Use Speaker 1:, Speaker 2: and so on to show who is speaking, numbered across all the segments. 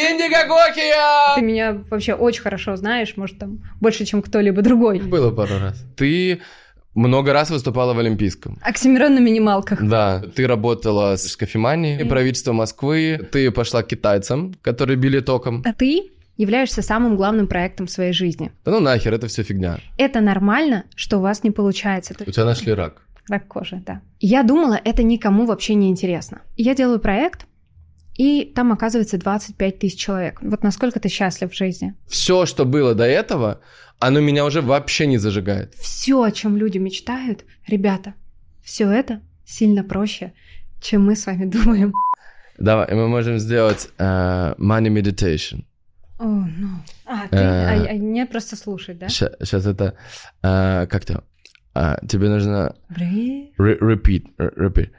Speaker 1: Индиго Гокия!
Speaker 2: Ты меня вообще очень хорошо знаешь, может, там, больше, чем кто-либо другой.
Speaker 1: Было пару раз. Ты много раз выступала в Олимпийском.
Speaker 2: Оксимирон на минималках.
Speaker 1: Да, ты работала с кофеманией, правительство Москвы, ты пошла к китайцам, которые били током.
Speaker 2: А ты являешься самым главным проектом в своей жизни.
Speaker 1: Да ну нахер, это все фигня.
Speaker 2: Это нормально, что у вас не получается.
Speaker 1: У тебя нашли рак.
Speaker 2: Рак кожи, да. Я думала, это никому вообще не интересно. Я делаю проект, и там оказывается 25 тысяч человек. Вот насколько ты счастлив в жизни?
Speaker 1: Все, что было до этого, оно меня уже вообще не зажигает.
Speaker 2: Все, о чем люди мечтают, ребята, все это сильно проще, чем мы с вами думаем.
Speaker 1: Давай, мы можем сделать uh, money meditation.
Speaker 2: О, oh, ну. No. А, ты, а, а не просто слушать, да?
Speaker 1: Сейчас это... Uh, как-то... Uh, тебе нужно...
Speaker 2: Re-
Speaker 1: repeat, repeat.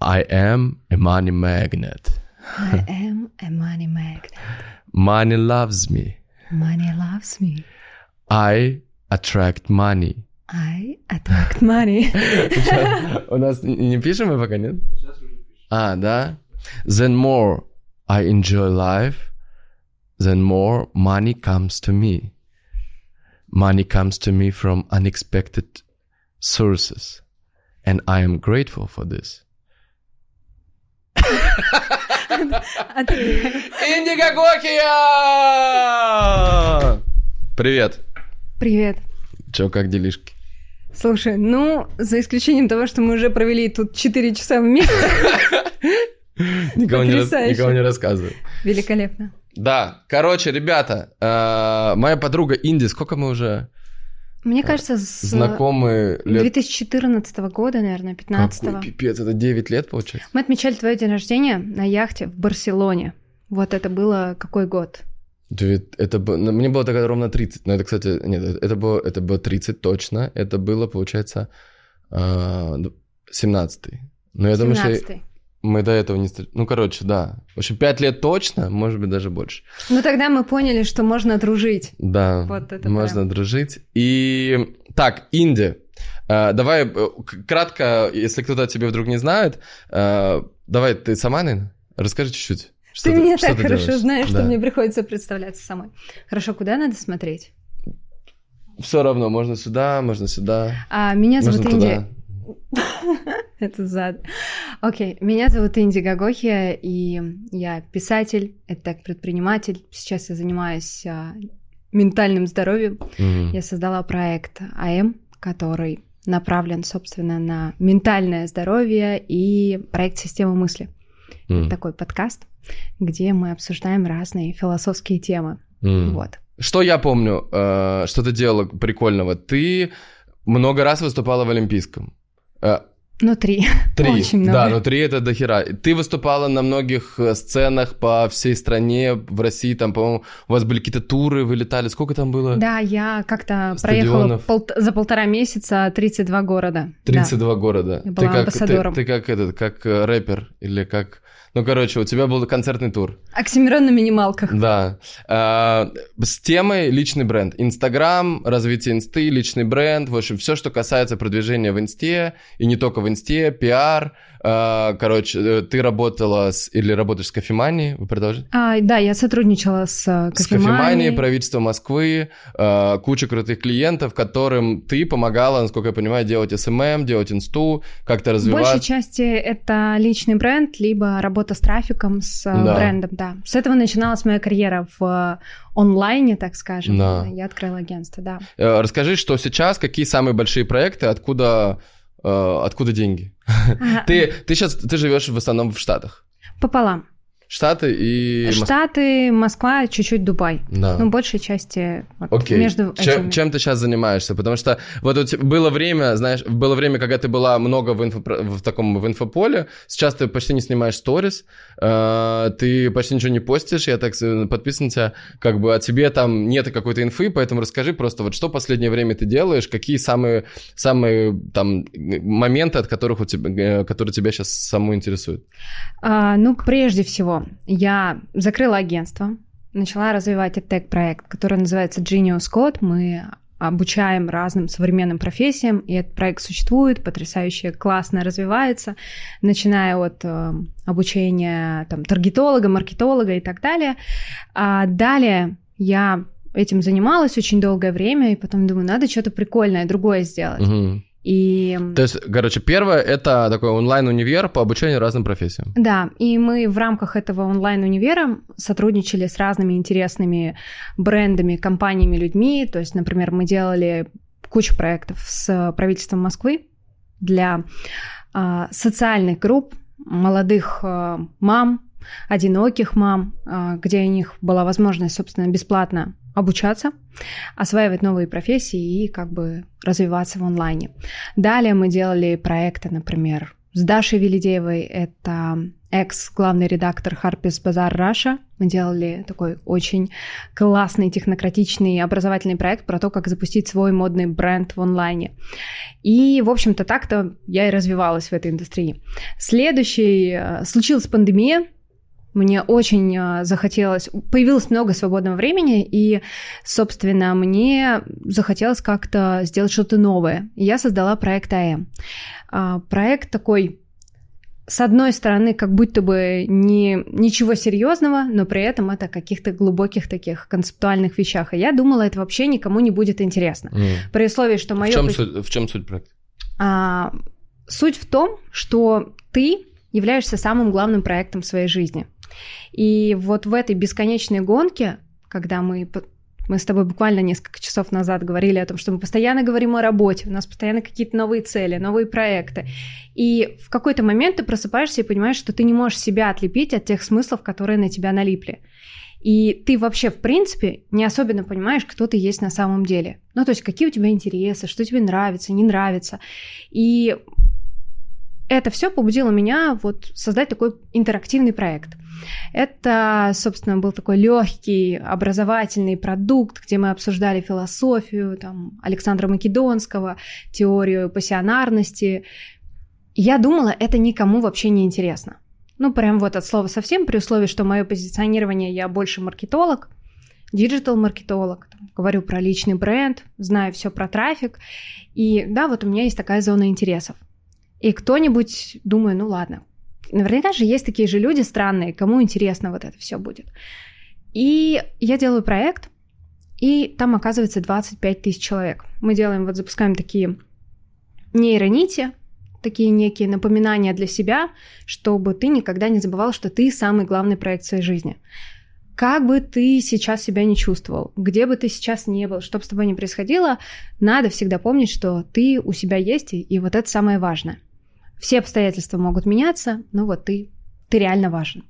Speaker 1: I am a money magnet.
Speaker 2: I am a money magnet.
Speaker 1: Money loves me.
Speaker 2: Money loves me.
Speaker 1: I attract money.
Speaker 2: I attract money.
Speaker 1: У нас не пишем мы пока, нет? А, да? Then more I enjoy life, then more money comes to me. Money comes to me from unexpected sources. And I am grateful for this. Индиго Гокия! Привет.
Speaker 2: Привет.
Speaker 1: Чё, как делишки?
Speaker 2: Слушай, ну, за исключением того, что мы уже провели тут 4 часа вместе.
Speaker 1: Никого, не, никого не рассказывай.
Speaker 2: Великолепно.
Speaker 1: Да, короче, ребята, э, моя подруга Инди, сколько мы уже
Speaker 2: мне кажется, с
Speaker 1: знакомы
Speaker 2: лет... 2014 года, наверное, 15
Speaker 1: Какой пипец, это 9 лет, получается?
Speaker 2: Мы отмечали твой день рождения на яхте в Барселоне. Вот это было какой год?
Speaker 1: Это ну, мне было тогда ровно 30, но это, кстати, нет, это было, это было 30 точно, это было, получается, 17 а, Но я 17 думаю, что мы до этого не... Ну, короче, да. В общем, пять лет точно, может быть, даже больше.
Speaker 2: Ну, тогда мы поняли, что можно дружить.
Speaker 1: Да, вот это можно прям. дружить. И так, Индия. Uh, давай, э, кратко, если кто-то тебя вдруг не знает, uh, давай ты сама, наверное, расскажи чуть-чуть.
Speaker 2: Что ты, ты меня так ты хорошо делаешь? знаешь, да. что мне приходится представляться самой. Хорошо, куда надо смотреть?
Speaker 1: Все равно, можно сюда, можно сюда.
Speaker 2: А, меня зовут Индия. Это зад. Окей, меня зовут Инди Гагохия, и я писатель, это предприниматель. Сейчас я занимаюсь а, ментальным здоровьем. Mm-hmm. Я создала проект АМ, который направлен, собственно, на ментальное здоровье и проект «Система мысли». Mm. Такой подкаст, где мы обсуждаем разные философские темы. Mm. Вот.
Speaker 1: Что я помню, э, что ты делала прикольного? Ты много раз выступала в Олимпийском.
Speaker 2: Ну, три.
Speaker 1: Три.
Speaker 2: Очень много.
Speaker 1: Да, ну три это дохера. Ты выступала на многих э, сценах по всей стране, в России, там, по-моему, у вас были какие-то туры, вы летали. Сколько там было?
Speaker 2: Да, я как-то проехала пол- за полтора месяца 32 города.
Speaker 1: 32 да. города.
Speaker 2: Я была
Speaker 1: ты как. Ты, ты как этот, как э, рэпер или как... Ну, короче, у тебя был концертный тур.
Speaker 2: Оксимирон на минималках.
Speaker 1: Да. А, с темой личный бренд. Инстаграм, развитие инсты, личный бренд. В общем, все, что касается продвижения в инсте, и не только в инсте, пиар. А, короче, э, ты работала с, или работаешь с кофеманией? Вы продолжите?
Speaker 2: А, да, я сотрудничала с кофеманией. С кофеманией,
Speaker 1: правительство Москвы, а, куча крутых клиентов, которым ты помогала, насколько я понимаю, делать SMM, делать инсту, как-то развивать.
Speaker 2: В большей части это личный бренд, либо работа работа с трафиком, с э, да. брендом, да. С этого начиналась моя карьера в онлайне, так скажем. Да. Я открыла агентство, да.
Speaker 1: Э, расскажи, что сейчас, какие самые большие проекты, откуда, э, откуда деньги? Ты, ты сейчас, ты живешь в основном в Штатах?
Speaker 2: Пополам.
Speaker 1: Штаты и...
Speaker 2: Штаты, Москва, чуть-чуть Дубай.
Speaker 1: Да.
Speaker 2: Ну, большей части вот,
Speaker 1: Окей.
Speaker 2: между
Speaker 1: чем,
Speaker 2: этими.
Speaker 1: чем ты сейчас занимаешься? Потому что вот у тебя было время, знаешь, было время, когда ты была много в, инфо, в таком в инфополе, сейчас ты почти не снимаешь сторис, э, ты почти ничего не постишь, я так подписан на тебя, как бы о тебе там нет какой-то инфы, поэтому расскажи просто вот что последнее время ты делаешь, какие самые, самые там моменты, от которых у тебя, э, которые тебя сейчас саму интересуют?
Speaker 2: А, ну, прежде всего, я закрыла агентство, начала развивать тег проект который называется Genius Code. Мы обучаем разным современным профессиям, и этот проект существует, потрясающе, классно развивается, начиная от э, обучения там, таргетолога, маркетолога и так далее. А далее я этим занималась очень долгое время, и потом думаю, надо что-то прикольное, другое сделать.
Speaker 1: Угу. И... То есть, короче, первое — это такой онлайн-универ по обучению разным профессиям.
Speaker 2: Да, и мы в рамках этого онлайн-универа сотрудничали с разными интересными брендами, компаниями, людьми. То есть, например, мы делали кучу проектов с правительством Москвы для э, социальных групп молодых э, мам, одиноких мам, э, где у них была возможность, собственно, бесплатно обучаться, осваивать новые профессии и как бы развиваться в онлайне. Далее мы делали проекты, например, с Дашей Велидеевой, это экс-главный редактор Harper's Bazaar Russia. Мы делали такой очень классный, технократичный образовательный проект про то, как запустить свой модный бренд в онлайне. И, в общем-то, так-то я и развивалась в этой индустрии. Следующий... Э, случилась пандемия, мне очень а, захотелось, появилось много свободного времени, и, собственно, мне захотелось как-то сделать что-то новое. И я создала проект АЭМ. А, проект такой, с одной стороны, как будто бы не, ничего серьезного, но при этом это каких-то глубоких таких концептуальных вещах. И я думала, это вообще никому не будет интересно. Mm. При условии, что мое...
Speaker 1: В чем, суть, в чем суть проекта?
Speaker 2: А, суть в том, что ты являешься самым главным проектом в своей жизни – и вот в этой бесконечной гонке, когда мы мы с тобой буквально несколько часов назад говорили о том, что мы постоянно говорим о работе, у нас постоянно какие-то новые цели, новые проекты. И в какой-то момент ты просыпаешься и понимаешь, что ты не можешь себя отлепить от тех смыслов, которые на тебя налипли. И ты вообще, в принципе, не особенно понимаешь, кто ты есть на самом деле. Ну, то есть, какие у тебя интересы, что тебе нравится, не нравится. И это все побудило меня вот создать такой интерактивный проект. Это, собственно, был такой легкий образовательный продукт, где мы обсуждали философию там, Александра Македонского, теорию пассионарности. Я думала, это никому вообще не интересно. Ну, прям вот от слова совсем, при условии, что мое позиционирование, я больше маркетолог, диджитал-маркетолог, говорю про личный бренд, знаю все про трафик. И да, вот у меня есть такая зона интересов. И кто-нибудь, думаю, ну ладно, наверняка же есть такие же люди странные, кому интересно вот это все будет. И я делаю проект, и там оказывается 25 тысяч человек. Мы делаем, вот запускаем такие нейронити, такие некие напоминания для себя, чтобы ты никогда не забывал, что ты самый главный проект своей жизни. Как бы ты сейчас себя не чувствовал, где бы ты сейчас не был, что бы с тобой ни происходило, надо всегда помнить, что ты у себя есть, и вот это самое важное. Все обстоятельства могут меняться, но вот ты, ты реально важен.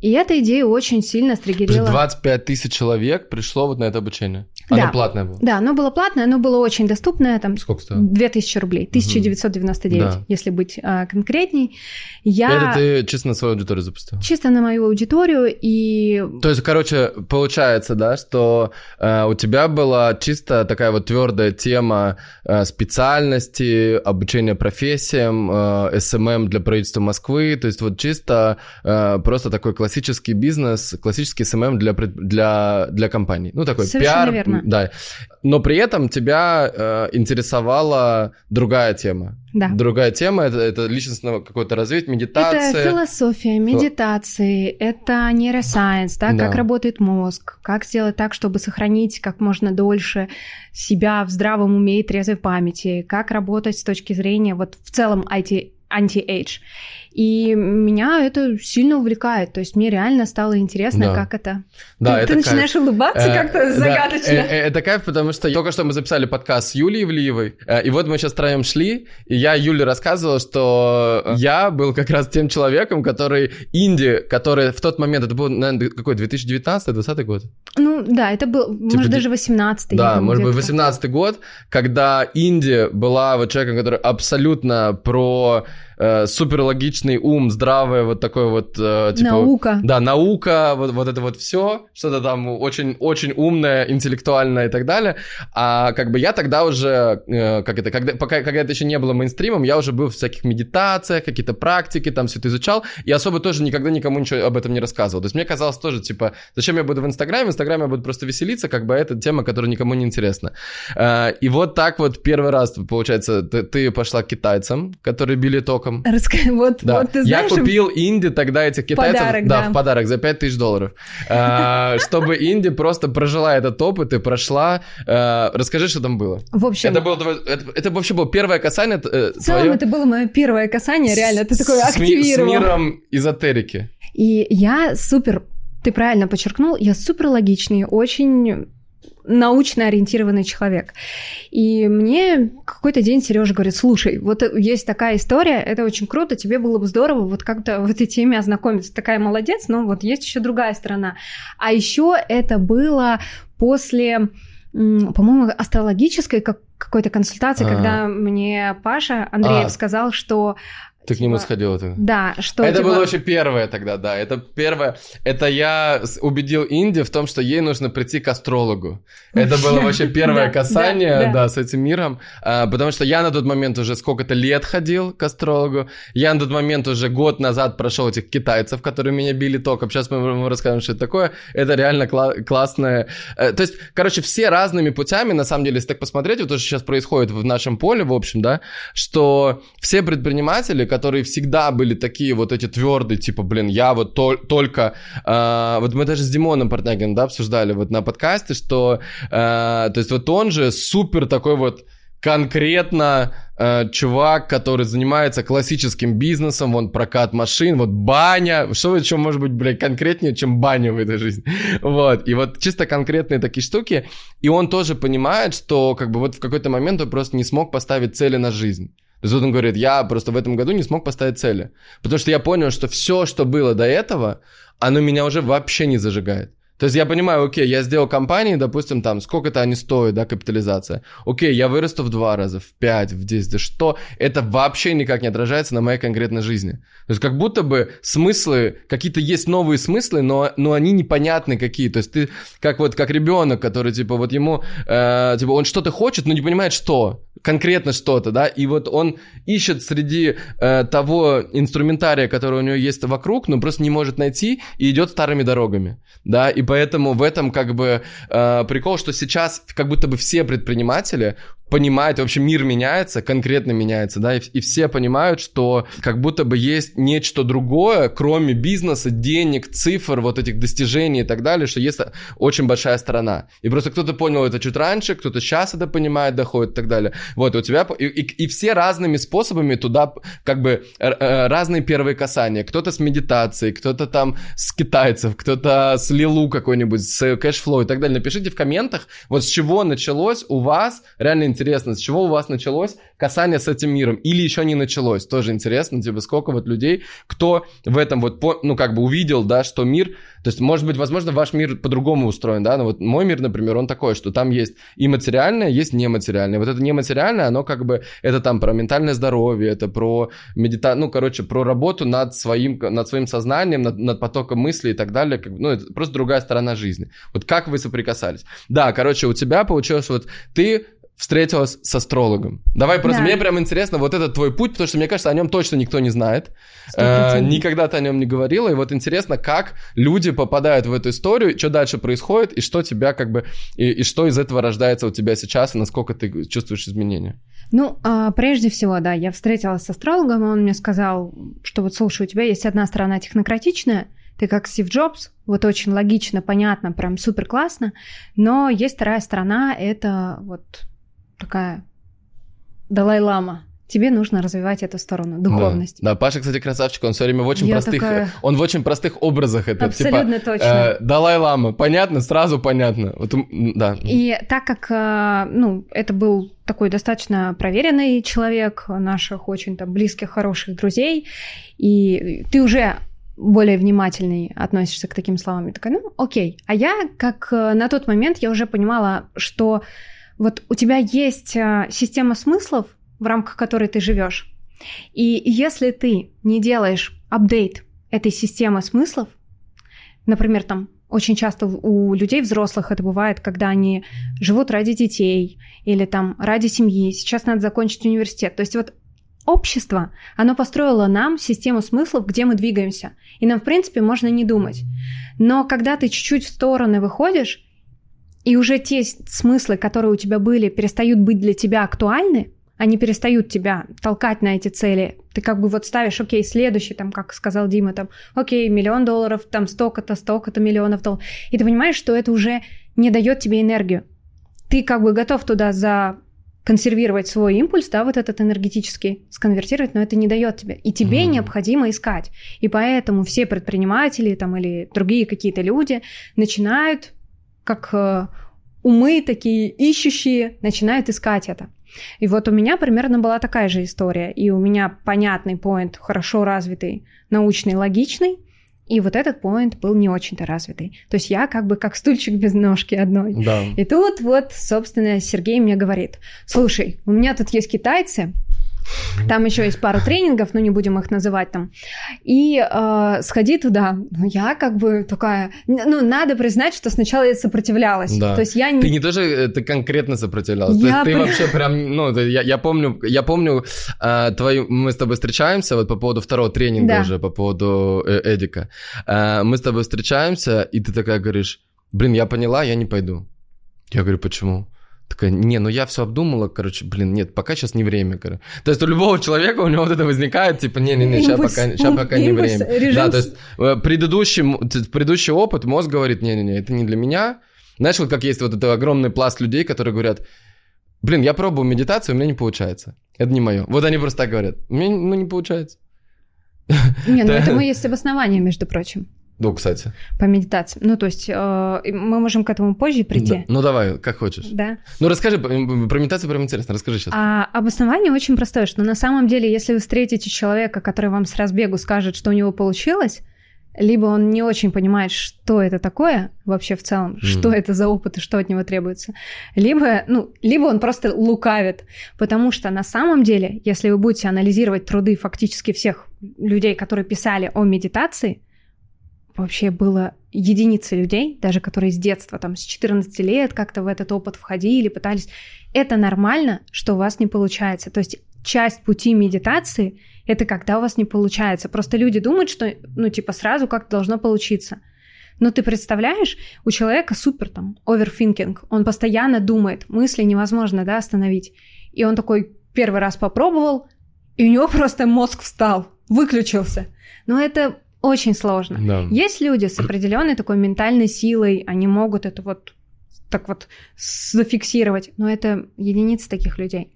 Speaker 2: И эта идея очень сильно стригерила...
Speaker 1: 25 тысяч человек пришло вот на это обучение. Оно
Speaker 2: да.
Speaker 1: платное было?
Speaker 2: Да, оно было платное, оно было очень доступное. Там
Speaker 1: Сколько стоило?
Speaker 2: 2000 рублей, 1999, угу. да. если быть а, конкретней.
Speaker 1: Я... Это ты чисто на свою аудиторию запустил?
Speaker 2: Чисто на мою аудиторию и...
Speaker 1: То есть, короче, получается, да, что э, у тебя была чисто такая вот твердая тема э, специальности, обучения профессиям, э, SMM для правительства Москвы, то есть вот чисто э, просто такой классический бизнес, классический SMM для, для, для компаний. Ну, такой
Speaker 2: Совершенно пиар, верно.
Speaker 1: Да. Но при этом тебя э, интересовала другая тема.
Speaker 2: Да.
Speaker 1: Другая тема это, это личностное какое-то развитие, медитация.
Speaker 2: Это философия, медитации, это neuroscience, да, да, как работает мозг, как сделать так, чтобы сохранить как можно дольше себя в здравом уме и трезвой памяти, как работать с точки зрения вот в целом IT, anti-age. И меня это сильно увлекает. То есть мне реально стало интересно, да. как это.
Speaker 1: Да,
Speaker 2: ты,
Speaker 1: это
Speaker 2: ты начинаешь
Speaker 1: кайф.
Speaker 2: улыбаться э, как-то загадочно. Да,
Speaker 1: э, э, это кайф, потому что только что мы записали подкаст с Юлией Влиевой. Э, и вот мы сейчас втроем шли, и я Юле рассказывал, что я был как раз тем человеком, который инди, который в тот момент, это был, наверное, какой, 2019-2020 год?
Speaker 2: Ну да, это был, типа, может, даже 18-й.
Speaker 1: Да, может быть, 18-й год, когда Инди была вот человеком, который абсолютно про э, супер логичный ум, здравое вот такое вот... Э,
Speaker 2: типа, наука.
Speaker 1: Да, наука, вот, вот это вот все, что-то там очень, очень умное, интеллектуальное и так далее. А как бы я тогда уже, э, как это, когда, пока, когда это еще не было мейнстримом, я уже был в всяких медитациях, какие-то практики, там все это изучал, и особо тоже никогда никому ничего об этом не рассказывал. То есть мне казалось тоже, типа, зачем я буду в Инстаграме? В Инстаграме я буду просто веселиться, как бы это тема, которая никому не интересна. Э, и вот так вот первый раз, получается, ты, ты пошла к китайцам, которые били током.
Speaker 2: Расскажи, вот, да. вот ты знаешь...
Speaker 1: Я купил Инди тогда этих китайцев.
Speaker 2: Подарок,
Speaker 1: да, да, в подарок за 5000 долларов. Э, чтобы Инди просто прожила этот опыт и прошла. Э, расскажи, что там было.
Speaker 2: В общем...
Speaker 1: Это было, это, это вообще было первое касание
Speaker 2: В целом, это было мое первое касание, реально, ты такое активировал.
Speaker 1: С миром эзотерики.
Speaker 2: И я супер, ты правильно подчеркнул, я супер логичный, очень научно ориентированный человек. И мне какой-то день Сережа говорит, слушай, вот есть такая история, это очень круто, тебе было бы здорово вот как-то в этой теме ознакомиться. Такая молодец, но вот есть еще другая сторона. А еще это было после по-моему, астрологической как какой-то консультации, А-а-а. когда мне Паша Андреев а. сказал, что
Speaker 1: ты к нему типа, сходила тогда?
Speaker 2: Да, что
Speaker 1: Это типа... было вообще первое тогда, да. Это первое. Это я убедил Инди в том, что ей нужно прийти к астрологу. Это было вообще первое касание, да, с этим миром. А, потому что я на тот момент уже сколько-то лет ходил к астрологу. Я на тот момент уже год назад прошел этих китайцев, которые меня били током. Сейчас мы расскажем, что это такое. Это реально кла- классное. Э, то есть, короче, все разными путями, на самом деле, если так посмотреть, вот то, что сейчас происходит в нашем поле, в общем, да, что все предприниматели, которые всегда были такие вот эти твердые, типа, блин, я вот то, только... Э, вот мы даже с Димоном Портнягиным, да, обсуждали вот на подкасте, что... Э, то есть вот он же супер такой вот конкретно э, чувак, который занимается классическим бизнесом, вон прокат машин, вот баня, что еще может быть, блядь, конкретнее, чем баня в этой жизни, вот, и вот чисто конкретные такие штуки, и он тоже понимает, что как бы вот в какой-то момент он просто не смог поставить цели на жизнь, то есть вот он говорит, я просто в этом году не смог поставить цели. Потому что я понял, что все, что было до этого, оно меня уже вообще не зажигает. То есть я понимаю, окей, я сделал компании, допустим, там, сколько-то они стоят, да, капитализация. Окей, я вырасту в два раза, в пять, в десять, да что? Это вообще никак не отражается на моей конкретной жизни. То есть как будто бы смыслы, какие-то есть новые смыслы, но, но они непонятны какие. То есть ты как вот, как ребенок, который, типа, вот ему, э, типа, он что-то хочет, но не понимает, что конкретно что-то, да, и вот он ищет среди э, того инструментария, который у него есть вокруг, но просто не может найти и идет старыми дорогами, да, и поэтому в этом как бы э, прикол, что сейчас как будто бы все предприниматели понимают, в общем, мир меняется, конкретно меняется, да, и, и все понимают, что как будто бы есть нечто другое, кроме бизнеса, денег, цифр, вот этих достижений и так далее, что есть очень большая сторона. И просто кто-то понял это чуть раньше, кто-то сейчас это понимает, доходит и так далее. Вот, у тебя... И, и, и все разными способами туда как бы э, разные первые касания. Кто-то с медитацией, кто-то там с китайцев, кто-то с лилы какой-нибудь, с cashflow и так далее. Напишите в комментах, вот с чего началось у вас, реально интересно, с чего у вас началось касание с этим миром, или еще не началось, тоже интересно, типа, сколько вот людей, кто в этом вот, ну, как бы увидел, да, что мир, то есть, может быть, возможно, ваш мир по-другому устроен, да, но вот мой мир, например, он такой, что там есть и материальное, есть нематериальное. Вот это нематериальное, оно как бы, это там про ментальное здоровье, это про медитацию, ну, короче, про работу над своим, над своим сознанием, над, над потоком мыслей и так далее, как, ну, это просто другая сторона жизни. Вот как вы соприкасались? Да, короче, у тебя получилось вот ты встретилась с астрологом. Давай просто, да. мне прям интересно вот этот твой путь, потому что мне кажется, о нем точно никто не знает. Э, никогда ты о нем не говорила, и вот интересно, как люди попадают в эту историю, что дальше происходит, и что тебя как бы, и, и что из этого рождается у тебя сейчас, и насколько ты чувствуешь изменения.
Speaker 2: Ну, а, прежде всего, да, я встретилась с астрологом, он мне сказал, что вот, слушай, у тебя есть одна сторона технократичная, ты как Стив Джобс, вот очень логично, понятно, прям супер классно, но есть вторая сторона, это вот такая Далай-лама. Тебе нужно развивать эту сторону, духовность.
Speaker 1: Да, да Паша, кстати, красавчик, он все время в очень Я простых, такая... он в очень простых образах это.
Speaker 2: Абсолютно
Speaker 1: типа,
Speaker 2: точно.
Speaker 1: Э, Далай-лама, понятно, сразу понятно. Вот, да.
Speaker 2: И так как, э, ну, это был такой достаточно проверенный человек, наших очень там близких, хороших друзей, и ты уже более внимательный относишься к таким словам. И такая, ну, окей. А я, как э, на тот момент, я уже понимала, что вот у тебя есть э, система смыслов, в рамках которой ты живешь. И если ты не делаешь апдейт этой системы смыслов, например, там очень часто у людей взрослых это бывает, когда они живут ради детей или там ради семьи, сейчас надо закончить университет. То есть вот общество, оно построило нам систему смыслов, где мы двигаемся. И нам, в принципе, можно не думать. Но когда ты чуть-чуть в стороны выходишь, и уже те смыслы, которые у тебя были, перестают быть для тебя актуальны, они перестают тебя толкать на эти цели. Ты как бы вот ставишь, окей, следующий, там, как сказал Дима, там, окей, миллион долларов, там, столько-то, столько-то миллионов долларов. И ты понимаешь, что это уже не дает тебе энергию. Ты как бы готов туда за консервировать свой импульс, да, вот этот энергетический, сконвертировать, но это не дает тебе. И тебе mm. необходимо искать. И поэтому все предприниматели там или другие какие-то люди начинают, как э, умы такие ищущие, начинают искать это. И вот у меня примерно была такая же история. И у меня понятный поинт, хорошо развитый, научный, логичный. И вот этот поинт был не очень-то развитый. То есть я как бы как стульчик без ножки одной.
Speaker 1: Да.
Speaker 2: И тут вот, собственно, Сергей мне говорит, слушай, у меня тут есть китайцы, там еще есть пару тренингов, но не будем их называть там. И э, сходи туда. Ну, я как бы такая... Ну, надо признать, что сначала я сопротивлялась.
Speaker 1: Да.
Speaker 2: То есть я не...
Speaker 1: Ты не тоже, э, ты конкретно сопротивлялась.
Speaker 2: Я
Speaker 1: ты
Speaker 2: прям-
Speaker 1: вообще прям, ну, ты- я, я помню, я помню э, твою, мы с тобой встречаемся вот по поводу второго тренинга
Speaker 2: Да.
Speaker 1: уже, по поводу э, Эдика. Э, мы с тобой встречаемся, и ты такая говоришь, блин, я поняла, я не пойду. Я говорю, почему? Такая, не, ну я все обдумала, короче, блин, нет, пока сейчас не время, короче. То есть у любого человека у него вот это возникает, типа, не-не-не, сейчас пока, щас пока не время.
Speaker 2: режим
Speaker 1: Да, то есть э, предыдущий, предыдущий опыт, мозг говорит, не-не-не, это не для меня. Знаешь, вот как есть вот этот огромный пласт людей, которые говорят, блин, я пробую медитацию, у меня не получается. Это не мое. Вот они просто так говорят, у меня ну, не получается.
Speaker 2: Не, ну этому есть обоснование, между прочим,
Speaker 1: Ну, кстати.
Speaker 2: по медитации. Ну, то есть э, мы можем к этому позже
Speaker 1: Да.
Speaker 2: прийти.
Speaker 1: Ну, давай, как хочешь.
Speaker 2: Да.
Speaker 1: Ну, расскажи, про медитацию прям интересно, расскажи сейчас.
Speaker 2: А обоснование очень простое, что на самом деле, если вы встретите человека, который вам с разбегу скажет, что у него получилось, либо он не очень понимает, что это такое вообще в целом,
Speaker 1: Мгм.
Speaker 2: что это за опыт и что от него требуется, либо, ну, либо он просто лукавит, потому что на самом деле, если вы будете анализировать труды фактически всех людей, которые писали о медитации, вообще было единицы людей, даже которые с детства, там, с 14 лет как-то в этот опыт входили, пытались. Это нормально, что у вас не получается. То есть часть пути медитации — это когда у вас не получается. Просто люди думают, что, ну, типа, сразу как-то должно получиться. Но ты представляешь, у человека супер там оверфинкинг, он постоянно думает, мысли невозможно, да, остановить. И он такой первый раз попробовал, и у него просто мозг встал, выключился. Но это очень сложно.
Speaker 1: Да.
Speaker 2: Есть люди с определенной такой ментальной силой, они могут это вот так вот зафиксировать, но это единицы таких людей.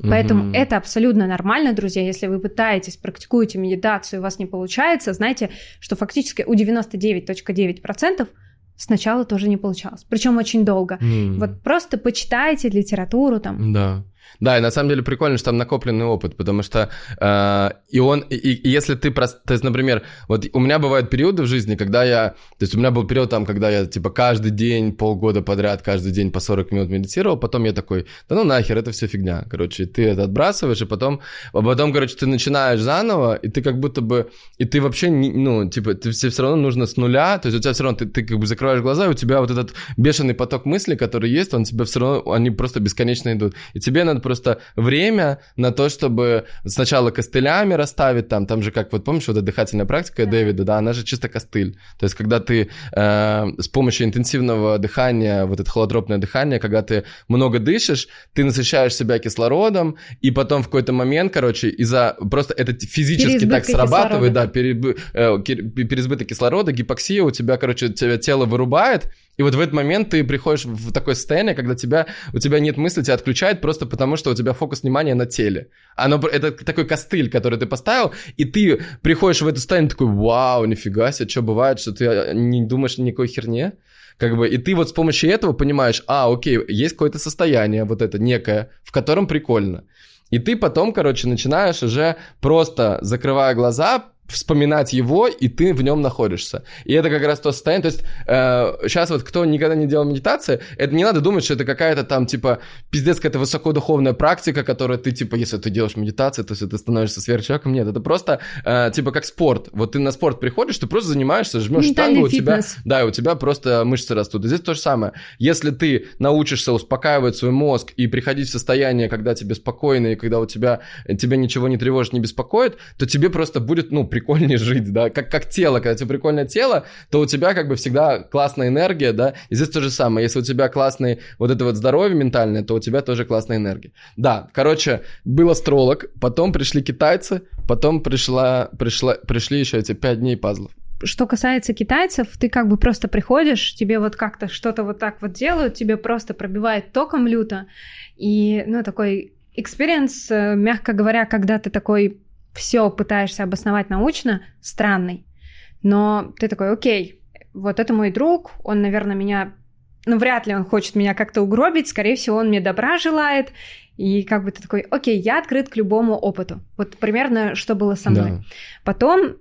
Speaker 2: Поэтому
Speaker 1: Мгм.
Speaker 2: это абсолютно нормально, друзья. Если вы пытаетесь, практикуете медитацию, и у вас не получается, знайте, что фактически у 99.9% сначала тоже не получалось. Причем очень долго.
Speaker 1: М.
Speaker 2: Вот просто почитайте литературу там.
Speaker 1: Да. Да, и на самом деле прикольно, что там накопленный опыт, потому что э, и он, и, и если ты, прос- то есть, например, вот у меня бывают периоды в жизни, когда я, то есть у меня был период там, когда я типа каждый день, полгода подряд, каждый день по 40 минут медитировал, потом я такой, да ну нахер, это все фигня, короче, ты это отбрасываешь, и потом, а потом, короче, ты начинаешь заново, и ты как будто бы, и ты вообще, не, ну, типа, ты все, все равно нужно с нуля, то есть у тебя все равно, ты, ты как бы закрываешь глаза, и у тебя вот этот бешеный поток мыслей, который есть, он тебя все равно, они просто бесконечно идут, и тебе надо просто время на то, чтобы сначала костылями расставить там, там же как, вот помнишь, вот эта дыхательная практика
Speaker 2: Да.
Speaker 1: Дэвида, да, она же чисто костыль, то есть когда ты э, с помощью интенсивного дыхания, вот это холотропное дыхание, когда ты много дышишь, ты насыщаешь себя кислородом, и потом в какой-то момент, короче, из-за просто это физически так
Speaker 2: Переизбытка
Speaker 1: срабатывает,
Speaker 2: кислорода.
Speaker 1: да, перебы- э, переизбыток кислорода, гипоксия, у тебя, короче, тебя тело вырубает, и вот в этот момент ты приходишь в такое состояние, когда тебя, у тебя нет мысли, тебя отключает просто потому, что у тебя фокус внимания на теле. Оно, пр- это такой костыль, который ты поставил, и ты приходишь в это состояние такой, вау, нифига себе, что бывает, что ты э, не думаешь никакой херне? Как бы, и ты вот с помощью этого понимаешь, а, окей, есть какое-то состояние вот это некое, в котором прикольно. И ты потом, короче, начинаешь уже просто, закрывая глаза, вспоминать его, и ты в нем находишься. И это как раз то состояние. То есть э, сейчас вот кто никогда не делал медитации, это не надо думать, что это какая-то там типа пиздец какая-то высокодуховная практика, которая ты типа, если ты делаешь медитацию, то есть ты становишься сверхчеловеком. Нет, это просто э, типа как спорт. Вот ты на спорт приходишь, ты просто занимаешься, жмешь штангу, у тебя, да, у тебя просто мышцы растут. И здесь то же самое. Если ты научишься успокаивать свой мозг и приходить в состояние, когда тебе спокойно и когда у тебя тебя ничего не тревожит, не беспокоит, то тебе просто будет, ну, прикольнее жить, да, как, как тело, когда у тебя прикольное тело, то у тебя как бы всегда классная энергия, да, и здесь то же самое, если у тебя классный вот это вот здоровье ментальное, то у тебя тоже классная энергия. Да, короче, был астролог, потом пришли китайцы, потом пришла, пришла, пришли еще эти пять дней пазлов.
Speaker 2: Что касается китайцев, ты как бы просто приходишь, тебе вот как-то что-то вот так вот делают, тебе просто пробивает током люто, и, ну, такой experience, э, мягко говоря, когда ты такой все пытаешься обосновать научно, странный. Но ты такой, окей, вот это мой друг, он, наверное, меня... Ну, вряд ли он хочет меня как-то угробить, скорее всего, он мне добра желает. И как бы ты такой, окей, я открыт к любому опыту. Вот примерно что было со мной. Да. Потом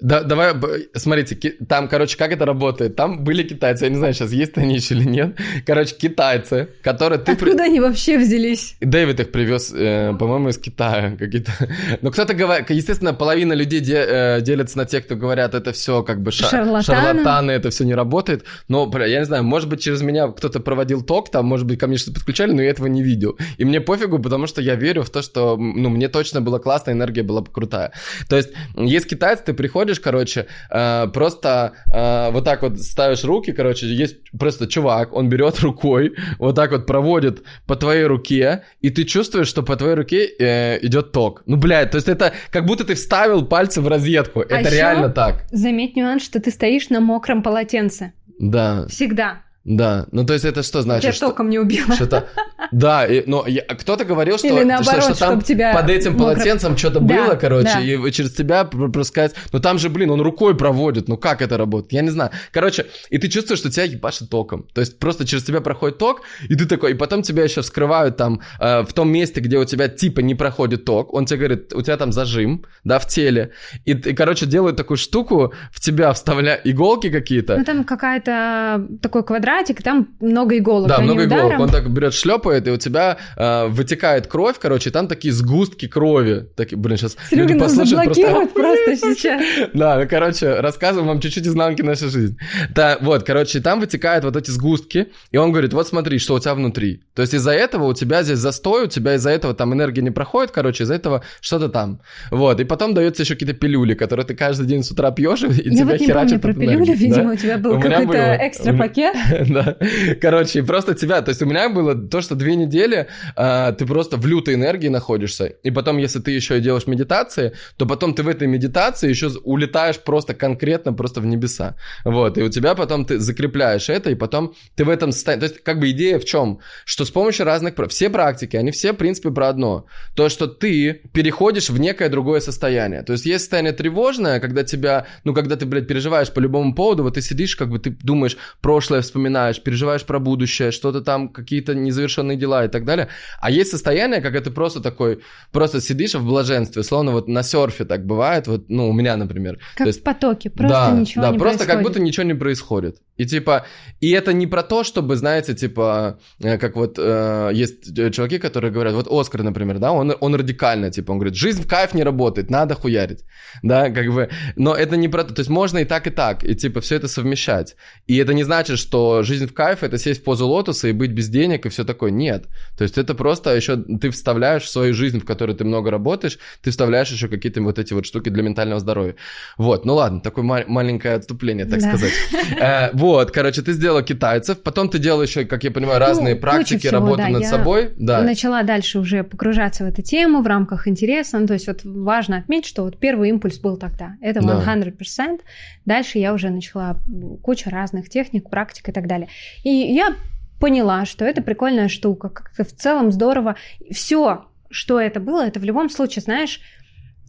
Speaker 1: да, давай, смотрите, там, короче, как это работает? Там были китайцы, я не знаю, сейчас есть они еще или нет. Короче, китайцы, которые ты...
Speaker 2: Откуда они вообще взялись?
Speaker 1: Дэвид их привез, э, по-моему, из Китая какие-то. Но кто-то говорит, естественно, половина людей де, э, делятся на тех, кто говорят, это все как бы ша- шарлатаны. шарлатаны, это все не работает. Но, я не знаю, может быть, через меня кто-то проводил ток, там, может быть, ко мне что-то подключали, но я этого не видел. И мне пофигу, потому что я верю в то, что, ну, мне точно было классно, энергия была крутая. То есть, есть китайцы, ты приходишь, приходишь, короче, э, просто э, вот так вот ставишь руки, короче, есть просто чувак, он берет рукой, вот так вот проводит по твоей руке, и ты чувствуешь, что по твоей руке э, идет ток. Ну, блядь, то есть это как будто ты вставил пальцы в розетку. А это реально так.
Speaker 2: Заметь нюанс, что ты стоишь на мокром полотенце.
Speaker 1: Да.
Speaker 2: Всегда.
Speaker 1: Да, ну то есть это что значит?
Speaker 2: Тебя что, током не убило.
Speaker 1: Что-то... Да, и, но я, кто-то говорил, что, Или наоборот, что, что там тебя под этим мокро... полотенцем что-то да, было, короче, да. и через тебя пропускать. Но там же, блин, он рукой проводит, ну как это работает? Я не знаю. Короче, и ты чувствуешь, что тебя ебашит током. То есть просто через тебя проходит ток, и ты такой, и потом тебя еще вскрывают там э, в том месте, где у тебя типа не проходит ток. Он тебе говорит, у тебя там зажим, да, в теле. И, и короче, делают такую штуку, в тебя вставляя иголки какие-то.
Speaker 2: Ну там какая-то такой квадрат квадратик, там много иголок.
Speaker 1: Да, много ударом. иголок. Он так берет, шлепает, и у тебя э, вытекает кровь, короче, там такие сгустки крови. Такие, блин, сейчас
Speaker 2: Серега, люди послушают просто... просто сейчас.
Speaker 1: Да, ну, короче, рассказываем вам чуть-чуть изнанки нашей жизни. Да, вот, короче, там вытекают вот эти сгустки, и он говорит, вот смотри, что у тебя внутри. То есть из-за этого у тебя здесь застой, у тебя из-за этого там энергия не проходит, короче, из-за этого что-то там. Вот, и потом дается еще какие-то пилюли, которые ты каждый день с утра пьешь, и Я тебя вот не херачат.
Speaker 2: про пилюли, видимо, у тебя был какой-то экстра пакет.
Speaker 1: да. Короче, просто тебя... То есть у меня было то, что две недели а, ты просто в лютой энергии находишься. И потом, если ты еще и делаешь медитации, то потом ты в этой медитации еще улетаешь просто конкретно просто в небеса. Вот. И у тебя потом ты закрепляешь это, и потом ты в этом состоянии... То есть как бы идея в чем? Что с помощью разных... Все практики, они все, в принципе, про одно. То, что ты переходишь в некое другое состояние. То есть есть состояние тревожное, когда тебя... Ну, когда ты, блядь, переживаешь по любому поводу, вот ты сидишь, как бы ты думаешь, прошлое вспоминаешь, переживаешь про будущее, что-то там, какие-то незавершенные дела и так далее. А есть состояние, как это просто такой, просто сидишь в блаженстве, словно вот на серфе так бывает, вот, ну, у меня, например.
Speaker 2: Как есть, в потоке, просто да, ничего
Speaker 1: да,
Speaker 2: не
Speaker 1: просто
Speaker 2: происходит.
Speaker 1: как будто ничего не происходит. И типа, и это не про то, чтобы, знаете, типа, э, как вот э, есть чуваки, которые говорят, вот Оскар, например, да, он, он радикально, типа, он говорит, жизнь в кайф не работает, надо хуярить, да, как бы, но это не про то, то есть можно и так, и так, и типа все это совмещать. И это не значит, что жизнь в кайф это сесть в позу лотоса и быть без денег и все такое, нет. То есть это просто еще ты вставляешь в свою жизнь, в которой ты много работаешь, ты вставляешь еще какие-то вот эти вот штуки для ментального здоровья. Вот, ну ладно, такое маленькое отступление, так да. сказать. Э, вот, короче, ты сделала китайцев, потом ты делала еще, как я понимаю, разные ну, практики, всего, работу да, над собой. Да.
Speaker 2: Начала дальше уже погружаться в эту тему в рамках интереса. Ну, то есть вот важно отметить, что вот первый импульс был тогда. Это 100%. Да. Дальше я уже начала кучу разных техник, практик и так далее. И я поняла, что это прикольная штука, как-то в целом здорово. Все, что это было, это в любом случае, знаешь,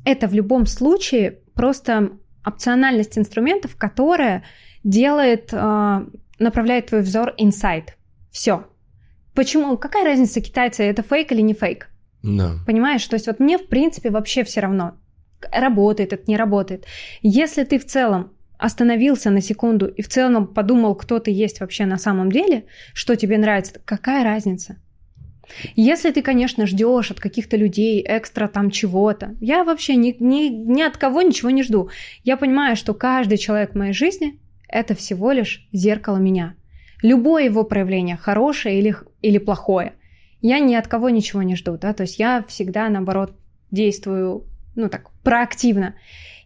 Speaker 2: это в любом случае просто опциональность инструментов, которая делает, э, направляет твой взор inside. Все. Почему? Какая разница, китайцы это фейк или не фейк?
Speaker 1: Да.
Speaker 2: Понимаешь? То есть вот мне, в принципе, вообще все равно. работает это, не работает. Если ты в целом остановился на секунду и в целом подумал, кто ты есть вообще на самом деле, что тебе нравится, какая разница? Если ты, конечно, ждешь от каких-то людей экстра там чего-то, я вообще ни, ни, ни от кого ничего не жду. Я понимаю, что каждый человек в моей жизни – это всего лишь зеркало меня. Любое его проявление, хорошее или, или плохое, я ни от кого ничего не жду. Да? То есть я всегда, наоборот, действую ну так, проактивно.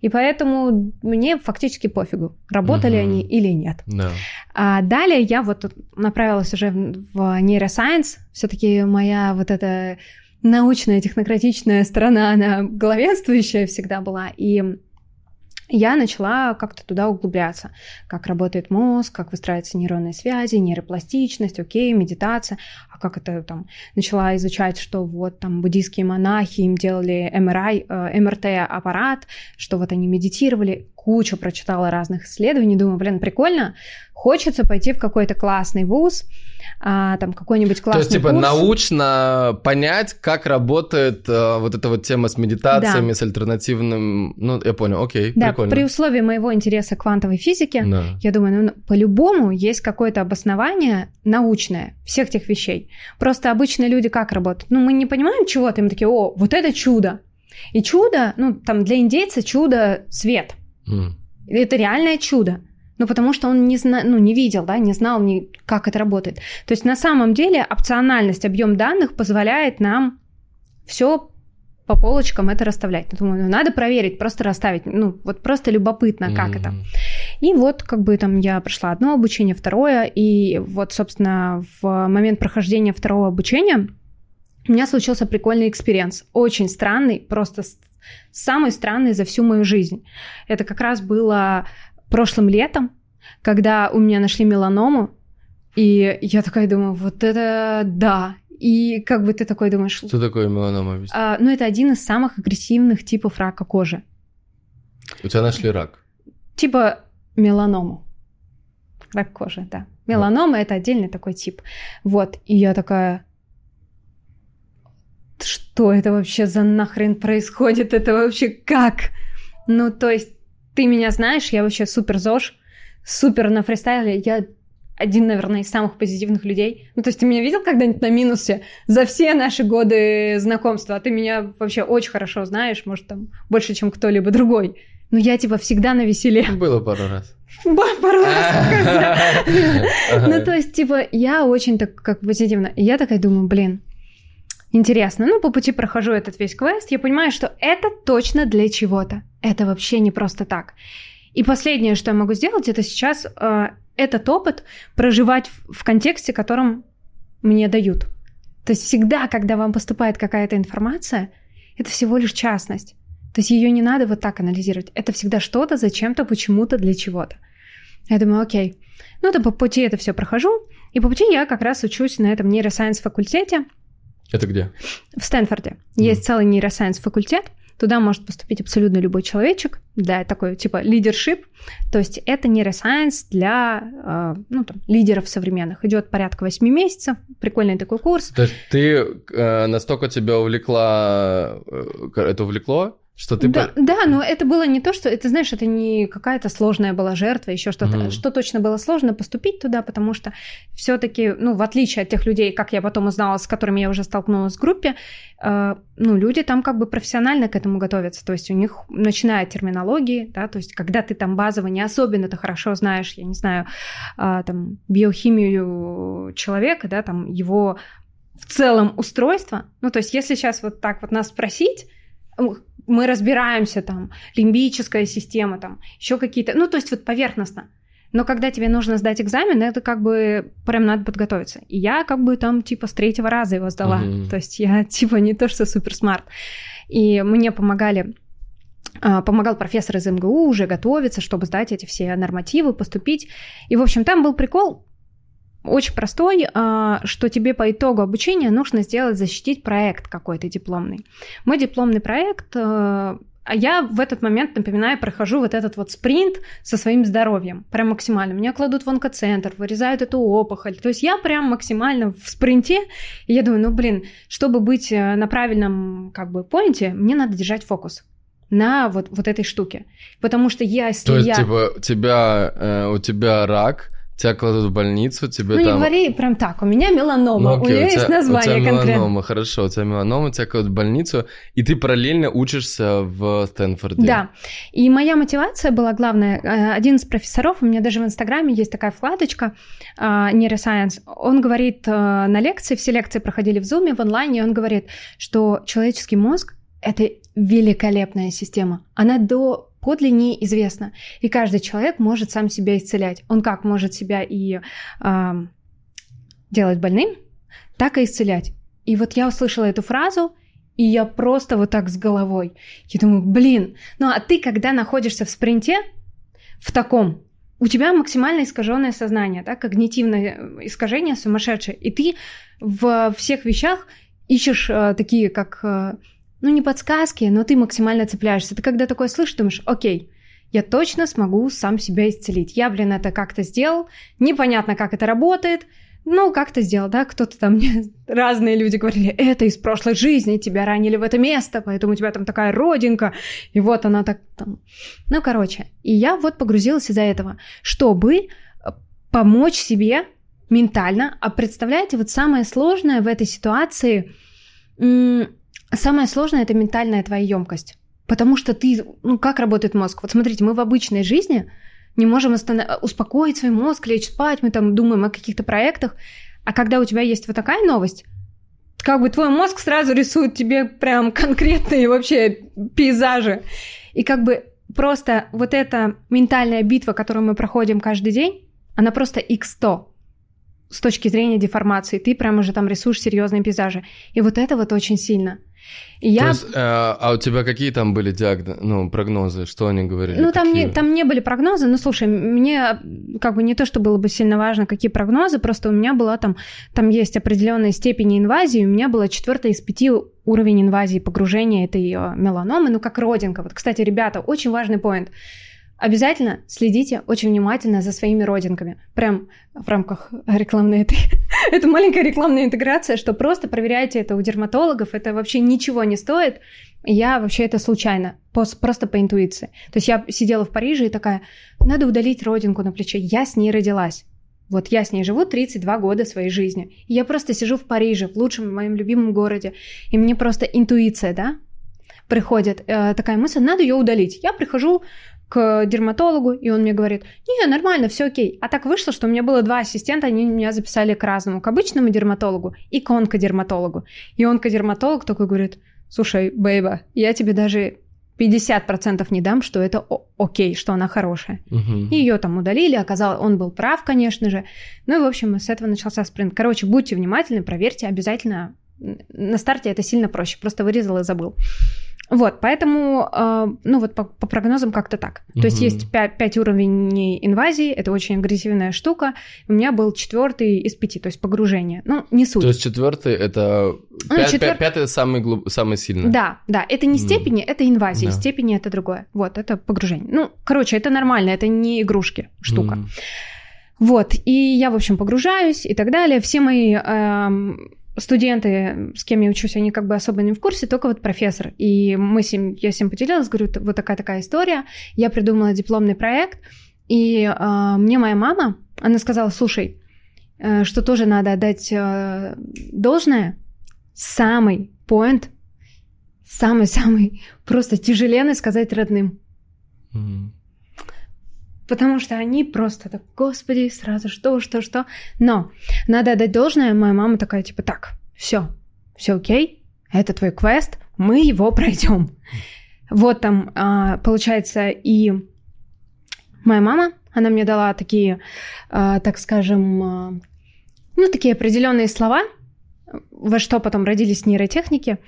Speaker 2: И поэтому мне фактически пофигу, работали угу. они или нет.
Speaker 1: Да.
Speaker 2: А далее я вот направилась уже в нейросайенс. Все-таки моя вот эта научная, технократичная сторона, она главенствующая всегда была. И я начала как-то туда углубляться, как работает мозг, как выстраиваются нейронные связи, нейропластичность, окей, медитация, а как это там, начала изучать, что вот там буддийские монахи им делали МРИ, э, МРТ-аппарат, что вот они медитировали, кучу прочитала разных исследований, думаю, блин, прикольно, хочется пойти в какой-то классный вуз, а, там какой-нибудь классный
Speaker 1: То есть, типа,
Speaker 2: курс.
Speaker 1: научно понять, как работает а, вот эта вот тема с медитациями, да. с альтернативным... Ну, я понял, окей,
Speaker 2: да,
Speaker 1: прикольно.
Speaker 2: при условии моего интереса к квантовой физике, да. я думаю, ну, по-любому есть какое-то обоснование научное всех этих вещей. Просто обычные люди как работают? Ну, мы не понимаем чего-то, мы такие, о, вот это чудо. И чудо, ну, там, для индейца чудо – свет – Mm. Это реальное чудо. Ну, потому что он не, зна... ну, не видел, да, не знал, ни... как это работает. То есть на самом деле опциональность, объем данных позволяет нам все по полочкам это расставлять. Я думаю, ну, надо проверить, просто расставить. Ну, вот просто любопытно, как mm-hmm. это. И вот как бы там я прошла одно обучение, второе, и вот, собственно, в момент прохождения второго обучения у меня случился прикольный experience. Очень странный, просто самый странный за всю мою жизнь. Это как раз было прошлым летом, когда у меня нашли меланому, и я такая думаю, вот это да. И как бы ты такой думаешь...
Speaker 1: Что такое меланома?
Speaker 2: А, ну, это один из самых агрессивных типов рака кожи.
Speaker 1: У тебя нашли рак?
Speaker 2: Типа меланому. Рак кожи, да. Меланома да. это отдельный такой тип. Вот. И я такая, что это вообще за нахрен происходит? Это вообще как? Ну, то есть, ты меня знаешь, я вообще супер ЗОЖ, супер на фристайле, я один, наверное, из самых позитивных людей. Ну, то есть ты меня видел когда-нибудь на минусе за все наши годы знакомства? А ты меня вообще очень хорошо знаешь, может, там, больше, чем кто-либо другой. Но я, типа, всегда на веселе.
Speaker 1: Было пару раз.
Speaker 2: Пару раз. Ну, то есть, типа, я очень так, как позитивно. И я такая думаю, блин, Интересно. Ну, по пути прохожу этот весь квест, я понимаю, что это точно для чего-то. Это вообще не просто так. И последнее, что я могу сделать, это сейчас э, этот опыт проживать в, в контексте, которым мне дают. То есть всегда, когда вам поступает какая-то информация, это всего лишь частность. То есть ее не надо вот так анализировать. Это всегда что-то, зачем-то, почему-то, для чего-то. Я думаю, окей. Ну, то по пути это все прохожу. И по пути я как раз учусь на этом нейросайенс факультете.
Speaker 1: Это где?
Speaker 2: В Стэнфорде. Mm. Есть целый нейросайенс факультет. Туда может поступить абсолютно любой человечек, да, такой типа лидершип. То есть это нейросайенс для э, ну, там, лидеров современных. Идет порядка 8 месяцев, прикольный такой курс.
Speaker 1: То есть ты э, настолько тебя увлекла, э, это увлекло, что ты...
Speaker 2: Да, да, но это было не то, что... Это, знаешь, это не какая-то сложная была жертва, еще что-то. Mm. Что точно было сложно поступить туда, потому что все таки ну, в отличие от тех людей, как я потом узнала, с которыми я уже столкнулась в группе, э, ну, люди там как бы профессионально к этому готовятся. То есть у них, начиная от терминологии, да, то есть когда ты там базово не особенно-то хорошо знаешь, я не знаю, э, там, биохимию человека, да, там, его в целом устройство. Ну, то есть если сейчас вот так вот нас спросить, мы разбираемся там, лимбическая система, там, еще какие-то, ну, то есть вот поверхностно. Но когда тебе нужно сдать экзамен, это как бы прям надо подготовиться. И я как бы там типа с третьего раза его сдала. Uh-huh. То есть я типа не то, что супер смарт. И мне помогали а, помогал профессор из МГУ уже готовиться, чтобы сдать эти все нормативы, поступить. И, в общем, там был прикол, очень простой, а, что тебе по итогу обучения нужно сделать, защитить проект какой-то дипломный. Мой дипломный проект а, а я в этот момент, напоминаю, прохожу вот этот вот спринт со своим здоровьем. Прям максимально. Меня кладут в онкоцентр, вырезают эту опухоль. То есть я прям максимально в спринте. И я думаю, ну блин, чтобы быть э, на правильном как бы поинте, мне надо держать фокус. на вот, вот этой штуке. Потому что если
Speaker 1: То есть,
Speaker 2: я...
Speaker 1: типа, тебя, э, у тебя рак, Тебя кладут в больницу, тебе
Speaker 2: ну,
Speaker 1: там...
Speaker 2: не говори прям так, у меня меланома,
Speaker 1: Ну,
Speaker 2: у
Speaker 1: окей,
Speaker 2: нее
Speaker 1: тебя-
Speaker 2: есть название
Speaker 1: У тебя
Speaker 2: конкретно.
Speaker 1: меланома, хорошо, у тебя меланома, тебя кладут в больницу, и ты параллельно учишься в Стэнфорде.
Speaker 2: Да. И моя мотивация была главная. Э, Один из профессоров, у меня даже в Инстаграме есть такая вкладочка а, Neuroscience. Он говорит э, на лекции, все лекции проходили в Зуме, в онлайне, и он говорит, что человеческий мозг — это великолепная система. Она до подлиннее известна. И каждый человек может сам себя исцелять. Он как может себя и ам, делать больным, так и исцелять. И вот я услышала эту фразу, и я просто вот так с головой. Я думаю, блин, ну а ты, когда находишься в спринте, в таком, у тебя максимально искаженное сознание, да, когнитивное э, искажение сумасшедшее, и ты в всех вещах ищешь э, такие, как, э, ну не подсказки, но ты максимально цепляешься. Ты когда такое слышишь, думаешь, окей, я точно смогу сам себя исцелить. Я, блин, это как-то сделал, непонятно, как это работает, ну, как-то сделал, да, кто-то там мне, разные люди говорили, это из прошлой жизни, тебя ранили в это место, поэтому у тебя там такая родинка, и вот она так там. Ну, короче, и я вот погрузилась из-за этого, чтобы э, помочь себе ментально. А представляете, вот самое сложное в этой ситуации, самое сложное это ментальная твоя емкость. Потому что ты, ну как работает мозг? Вот смотрите, мы в обычной жизни не можем останов- успокоить свой мозг, лечь спать, мы там думаем о каких-то проектах. А когда у тебя есть вот такая новость, как бы твой мозг сразу рисует тебе прям конкретные вообще пейзажи. И как бы просто вот эта ментальная битва, которую мы проходим каждый день, она просто x100 с точки зрения деформации. Ты прям уже там рисуешь серьезные пейзажи. И вот это вот очень сильно. И
Speaker 1: То
Speaker 2: я...
Speaker 1: есть, э, а у тебя какие там были диагнозы, ну, прогнозы, что они говорили?
Speaker 2: Ну, там не, там не были прогнозы. Ну, слушай, мне как бы не то, что было бы сильно важно, какие прогнозы, просто у меня была там, там есть определенная степень инвазии, у меня была четвертая из пяти уровень инвазии, погружения этой э, меланомы, ну, как родинка. Вот, кстати, ребята, очень важный поинт. Обязательно следите очень внимательно за своими родинками. Прям в рамках рекламной этой... это маленькая рекламная интеграция, что просто проверяйте это у дерматологов. Это вообще ничего не стоит. Я вообще это случайно, просто по интуиции. То есть я сидела в Париже и такая, надо удалить родинку на плече. Я с ней родилась. Вот я с ней живу 32 года своей жизни. И я просто сижу в Париже, в лучшем моем любимом городе. И мне просто интуиция, да, приходит э, такая мысль, надо ее удалить. Я прихожу к дерматологу, и он мне говорит, не, нормально, все окей. А так вышло, что у меня было два ассистента, они меня записали к разному, к обычному дерматологу и к онкодерматологу. И онкодерматолог такой говорит, слушай, бейба, я тебе даже 50% не дам, что это окей, что она хорошая. И ее там удалили, оказалось, он был прав, конечно же. Ну и, в общем, с этого начался спринт. Короче, будьте внимательны, проверьте обязательно. На старте это сильно проще, просто вырезал и забыл. Вот, поэтому, э, ну вот по, по прогнозам как-то так. То есть есть 5, уровней инвазии, это очень агрессивная штука. У меня был четвертый из пяти, то есть погружение. Ну, не суть.
Speaker 1: То есть четвертый это
Speaker 2: Ну,
Speaker 1: пя-
Speaker 2: четвёр-
Speaker 1: пя- пятый самый глуб... самый сильный.
Speaker 2: Да, да, это не степени, это инвазия,
Speaker 1: Да.
Speaker 2: степени это другое. Вот, это погружение. Ну, короче, это нормально, это не игрушки, штука.
Speaker 1: М.
Speaker 2: Вот, и я, в общем, погружаюсь и так далее. Все мои эм, студенты, с кем я учусь, они как бы особо не в курсе, только вот профессор. И мы с ним, я с ним поделилась, говорю, «Т- вот такая-такая история. Я придумала дипломный проект, и э, мне моя мама, она сказала, слушай, э, что тоже надо отдать э, должное, самый поинт, самый-самый просто тяжеленный сказать родным.
Speaker 1: Мгм.
Speaker 2: Потому что они просто так, господи, сразу что, что, что. Но надо отдать должное, моя мама такая, типа, так, все, все окей, это твой квест, мы его пройдем. Вот там, а, получается, и моя мама, она мне дала такие, а, так скажем, а, ну, такие определенные слова, во что потом родились нейротехники.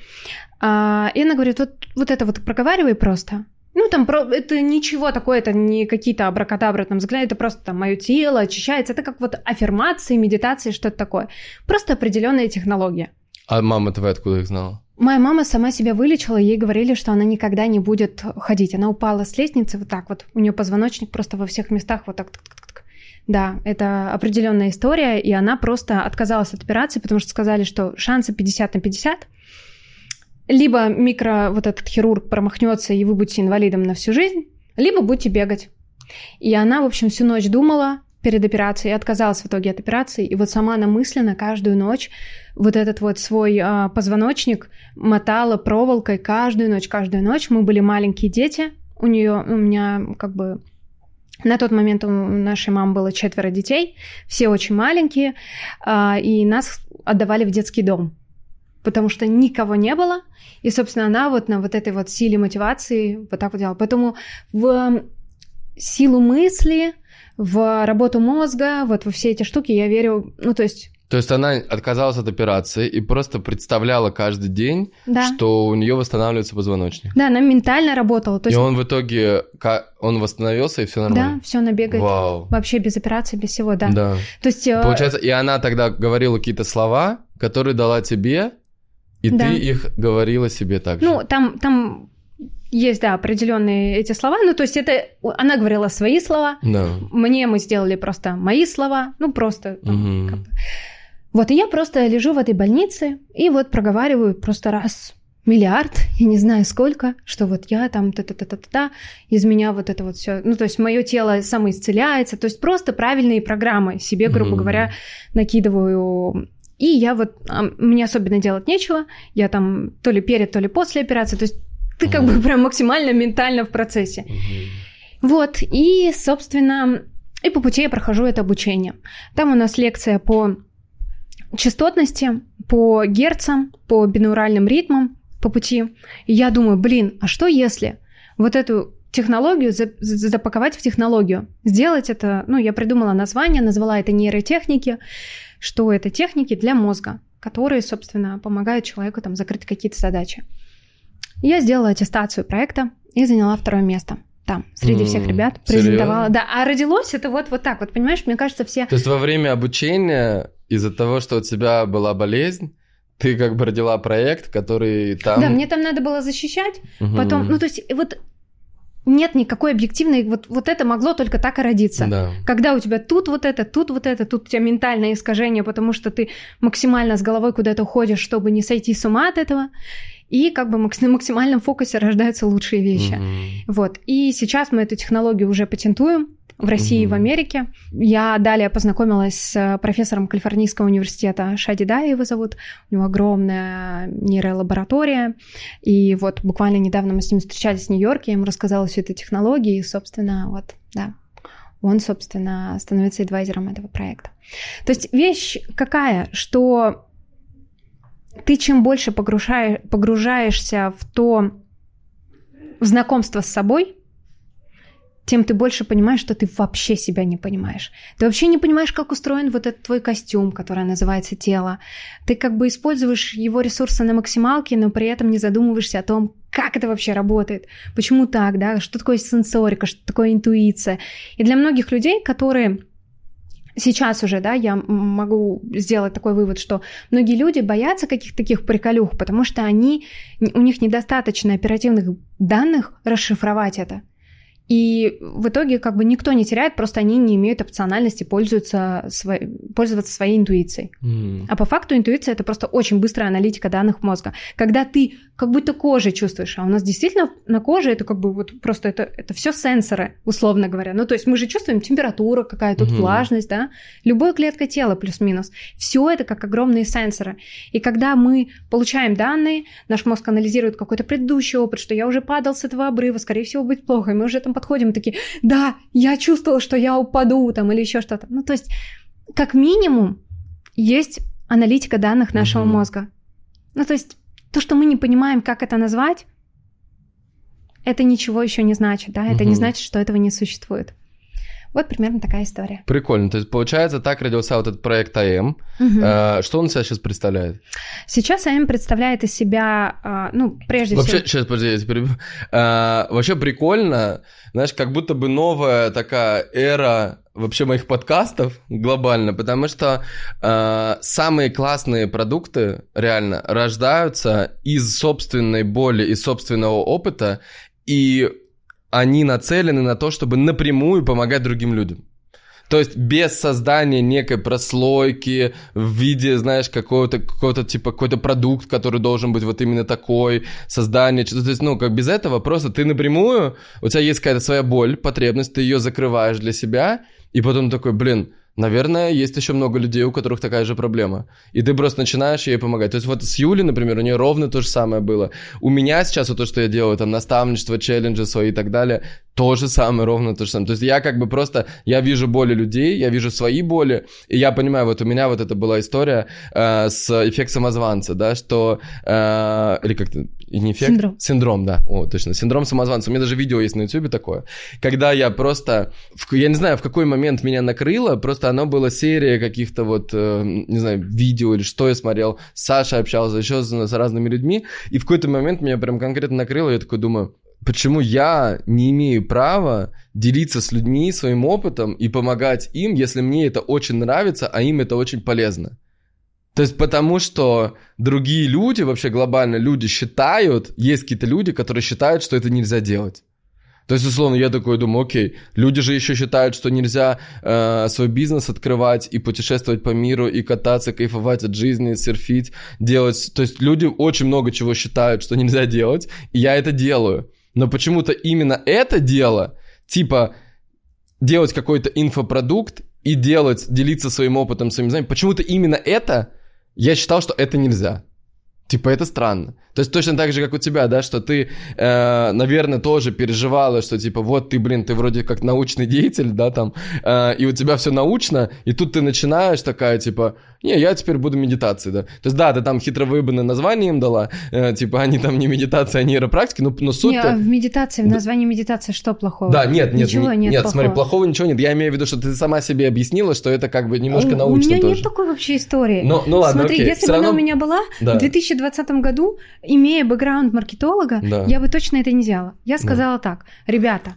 Speaker 2: И она говорит, вот, вот это вот проговаривай просто. Ну, там про... это ничего такое, это не какие-то абракадабры, там, взгляд, это просто там мое тело очищается, это как вот аффирмации, медитации, что-то такое. Просто определенная технология.
Speaker 1: А мама твоя откуда их знала?
Speaker 2: Моя мама сама себя вылечила, ей говорили, что она никогда не будет ходить. Она упала с лестницы вот так вот, у нее позвоночник просто во всех местах вот так. Да, это определенная история, и она просто отказалась от операции, потому что сказали, что шансы 50 на 50. Либо микро вот этот хирург промахнется, и вы будете инвалидом на всю жизнь, либо будете бегать. И она, в общем, всю ночь думала перед операцией, отказалась в итоге от операции, и вот сама она мысленно каждую ночь вот этот вот свой а, позвоночник мотала проволокой каждую ночь, каждую ночь. Мы были маленькие дети, у нее, у меня как бы на тот момент у нашей мамы было четверо детей, все очень маленькие, а, и нас отдавали в детский дом потому что никого не было, и, собственно, она вот на вот этой вот силе мотивации вот так вот делала. Поэтому в силу мысли, в работу мозга, вот во все эти штуки я верю, ну, то есть
Speaker 1: то есть она отказалась от операции и просто представляла каждый день, да. что у нее восстанавливается позвоночник.
Speaker 2: Да, она ментально работала.
Speaker 1: То есть... И он в итоге он восстановился и все нормально.
Speaker 2: Да, все набегает. Вау. Вообще без операции, без всего, да.
Speaker 1: Да.
Speaker 2: То есть.
Speaker 1: Э, Получается, и она тогда говорила какие-то слова, которые дала тебе, и да. ты их говорила себе так
Speaker 2: же. Ну, там, там есть, да, определенные эти слова. Ну, то есть это она говорила свои слова.
Speaker 1: Да.
Speaker 2: Мне мы сделали просто мои слова. Ну, просто. Угу. Как бы. Вот, и я просто лежу в этой больнице и вот проговариваю просто раз миллиард, я не знаю сколько, что вот я там та-та-та-та-та, из меня вот это вот все, ну, то есть мое тело самоисцеляется, то есть просто правильные программы себе, грубо mm-hmm. говоря, накидываю. И я вот, а, мне особенно делать нечего, я там то ли перед, то ли после операции, то есть ты как бы прям максимально ментально в процессе. Mm-hmm. Вот, и, собственно, и по пути я прохожу это обучение. Там у нас лекция по частотности, по герцам, по бинуральным ритмам по пути. И я думаю, блин, а что если вот эту технологию запаковать в технологию? Сделать это, ну, я придумала название, назвала это нейротехники, что это техники для мозга, которые, собственно, помогают человеку там закрыть какие-то задачи. Я сделала аттестацию проекта и заняла второе место там, среди всех ребят, презентовала. Серьезно? Да, а родилось это вот, вот так вот, понимаешь, мне кажется, все...
Speaker 1: То есть во время обучения из-за того, что у тебя была болезнь, ты как бы родила проект, который там...
Speaker 2: Да, мне там надо было защищать, угу. потом, ну то есть вот нет никакой объективной, вот, вот это могло только так и родиться.
Speaker 1: Да.
Speaker 2: Когда у тебя тут вот это, тут вот это, тут у тебя ментальное искажение, потому что ты максимально с головой куда-то уходишь, чтобы не сойти с ума от этого, и как бы на максимальном фокусе рождаются лучшие вещи. Mm-hmm. Вот. И сейчас мы эту технологию уже патентуем, в России и в Америке. Я далее познакомилась с профессором Калифорнийского университета Шади Дай его зовут. У него огромная нейролаборатория. И вот буквально недавно мы с ним встречались в Нью-Йорке, я ему рассказала всю эту технологию, и, собственно, вот, да, он, собственно, становится адвайзером этого проекта. То есть вещь какая, что ты чем больше погружаешь, погружаешься в то, в знакомство с собой, тем ты больше понимаешь, что ты вообще себя не понимаешь. Ты вообще не понимаешь, как устроен вот этот твой костюм, который называется тело. Ты как бы используешь его ресурсы на максималке, но при этом не задумываешься о том, как это вообще работает, почему так, да, что такое сенсорика, что такое интуиция. И для многих людей, которые сейчас уже, да, я могу сделать такой вывод, что многие люди боятся каких-то таких приколюх, потому что они, у них недостаточно оперативных данных расшифровать это. И в итоге как бы никто не теряет, просто они не имеют опциональности пользоваться, свой, пользоваться своей интуицией. Mm. А по факту интуиция это просто очень быстрая аналитика данных мозга. Когда ты как будто кожей чувствуешь, а у нас действительно на коже это как бы вот просто это, это все сенсоры, условно говоря. Ну то есть мы же чувствуем температуру какая тут mm-hmm. влажность, да, любая клетка тела плюс-минус. Все это как огромные сенсоры. И когда мы получаем данные, наш мозг анализирует какой-то предыдущий опыт, что я уже падал с этого обрыва, скорее всего будет плохо, и мы уже там подходим такие, да, я чувствовала, что я упаду там или еще что-то. Ну, то есть, как минимум, есть аналитика данных нашего mm-hmm. мозга. Ну, то есть, то, что мы не понимаем, как это назвать, это ничего еще не значит, да, это mm-hmm. не значит, что этого не существует. Вот примерно такая история.
Speaker 1: Прикольно. То есть, получается, так родился вот этот проект АМ. Угу. А, что он себя сейчас представляет?
Speaker 2: Сейчас АМ представляет из себя, а, ну, прежде
Speaker 1: вообще,
Speaker 2: всего...
Speaker 1: Сейчас, подожди, я теперь... А, вообще прикольно, знаешь, как будто бы новая такая эра вообще моих подкастов глобально, потому что э, самые классные продукты реально рождаются из собственной боли, из собственного опыта, и они нацелены на то, чтобы напрямую помогать другим людям. То есть без создания некой прослойки в виде, знаешь, какого-то, какого-то типа, какой-то продукт, который должен быть вот именно такой, создание, то есть, ну, как без этого, просто ты напрямую, у тебя есть какая-то своя боль, потребность, ты ее закрываешь для себя, и потом такой, блин, Наверное, есть еще много людей, у которых такая же проблема. И ты просто начинаешь ей помогать. То есть вот с Юлей, например, у нее ровно то же самое было. У меня сейчас вот то, что я делаю, там наставничество, челленджи свои и так далее, то же самое, ровно то же самое. То есть я как бы просто, я вижу боли людей, я вижу свои боли, и я понимаю, вот у меня вот это была история э, с эффект самозванца, да, что, э, или как-то, не эффект?
Speaker 2: Синдром.
Speaker 1: Синдром, да, о, точно, синдром самозванца. У меня даже видео есть на YouTube такое, когда я просто, в, я не знаю, в какой момент меня накрыло, просто оно было серия каких-то вот, э, не знаю, видео или что я смотрел, с Сашей общался, еще с, с разными людьми, и в какой-то момент меня прям конкретно накрыло, я такой думаю, почему я не имею права делиться с людьми своим опытом и помогать им, если мне это очень нравится, а им это очень полезно. То есть потому что другие люди, вообще глобально люди считают, есть какие-то люди, которые считают, что это нельзя делать. То есть, условно, я такой думаю, окей, люди же еще считают, что нельзя э, свой бизнес открывать и путешествовать по миру, и кататься, кайфовать от жизни, серфить, делать. То есть люди очень много чего считают, что нельзя делать, и я это делаю. Но почему-то именно это дело, типа делать какой-то инфопродукт и делать, делиться своим опытом, своим знанием, почему-то именно это, я считал, что это нельзя. Типа это странно. То есть точно так же, как у тебя, да, что ты, э, наверное, тоже переживала, что типа вот ты, блин, ты вроде как научный деятель, да, там, э, и у тебя все научно, и тут ты начинаешь такая, типа, не, я теперь буду медитацией, да. То есть да, ты там хитро выбранное название им дала, э, типа они там не медитация, а нейропрактики, но, но суть... Не,
Speaker 2: а в медитации, в названии медитации что плохого?
Speaker 1: Да, нет, нет, ничего нет, нет плохого. смотри, плохого ничего нет. Я имею в виду, что ты сама себе объяснила, что это как бы немножко научно
Speaker 2: тоже. У меня
Speaker 1: тоже.
Speaker 2: нет такой вообще истории.
Speaker 1: Но, ну ладно,
Speaker 2: Смотри,
Speaker 1: окей.
Speaker 2: если бы равно... она у меня была да. в 2020 году, имея бэкграунд маркетолога, да. я бы точно это не сделала. Я сказала да. так, ребята,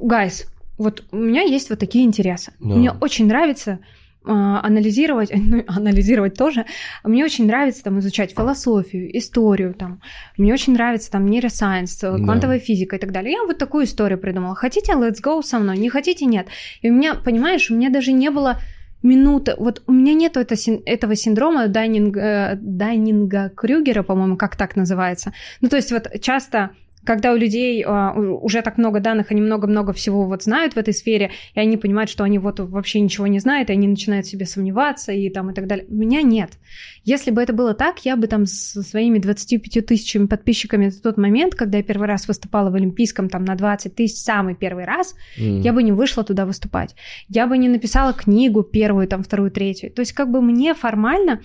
Speaker 2: guys, вот у меня есть вот такие интересы. Да. Мне очень нравится анализировать, ну, анализировать тоже. Мне очень нравится там изучать философию, историю, там. Мне очень нравится там нейросайенс, квантовая да. физика и так далее. Я вот такую историю придумала. Хотите, let's go со мной, не хотите, нет. И у меня, понимаешь, у меня даже не было минута. Вот у меня нет это, этого синдрома Дайнинга, э, Дайнинга Крюгера, по-моему, как так называется. Ну, то есть вот часто когда у людей а, уже так много данных, они много-много всего вот знают в этой сфере, и они понимают, что они вот вообще ничего не знают, и они начинают себе сомневаться и там и так далее. У меня нет. Если бы это было так, я бы там со своими 25 тысячами подписчиками в тот момент, когда я первый раз выступала в Олимпийском там на 20 тысяч, самый первый раз, mm. я бы не вышла туда выступать. Я бы не написала книгу первую, там, вторую, третью. То есть как бы мне формально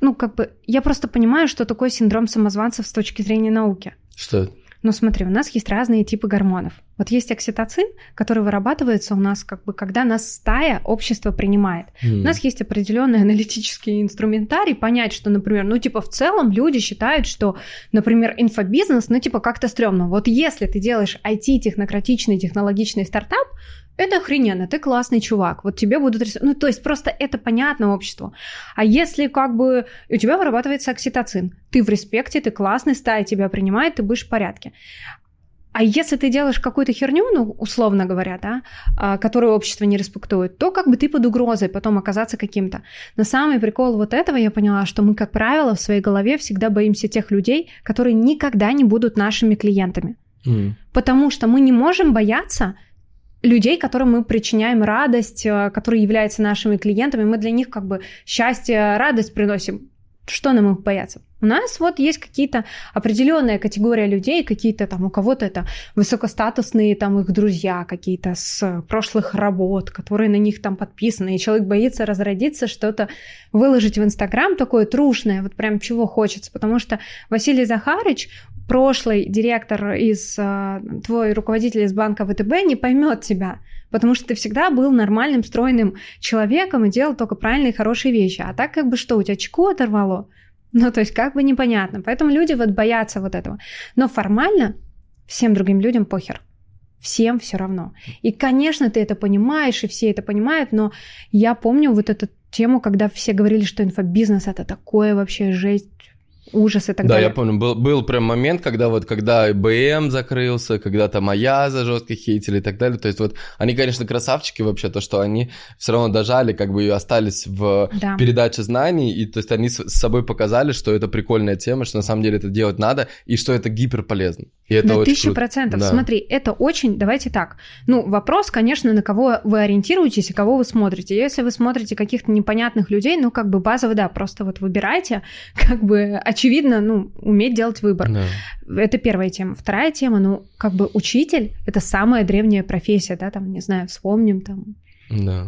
Speaker 2: ну, как бы, я просто понимаю, что такое синдром самозванцев с точки зрения науки.
Speaker 1: Что
Speaker 2: Ну смотри, у нас есть разные типы гормонов. Вот есть окситоцин, который вырабатывается у нас, как бы, когда нас стая, общество принимает. Mm. У нас есть определенный аналитический инструментарий, понять, что, например, ну, типа, в целом люди считают, что, например, инфобизнес, ну, типа, как-то стрёмно. Вот если ты делаешь IT-технократичный, технологичный стартап, это охрененно, ты классный чувак, вот тебе будут рисовать. Ну, то есть просто это понятно обществу. А если как бы у тебя вырабатывается окситоцин, ты в респекте, ты классный, стая тебя принимает, ты будешь в порядке. А если ты делаешь какую-то херню, ну, условно говоря, да, а, которую общество не респектует, то как бы ты под угрозой потом оказаться каким-то. Но самый прикол вот этого я поняла, что мы, как правило, в своей голове всегда боимся тех людей, которые никогда не будут нашими клиентами. Mm. Потому что мы не можем бояться людей, которым мы причиняем радость, э, которые являются нашими клиентами, мы для них как бы счастье, радость приносим. Что нам их бояться? У нас вот есть какие-то определенная категория людей, какие-то там у кого-то это высокостатусные там их друзья какие-то с прошлых работ, которые на них там подписаны, и человек боится разродиться, что-то выложить в Инстаграм такое трушное, вот прям чего хочется, потому что Василий Захарыч, прошлый директор из а, твой руководитель из банка ВТБ не поймет тебя, потому что ты всегда был нормальным, стройным человеком и делал только правильные, хорошие вещи. А так как бы что, у тебя очко оторвало? Ну, то есть как бы непонятно. Поэтому люди вот боятся вот этого. Но формально всем другим людям похер. Всем все равно. И, конечно, ты это понимаешь, и все это понимают, но я помню вот эту тему, когда все говорили, что инфобизнес это такое вообще жесть. Ужас и так
Speaker 1: да,
Speaker 2: далее.
Speaker 1: Да, я помню, был, был прям момент, когда вот, когда БМ закрылся, когда там за жестко хейтили и так далее, то есть вот они, конечно, красавчики вообще, то, что они все равно дожали, как бы и остались в да. передаче знаний, и то есть они с, с собой показали, что это прикольная тема, что на самом деле это делать надо, и что это гиперполезно. И это очень
Speaker 2: тысяча процентов. Да. Смотри, это очень, давайте так, ну, вопрос, конечно, на кого вы ориентируетесь и кого вы смотрите. Если вы смотрите каких-то непонятных людей, ну, как бы базово, да, просто вот выбирайте, как бы очевидно, ну, уметь делать выбор. Да. Это первая тема. Вторая тема, ну, как бы учитель — это самая древняя профессия, да, там, не знаю, вспомним там...
Speaker 1: Да.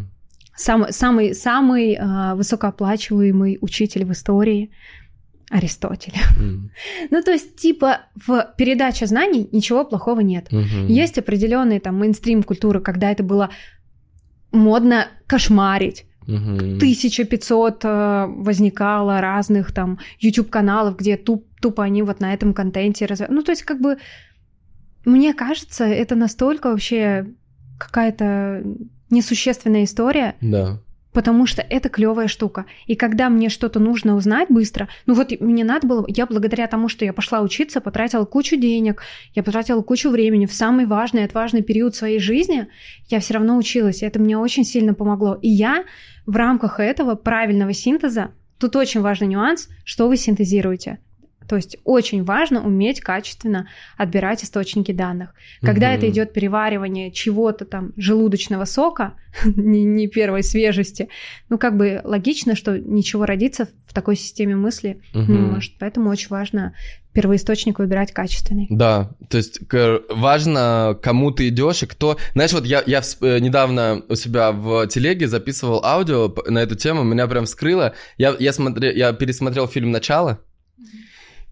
Speaker 2: Самый, самый, самый э, высокооплачиваемый учитель в истории — Аристотеля. Mm. ну, то есть, типа, в передаче знаний ничего плохого нет. Mm-hmm. Есть определенные там мейнстрим культуры, когда это было модно кошмарить. Mm-hmm. 1500 э, возникало разных там YouTube-каналов, где туп, тупо они вот на этом контенте развивают. Ну, то есть, как бы, мне кажется, это настолько вообще какая-то несущественная история.
Speaker 1: Да
Speaker 2: потому что это клевая штука. И когда мне что-то нужно узнать быстро, ну вот мне надо было, я благодаря тому, что я пошла учиться, потратила кучу денег, я потратила кучу времени в самый важный, отважный период своей жизни, я все равно училась, и это мне очень сильно помогло. И я в рамках этого правильного синтеза, тут очень важный нюанс, что вы синтезируете. То есть очень важно уметь качественно отбирать источники данных. Когда угу. это идет переваривание чего-то там желудочного сока, не, не первой свежести, ну как бы логично, что ничего родиться в такой системе мысли угу. не может. Поэтому очень важно первоисточник выбирать качественный.
Speaker 1: Да, то есть важно, кому ты идешь и кто. Знаешь, вот я, я э, недавно у себя в телеге записывал аудио на эту тему, меня прям вскрыло. Я, я, смотрел, я пересмотрел фильм «Начало»,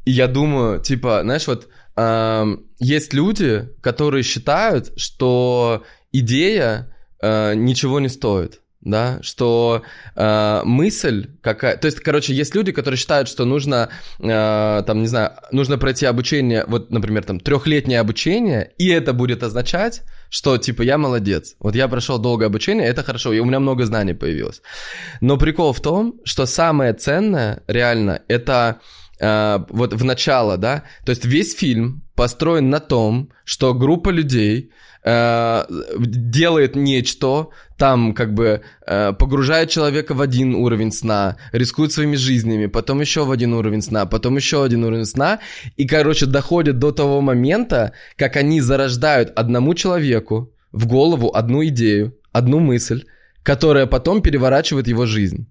Speaker 1: я думаю, типа, знаешь, вот э, есть люди, которые считают, что идея э, ничего не стоит да, что э, мысль какая, то есть, короче, есть люди, которые считают, что нужно, э, там, не знаю, нужно пройти обучение, вот, например, там трехлетнее обучение, и это будет означать, что типа я молодец, вот я прошел долгое обучение, это хорошо, и у меня много знаний появилось. Но прикол в том, что самое ценное реально это э, вот в начало, да, то есть весь фильм построен на том, что группа людей э, делает нечто, там как бы э, погружает человека в один уровень сна, рискует своими жизнями, потом еще в один уровень сна, потом еще один уровень сна, и, короче, доходит до того момента, как они зарождают одному человеку в голову одну идею, одну мысль, которая потом переворачивает его жизнь.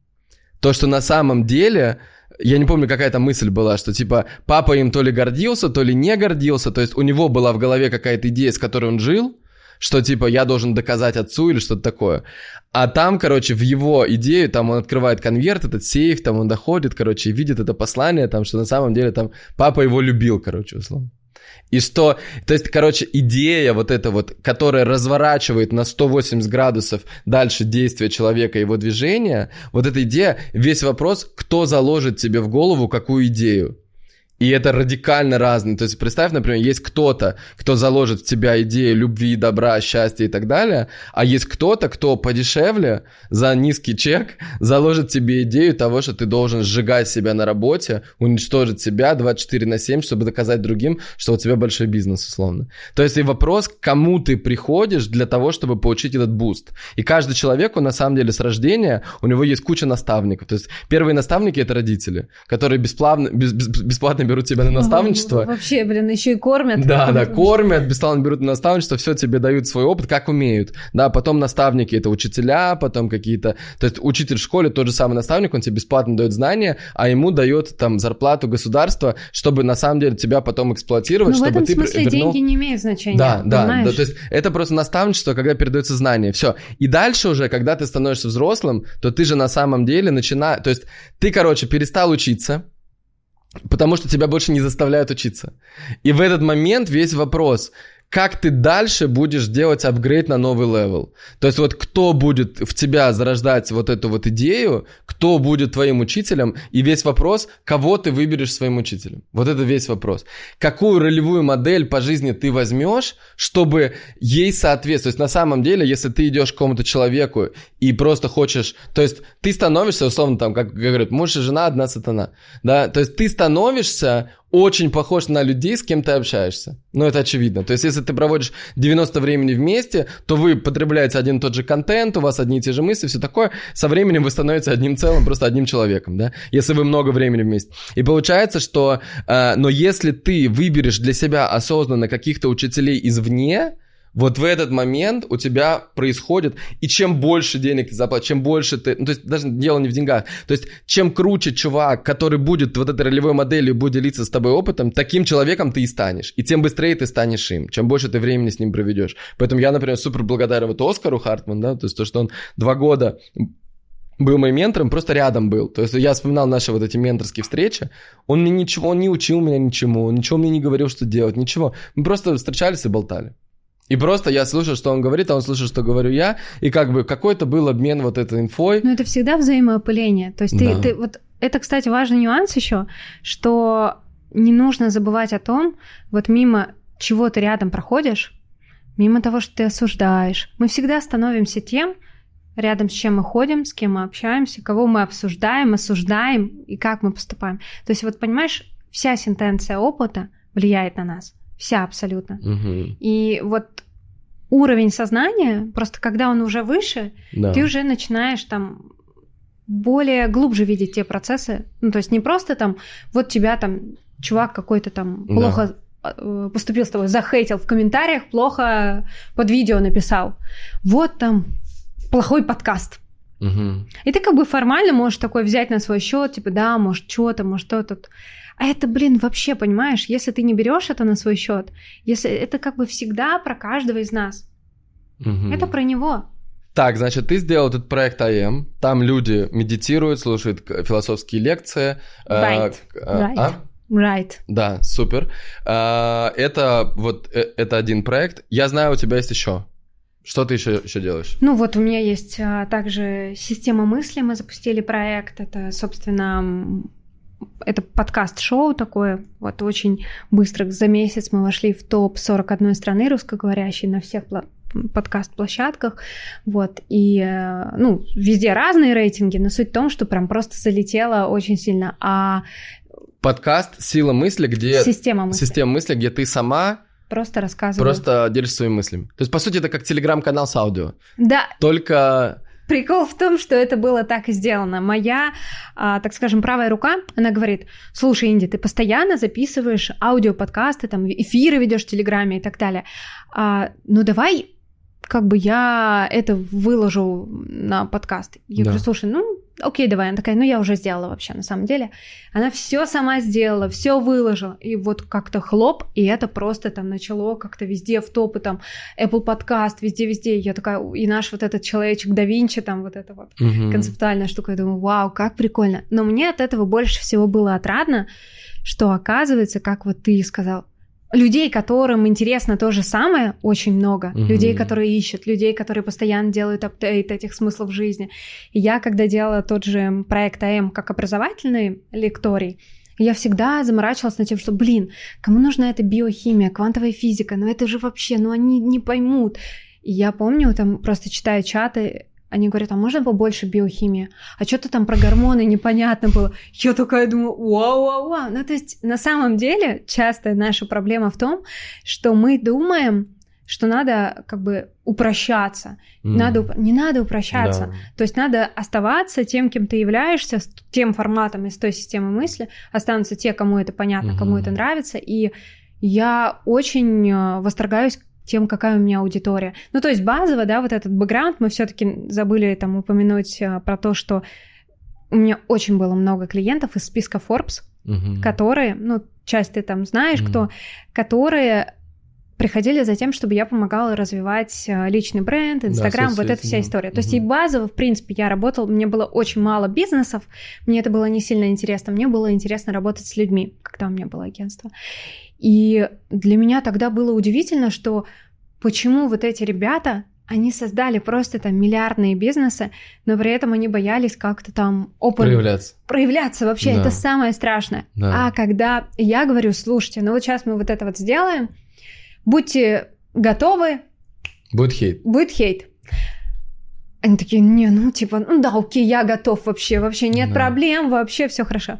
Speaker 1: То, что на самом деле я не помню, какая там мысль была, что типа папа им то ли гордился, то ли не гордился, то есть у него была в голове какая-то идея, с которой он жил, что типа я должен доказать отцу или что-то такое. А там, короче, в его идею, там он открывает конверт, этот сейф, там он доходит, короче, и видит это послание, там, что на самом деле там папа его любил, короче, условно. И что, то есть, короче, идея вот эта вот, которая разворачивает на 180 градусов дальше действия человека, его движения, вот эта идея, весь вопрос, кто заложит тебе в голову какую идею. И это радикально разное. То есть представь, например, есть кто-то, кто заложит в тебя идею любви, добра, счастья и так далее, а есть кто-то, кто подешевле, за низкий чек, заложит тебе идею того, что ты должен сжигать себя на работе, уничтожить себя 24 на 7, чтобы доказать другим, что у тебя большой бизнес, условно. То есть и вопрос, к кому ты приходишь для того, чтобы получить этот буст. И каждый человек, он на самом деле с рождения, у него есть куча наставников. То есть первые наставники это родители, которые бесплатно, без, бесплатно берут тебя на наставничество.
Speaker 2: Вообще, блин, еще и кормят.
Speaker 1: Да, да, кормят, бесплатно берут на наставничество, все тебе дают свой опыт, как умеют. Да, потом наставники это учителя, потом какие-то... То есть учитель в школе, тот же самый наставник, он тебе бесплатно дает знания, а ему дает там зарплату государства, чтобы на самом деле тебя потом эксплуатировать,
Speaker 2: ну,
Speaker 1: чтобы
Speaker 2: в этом
Speaker 1: ты
Speaker 2: смысле
Speaker 1: вернул...
Speaker 2: деньги не имеют значения.
Speaker 1: Да, да, да, то есть это просто наставничество, когда передается знание, все. И дальше уже, когда ты становишься взрослым, то ты же на самом деле начинаешь... То есть ты, короче, перестал учиться, Потому что тебя больше не заставляют учиться. И в этот момент весь вопрос, как ты дальше будешь делать апгрейд на новый level. То есть вот кто будет в тебя зарождать вот эту вот идею, кто будет твоим учителем, и весь вопрос, кого ты выберешь своим учителем. Вот это весь вопрос. Какую ролевую модель по жизни ты возьмешь, чтобы ей соответствовать. На самом деле, если ты идешь к какому-то человеку и просто хочешь... То есть ты становишься, условно, там, как говорят, муж и жена, одна сатана. Да? То есть ты становишься очень похож на людей, с кем ты общаешься. Ну, это очевидно. То есть, если ты проводишь 90 времени вместе, то вы потребляете один и тот же контент, у вас одни и те же мысли, все такое. Со временем вы становитесь одним целым, просто одним человеком, да, если вы много времени вместе. И получается, что, э, но если ты выберешь для себя осознанно каких-то учителей извне, вот в этот момент у тебя происходит, и чем больше денег ты заплатишь, чем больше ты, ну, то есть даже дело не в деньгах, то есть чем круче чувак, который будет вот этой ролевой моделью, будет делиться с тобой опытом, таким человеком ты и станешь, и тем быстрее ты станешь им, чем больше ты времени с ним проведешь. Поэтому я, например, супер благодарен вот Оскару Хартман, да, то есть то, что он два года был моим ментором, просто рядом был. То есть я вспоминал наши вот эти менторские встречи. Он мне ничего, он не учил меня ничему, ничего мне не говорил, что делать, ничего. Мы просто встречались и болтали. И просто я слушаю, что он говорит, а он слушает, что говорю я, и как бы какой-то был обмен вот этой инфой.
Speaker 2: Но это всегда взаимоопыление. То есть ты, да. ты вот это, кстати, важный нюанс еще, что не нужно забывать о том, вот мимо чего ты рядом проходишь, мимо того, что ты осуждаешь. Мы всегда становимся тем, рядом с чем мы ходим, с кем мы общаемся, кого мы обсуждаем, осуждаем и как мы поступаем. То есть вот понимаешь, вся сентенция опыта влияет на нас. Вся абсолютно.
Speaker 1: Угу.
Speaker 2: И вот уровень сознания, просто когда он уже выше, да. ты уже начинаешь там более глубже видеть те процессы. Ну, то есть не просто там, вот тебя там чувак какой-то там да. плохо э, поступил с тобой, захейтил в комментариях, плохо под видео написал. Вот там плохой подкаст.
Speaker 1: Угу.
Speaker 2: И ты как бы формально можешь такой взять на свой счет, типа, да, может, что-то, может, что-то. А это, блин, вообще, понимаешь, если ты не берешь это на свой счет, если это как бы всегда про каждого из нас.
Speaker 1: Угу.
Speaker 2: Это про него.
Speaker 1: Так, значит, ты сделал этот проект АМ, там люди медитируют, слушают философские лекции.
Speaker 2: Э, right.
Speaker 1: Э,
Speaker 2: right. А? Right.
Speaker 1: Да, супер. Э, это вот это один проект. Я знаю, у тебя есть еще. Что ты еще, еще делаешь?
Speaker 2: Ну вот у меня есть а, также система мысли. Мы запустили проект. Это, собственно, это подкаст-шоу такое, вот очень быстро, за месяц мы вошли в топ 41 страны русскоговорящей на всех подкаст-площадках, вот, и, э, ну, везде разные рейтинги, но суть в том, что прям просто залетело очень сильно, а...
Speaker 1: Подкаст «Сила мысли», где...
Speaker 2: Система мысли.
Speaker 1: Система мысли, где ты сама
Speaker 2: Просто рассказываю.
Speaker 1: Просто делишься своими мыслями. То есть, по сути, это как телеграм-канал с аудио.
Speaker 2: Да.
Speaker 1: Только
Speaker 2: Прикол в том, что это было так и сделано. Моя, а, так скажем, правая рука, она говорит, слушай, Инди, ты постоянно записываешь аудиоподкасты, там, эфиры ведешь в Телеграме и так далее. А, ну давай как бы я это выложу на подкаст. Я да. говорю, слушай, ну, окей, давай. Она такая, ну, я уже сделала вообще, на самом деле. Она все сама сделала, все выложила. И вот как-то хлоп, и это просто там начало как-то везде в топы, там, Apple Podcast, везде-везде. Я такая, и наш вот этот человечек да Винчи, там, вот эта вот угу. концептуальная штука. Я думаю, вау, как прикольно. Но мне от этого больше всего было отрадно, что оказывается, как вот ты сказал, людей, которым интересно то же самое, очень много. Угу. Людей, которые ищут, людей, которые постоянно делают апдейт этих смыслов жизни. И я, когда делала тот же проект АМ как образовательный лекторий, я всегда заморачивалась над тем, что, блин, кому нужна эта биохимия, квантовая физика, ну это же вообще, ну они не поймут. И я помню, там просто читая чаты, они говорят, а можно побольше биохимии? А что-то там про гормоны непонятно было. Я такая думаю, вау-вау-вау. Ну, то есть, на самом деле, часто наша проблема в том, что мы думаем, что надо как бы упрощаться. Mm. Надо, не надо упрощаться. Да. То есть надо оставаться тем, кем ты являешься, с тем форматом из той системы мысли. Останутся те, кому это понятно, mm-hmm. кому это нравится. И я очень э, восторгаюсь тем, какая у меня аудитория. Ну, то есть базово, да, вот этот бэкграунд, мы все-таки забыли там упомянуть а, про то, что у меня очень было много клиентов из списка Forbes,
Speaker 1: угу.
Speaker 2: которые, ну, часть ты там знаешь, угу. кто, которые приходили за тем, чтобы я помогала развивать э, личный бренд, Инстаграм, да, вот эта вся история. То угу. есть и базово, в принципе, я работала, мне было очень мало бизнесов, мне это было не сильно интересно, мне было интересно работать с людьми, когда у меня было агентство. И для меня тогда было удивительно, что почему вот эти ребята, они создали просто там миллиардные бизнесы, но при этом они боялись как-то там open...
Speaker 1: проявляться.
Speaker 2: Проявляться вообще, да. это самое страшное. Да. А когда я говорю, слушайте, ну вот сейчас мы вот это вот сделаем, будьте готовы.
Speaker 1: Будет хейт.
Speaker 2: Будет хейт. Они такие, не, ну типа, ну да, окей, я готов вообще, вообще нет да. проблем, вообще все хорошо.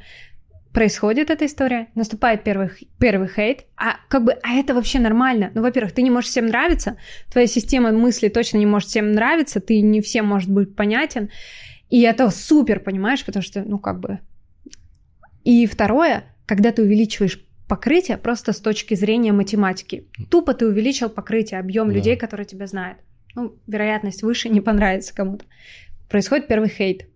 Speaker 2: Происходит эта история, наступает первый, первый хейт, а как бы, а это вообще нормально. Ну, во-первых, ты не можешь всем нравиться, твоя система мысли точно не может всем нравиться, ты не всем может быть понятен, и это супер, понимаешь, потому что, ну, как бы... И второе, когда ты увеличиваешь покрытие просто с точки зрения математики. Тупо ты увеличил покрытие, объем да. людей, которые тебя знают. Ну, вероятность выше, не понравится кому-то. Происходит первый хейт.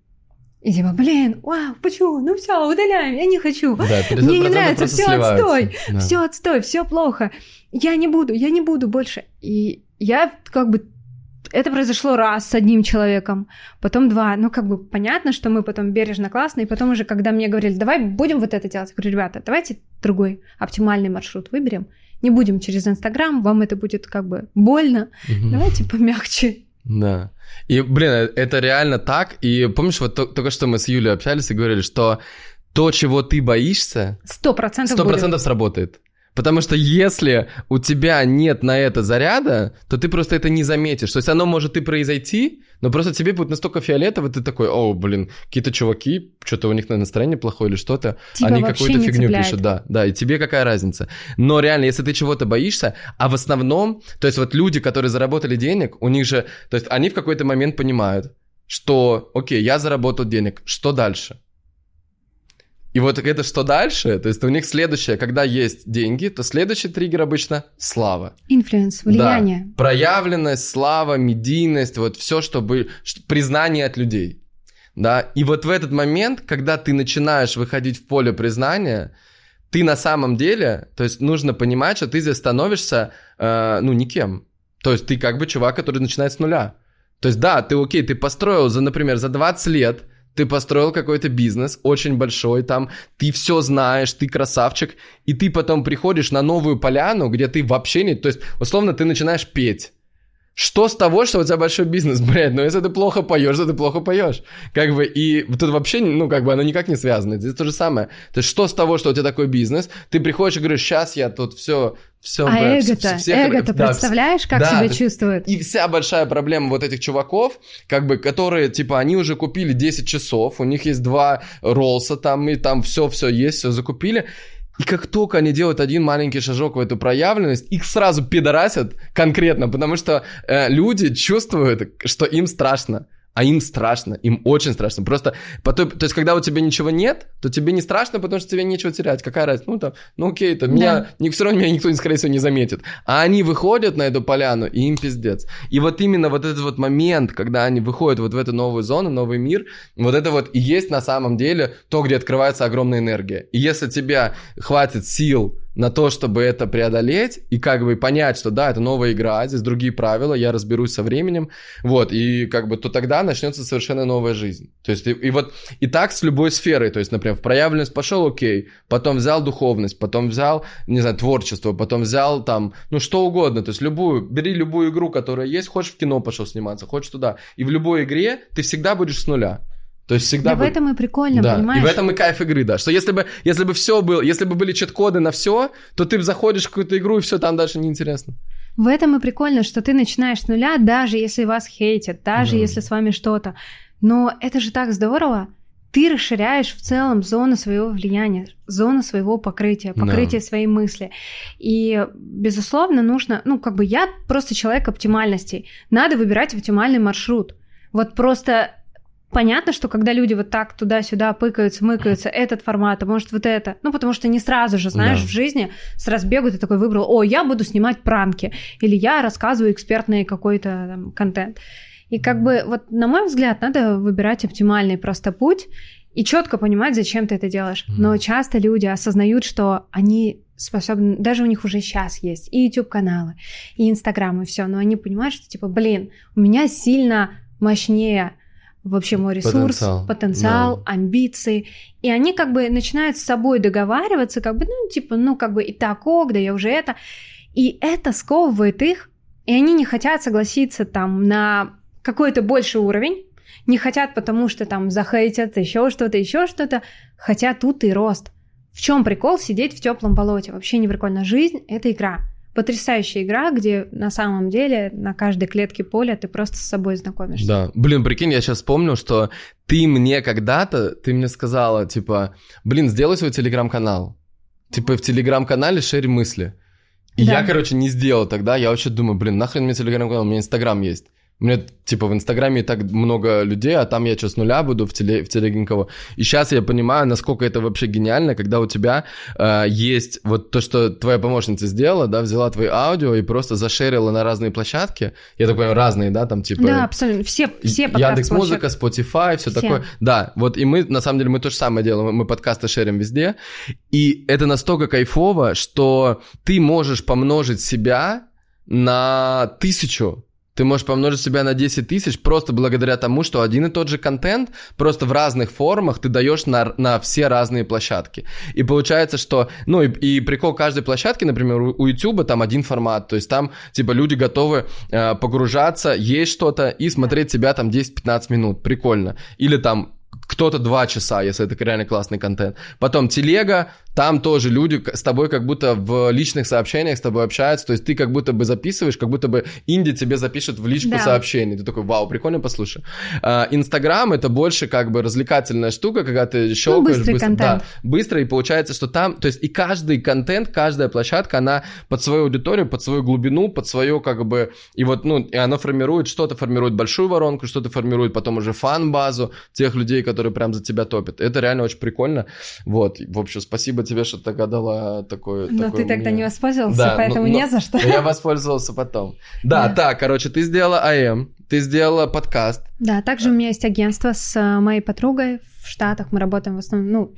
Speaker 2: И типа, блин, вау, почему? Ну все, удаляем, я не хочу. Да, Мне не нравится, все отстой, да. все отстой, все плохо. Я не буду, я не буду больше. И я как бы это произошло раз с одним человеком, потом два. Ну, как бы понятно, что мы потом бережно, классно. И потом уже, когда мне говорили, давай будем вот это делать, я говорю, ребята, давайте другой оптимальный маршрут выберем. Не будем через Инстаграм, вам это будет как бы больно. Угу. Давайте помягче.
Speaker 1: Да. И, блин, э, это реально так. И помнишь, вот только что мы с Юлей общались и говорили, что то, чего ты боишься...
Speaker 2: Сто процентов
Speaker 1: Сто процентов сработает. Потому что если у тебя нет на это заряда, то ты просто это не заметишь. То есть оно может и произойти, но просто тебе будет настолько фиолетово, ты такой, о, блин, какие-то чуваки, что-то у них на настроение плохое или что-то,
Speaker 2: Тебя
Speaker 1: они какую-то фигню
Speaker 2: цепляет.
Speaker 1: пишут, да, да, и тебе какая разница. Но реально, если ты чего-то боишься, а в основном, то есть вот люди, которые заработали денег, у них же, то есть они в какой-то момент понимают, что, окей, я заработал денег, что дальше? И вот это что дальше? То есть у них следующее, когда есть деньги, то следующий триггер обычно слава.
Speaker 2: Influence, влияние.
Speaker 1: Да. Проявленность, слава, медийность, вот все, чтобы признание от людей. Да, и вот в этот момент, когда ты начинаешь выходить в поле признания, ты на самом деле, то есть нужно понимать, что ты здесь становишься, э, ну, никем. То есть ты как бы чувак, который начинает с нуля. То есть да, ты окей, ты построил, за, например, за 20 лет ты построил какой-то бизнес очень большой, там ты все знаешь, ты красавчик, и ты потом приходишь на новую поляну, где ты вообще не... То есть, условно, ты начинаешь петь. Что с того, что у тебя большой бизнес, блядь, ну если ты плохо поешь, то ты плохо поешь. Как бы, и тут вообще, ну, как бы, оно никак не связано. Здесь то же самое. То есть, что с того, что у тебя такой бизнес, ты приходишь и говоришь, сейчас я тут все все,
Speaker 2: а эго-то, эго-то да, представляешь, как да, себя чувствует?
Speaker 1: И вся большая проблема вот этих чуваков, как бы, которые, типа, они уже купили 10 часов, у них есть два роллса там, и там все-все есть, все закупили, и как только они делают один маленький шажок в эту проявленность, их сразу пидорасят конкретно, потому что э, люди чувствуют, что им страшно а им страшно, им очень страшно. Просто, по той, то есть, когда у тебя ничего нет, то тебе не страшно, потому что тебе нечего терять. Какая разница? Ну, там, ну окей, то да. меня, не, все равно меня никто, скорее всего, не заметит. А они выходят на эту поляну, и им пиздец. И вот именно вот этот вот момент, когда они выходят вот в эту новую зону, новый мир, вот это вот и есть на самом деле то, где открывается огромная энергия. И если тебя хватит сил на то, чтобы это преодолеть и как бы понять, что да, это новая игра, здесь другие правила, я разберусь со временем, вот, и как бы то тогда начнется совершенно новая жизнь. То есть и, и вот и так с любой сферой, то есть, например, в проявленность пошел, окей, потом взял духовность, потом взял, не знаю, творчество, потом взял там, ну что угодно, то есть любую, бери любую игру, которая есть, хочешь в кино пошел сниматься, хочешь туда, и в любой игре ты всегда будешь с нуля. То есть всегда...
Speaker 2: Да будет... в этом и прикольно,
Speaker 1: да.
Speaker 2: понимаешь?
Speaker 1: И в этом и кайф игры, да. Что если бы, если бы все было, если бы были чит-коды на все, то ты заходишь в какую-то игру, и все там дальше неинтересно.
Speaker 2: В этом и прикольно, что ты начинаешь с нуля, даже если вас хейтят, даже да. если с вами что-то. Но это же так здорово. Ты расширяешь в целом зону своего влияния, зону своего покрытия, покрытие да. своей мысли. И, безусловно, нужно, ну, как бы я просто человек оптимальностей. Надо выбирать оптимальный маршрут. Вот просто Понятно, что когда люди вот так туда-сюда пыкаются, мыкаются, этот формат, а может вот это, ну потому что не сразу же, знаешь, да. в жизни с разбегу ты такой выбрал, о, я буду снимать пранки, или я рассказываю экспертный какой-то там, контент. И как бы вот, на мой взгляд, надо выбирать оптимальный просто путь и четко понимать, зачем ты это делаешь. Mm. Но часто люди осознают, что они способны, даже у них уже сейчас есть и YouTube-каналы, и Инстаграм, и все, но они понимают, что типа, блин, у меня сильно мощнее вообще мой ресурс, потенциал, потенциал да. амбиции. И они как бы начинают с собой договариваться, как бы, ну, типа, ну, как бы и так, ок, да я уже это. И это сковывает их, и они не хотят согласиться там на какой-то больший уровень, не хотят, потому что там захейтят еще что-то, еще что-то, хотят тут и рост. В чем прикол сидеть в теплом болоте? Вообще не прикольно. Жизнь — это игра потрясающая игра, где на самом деле на каждой клетке поля ты просто с собой знакомишься.
Speaker 1: Да. Блин, прикинь, я сейчас вспомнил, что ты мне когда-то, ты мне сказала, типа, блин, сделай свой телеграм-канал. Типа в телеграм-канале шерь мысли. И да. я, короче, не сделал тогда. Я вообще думаю, блин, нахрен мне телеграм-канал, у меня инстаграм есть. У меня, типа, в Инстаграме и так много людей, а там я что, с нуля буду в, теле, в телеге никого. И сейчас я понимаю, насколько это вообще гениально, когда у тебя э, есть вот то, что твоя помощница сделала, да, взяла твои аудио и просто зашерила на разные площадки. Я так понимаю, разные, да, там типа...
Speaker 2: Да, абсолютно. Все, все
Speaker 1: Яндекс Музыка, Spotify, все, все такое. Да, вот и мы, на самом деле, мы то же самое делаем. Мы подкасты шерим везде. И это настолько кайфово, что ты можешь помножить себя на тысячу ты можешь помножить себя на 10 тысяч просто благодаря тому, что один и тот же контент просто в разных формах ты даешь на, на все разные площадки. И получается, что, ну и, и прикол каждой площадки, например, у, у YouTube там один формат, то есть там типа люди готовы э, погружаться, есть что-то и смотреть себя там 10-15 минут, прикольно. Или там кто-то 2 часа, если это реально классный контент. Потом телега, там тоже люди с тобой как будто в личных сообщениях с тобой общаются, то есть ты как будто бы записываешь, как будто бы Инди тебе запишет в личку да. сообщение. Ты такой, вау, прикольно, послушай. А, Инстаграм это больше как бы развлекательная штука, когда ты щелкаешь. Ну,
Speaker 2: быстрый быстро, контент.
Speaker 1: Да, быстро, и получается, что там, то есть и каждый контент, каждая площадка, она под свою аудиторию, под свою глубину, под свое как бы, и вот, ну, и она формирует, что-то формирует большую воронку, что-то формирует потом уже фан-базу тех людей, которые прям за тебя топят. Это реально очень прикольно. Вот, в общем, спасибо тебе, что тогда дала такой...
Speaker 2: Но ты тогда мне... не воспользовался, да, поэтому но, не за что.
Speaker 1: я воспользовался потом. Да, да, так, короче, ты сделала АМ, ты сделала подкаст.
Speaker 2: Да, также у меня есть агентство с э, моей подругой в Штатах, мы работаем в основном, ну,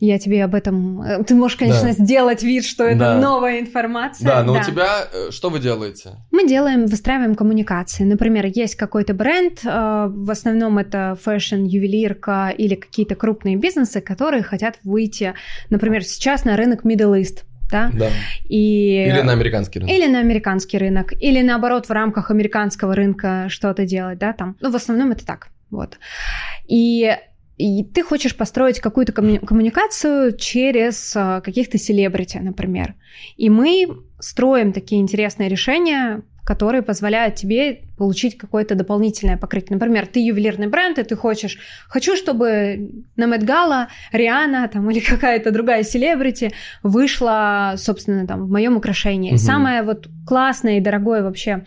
Speaker 2: я тебе об этом... Э, ты можешь, конечно, да. сделать вид, что это да. новая информация.
Speaker 1: Да, но да. у тебя... Э, что вы делаете?
Speaker 2: Мы делаем, выстраиваем коммуникации. Например, есть какой-то бренд, э, в основном это fashion, ювелирка или какие-то крупные бизнесы, которые хотят выйти, например, сейчас на рынок Middle East да?
Speaker 1: да.
Speaker 2: И...
Speaker 1: Или на американский рынок.
Speaker 2: Или на американский рынок, или наоборот в рамках американского рынка что-то делать, да, там. Ну, в основном это так, вот. И и ты хочешь построить какую-то комму- коммуникацию через а, каких-то селебрити, например. И мы строим такие интересные решения, которые позволяют тебе получить какое-то дополнительное покрытие. Например, ты ювелирный бренд, и ты хочешь, хочу, чтобы на Met Gala Рианна там, или какая-то другая селебрити вышла, собственно, там, в моем украшении. Угу. Самое вот классное и дорогое вообще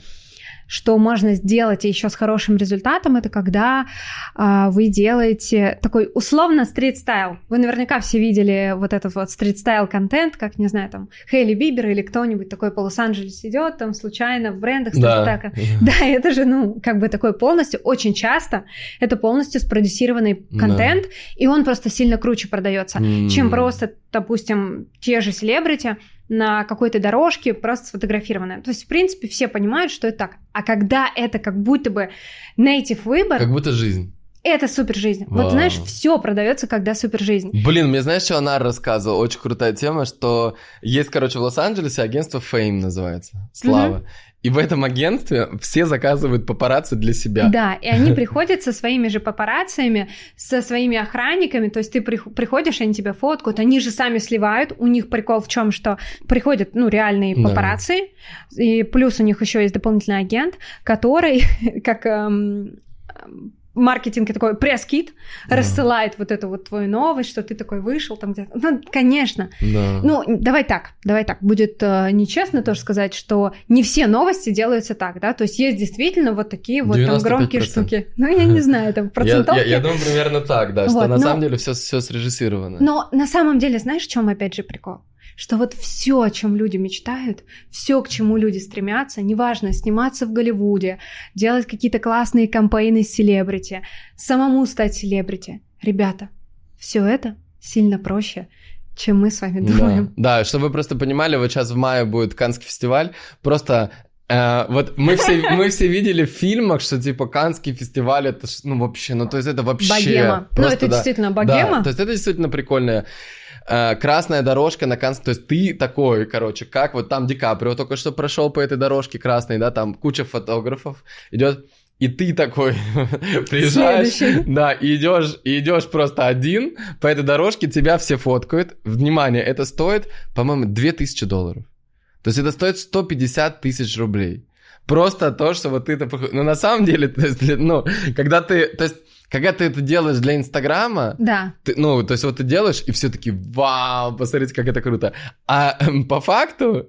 Speaker 2: что можно сделать еще с хорошим результатом, это когда а, вы делаете такой условно стрит-стайл. Вы наверняка все видели вот этот вот стрит-стайл контент, как, не знаю, там, Хейли Бибер или кто-нибудь такой по Лос-Анджелес идет, там, случайно в брендах
Speaker 1: да.
Speaker 2: Да, это же, ну, как бы такой полностью, очень часто это полностью спродюсированный контент, да. и он просто сильно круче продается, mm. чем просто, допустим, те же селебрити, на какой-то дорожке просто сфотографированное. То есть, в принципе, все понимают, что это так. А когда это как будто бы native выбор...
Speaker 1: Как будто жизнь.
Speaker 2: Это супер жизнь. Вау. Вот знаешь, все продается, когда супер жизнь.
Speaker 1: Блин, мне знаешь, что она рассказывала? Очень крутая тема, что есть, короче, в Лос-Анджелесе агентство Fame называется. Слава. Угу. И в этом агентстве все заказывают папарацци для себя.
Speaker 2: Да, и они приходят со своими же папарацциями, со своими охранниками, то есть ты приходишь, они тебя фоткают, они же сами сливают, у них прикол в чем, что приходят, ну, реальные папарацци, да. и плюс у них еще есть дополнительный агент, который, как эм, маркетинг такой пресс-кит да. рассылает вот эту вот твою новость, что ты такой вышел там где-то. Ну, конечно. Да. Ну, давай так, давай так. Будет э, нечестно тоже сказать, что не все новости делаются так, да, то есть есть действительно вот такие вот там громкие штуки. Ну, я не знаю, там процентовки.
Speaker 1: Я, я, я думаю, примерно так, да, что на но, самом деле все, все срежиссировано.
Speaker 2: Но на самом деле, знаешь, в чем опять же прикол? Что вот все, о чем люди мечтают, все, к чему люди стремятся, неважно, сниматься в Голливуде, делать какие-то классные кампейны с селебрити, самому стать селебрити. Ребята, все это сильно проще, чем мы с вами думаем.
Speaker 1: Да, да чтобы вы просто понимали, вот сейчас в мае будет Канский фестиваль, просто Uh, вот мы все, мы все видели в фильмах, что типа Канский фестиваль это ну вообще, ну то есть это вообще
Speaker 2: богема. Просто, ну это да, действительно богема.
Speaker 1: Да, то есть это действительно прикольная uh, красная дорожка на Канский, то есть ты такой, короче, как вот там Ди Каприо только что прошел по этой дорожке красной, да, там куча фотографов идет и ты такой приезжаешь, Следующий. да, и идешь, и идешь просто один по этой дорожке, тебя все фоткают. Внимание, это стоит, по-моему, 2000 долларов. То есть это стоит 150 тысяч рублей. Просто то, что вот ты. Ну, на самом деле, то есть, ну, когда ты... То есть когда ты это делаешь для Инстаграма,
Speaker 2: да.
Speaker 1: ты, ну, то есть вот ты делаешь, и все таки вау, посмотрите, как это круто. А э, по факту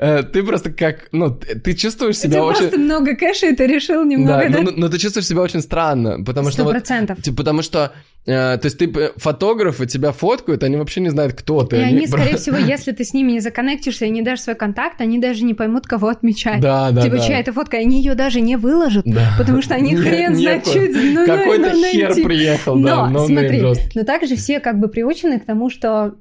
Speaker 1: э, ты просто как, ну, ты чувствуешь себя
Speaker 2: ты
Speaker 1: очень...
Speaker 2: просто много кэша, и ты решил немного,
Speaker 1: да? да? Но, но ты чувствуешь себя очень странно, потому 100%. что...
Speaker 2: Вот,
Speaker 1: типа, потому что то есть ты фотографы тебя фоткают, они вообще не знают, кто ты.
Speaker 2: И они, они скорее всего, если ты с ними не законнектишься и не дашь свой контакт, они даже не поймут, кого отмечать.
Speaker 1: Да, да,
Speaker 2: типа,
Speaker 1: да.
Speaker 2: чья это фотка, они ее даже не выложат, да. потому что они хрен знает, что
Speaker 1: ну, Какой-то ну, хер приехал, да,
Speaker 2: но смотри, но также все как бы приучены к тому, что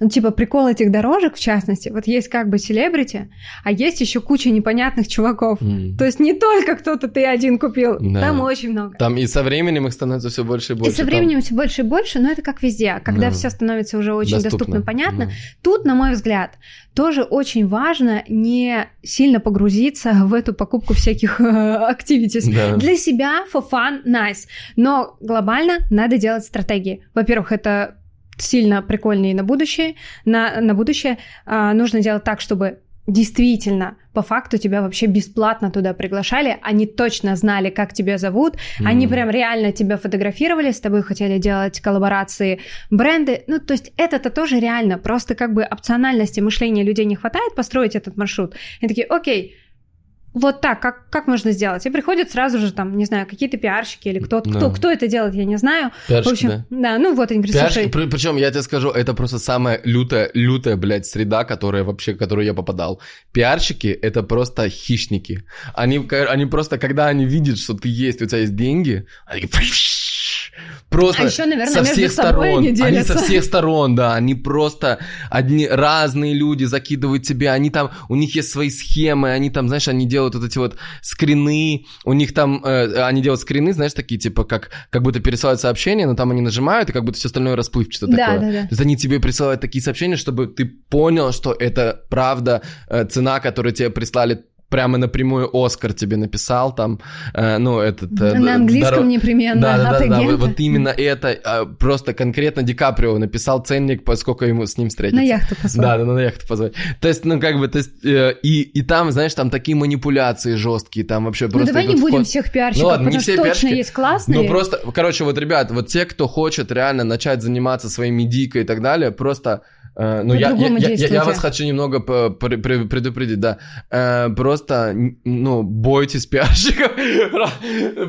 Speaker 2: ну, типа, прикол этих дорожек, в частности, вот есть как бы селебрити, а есть еще куча непонятных чуваков. Mm. То есть не только кто-то ты один купил, да. там очень много.
Speaker 1: Там и со временем их становится все больше и больше.
Speaker 2: И со временем там... все больше и больше, но это как везде. Когда да. все становится уже очень доступно, доступно понятно. Да. Тут, на мой взгляд, тоже очень важно не сильно погрузиться в эту покупку всяких activities. Да. Для себя, for fun, nice. Но глобально надо делать стратегии. Во-первых, это сильно прикольнее на будущее. На, на будущее а, нужно делать так, чтобы действительно, по факту тебя вообще бесплатно туда приглашали, они точно знали, как тебя зовут, mm. они прям реально тебя фотографировали, с тобой хотели делать коллаборации, бренды, ну, то есть это-то тоже реально, просто как бы опциональности мышления людей не хватает построить этот маршрут. И такие, окей, вот так, как, как можно сделать? И приходят сразу же там, не знаю, какие-то пиарщики или кто, да. кто, кто это делает, я не знаю.
Speaker 1: Пиарщики,
Speaker 2: в общем,
Speaker 1: да.
Speaker 2: да, ну вот они говорят,
Speaker 1: Пиарщики, при, причем я тебе скажу, это просто самая лютая, лютая, блядь, среда, которая вообще, в которую я попадал. Пиарщики — это просто хищники. Они, они просто, когда они видят, что ты есть, у тебя есть деньги, они просто а еще, наверное, со всех сторон. Они, они со всех сторон, да, они просто одни разные люди закидывают тебе, они там, у них есть свои схемы, они там, знаешь, они делают вот эти вот скрины, у них там, э, они делают скрины, знаешь, такие типа как как будто пересылают сообщения, но там они нажимают и как будто все остальное расплывчато да, такое. Да, да. То есть они тебе присылают такие сообщения, чтобы ты понял, что это правда э, цена, которую тебе прислали прямо напрямую Оскар тебе написал там, э, ну, этот...
Speaker 2: Э, На английском дорог... непременно,
Speaker 1: да, да, да, да, вот, вот именно это, э, просто конкретно Ди Каприо написал ценник, поскольку ему с ним встретиться.
Speaker 2: На яхту позвать.
Speaker 1: Да, да, на яхту позвать. То есть, ну, как бы, то есть, э, и, и там, знаешь, там такие манипуляции жесткие, там вообще ну, просто...
Speaker 2: Ну, давай не будем всех пиарщиков, ну, ладно, потому не все что точно есть классные.
Speaker 1: Ну, просто, короче, вот, ребят, вот те, кто хочет реально начать заниматься своей медийкой и так далее, просто ну, я, я, я, я вас хочу немного предупредить, да. Э, просто, ну, бойтесь пиарщиков,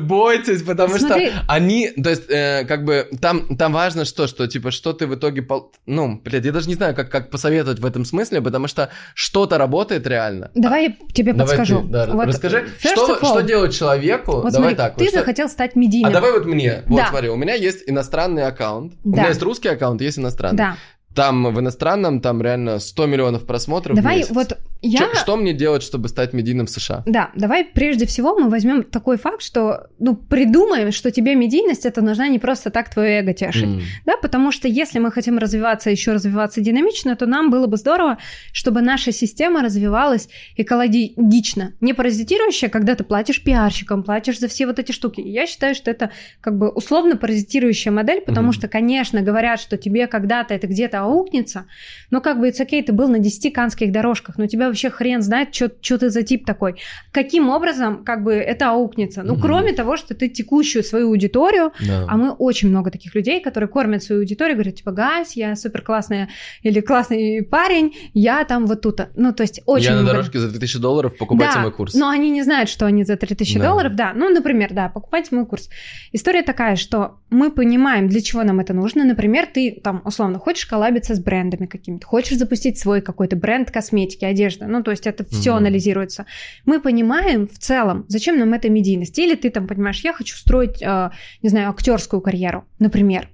Speaker 1: бойтесь, потому Смотри. что они, то есть, э, как бы, там, там важно что, что, типа, что ты в итоге, ну, блядь, я даже не знаю, как, как посоветовать в этом смысле, потому что что-то работает реально.
Speaker 2: Давай я тебе давай подскажу.
Speaker 1: Ты, да, вот расскажи, что, что делать человеку,
Speaker 2: вот
Speaker 1: давай
Speaker 2: смотри,
Speaker 1: так.
Speaker 2: ты
Speaker 1: вот
Speaker 2: захотел стать медийным.
Speaker 1: А давай вот мне, вот да. смотри, у меня есть иностранный аккаунт, да. у меня есть русский аккаунт, есть иностранный.
Speaker 2: Да.
Speaker 1: Там в иностранном, там реально 100 миллионов просмотров
Speaker 2: Давай
Speaker 1: в месяц.
Speaker 2: вот я...
Speaker 1: Что, что мне делать, чтобы стать медийным в США?
Speaker 2: Да, давай прежде всего мы возьмем такой факт, что, ну, придумаем, что тебе медийность это нужна не просто так твое эго тешить, mm. да, потому что если мы хотим развиваться, еще развиваться динамично, то нам было бы здорово, чтобы наша система развивалась экологично, не паразитирующая, когда ты платишь пиарщикам, платишь за все вот эти штуки. Я считаю, что это как бы условно паразитирующая модель, потому mm. что, конечно, говорят, что тебе когда-то это где-то аукнется, но как бы it's okay, ты был на 10 канских дорожках, но тебя вообще хрен знает, что ты за тип такой. Каким образом как бы это аукнется? Ну, mm кроме того, что ты текущую свою аудиторию, да. а мы очень много таких людей, которые кормят свою аудиторию, говорят, типа, гайс, я супер классная или классный парень, я там вот тут. Ну, то есть очень
Speaker 1: Я
Speaker 2: много...
Speaker 1: на дорожке за 3000 долларов, покупайте
Speaker 2: да,
Speaker 1: мой курс.
Speaker 2: но они не знают, что они за 3000 да. долларов, да. Ну, например, да, покупайте мой курс. История такая, что мы понимаем, для чего нам это нужно. Например, ты там, условно, хочешь коллабиться с брендами какими-то, хочешь запустить свой какой-то бренд косметики, одежды, ну, то есть это все mm-hmm. анализируется. Мы понимаем в целом, зачем нам эта медийность. Или ты там понимаешь, я хочу строить, э, не знаю, актерскую карьеру, например.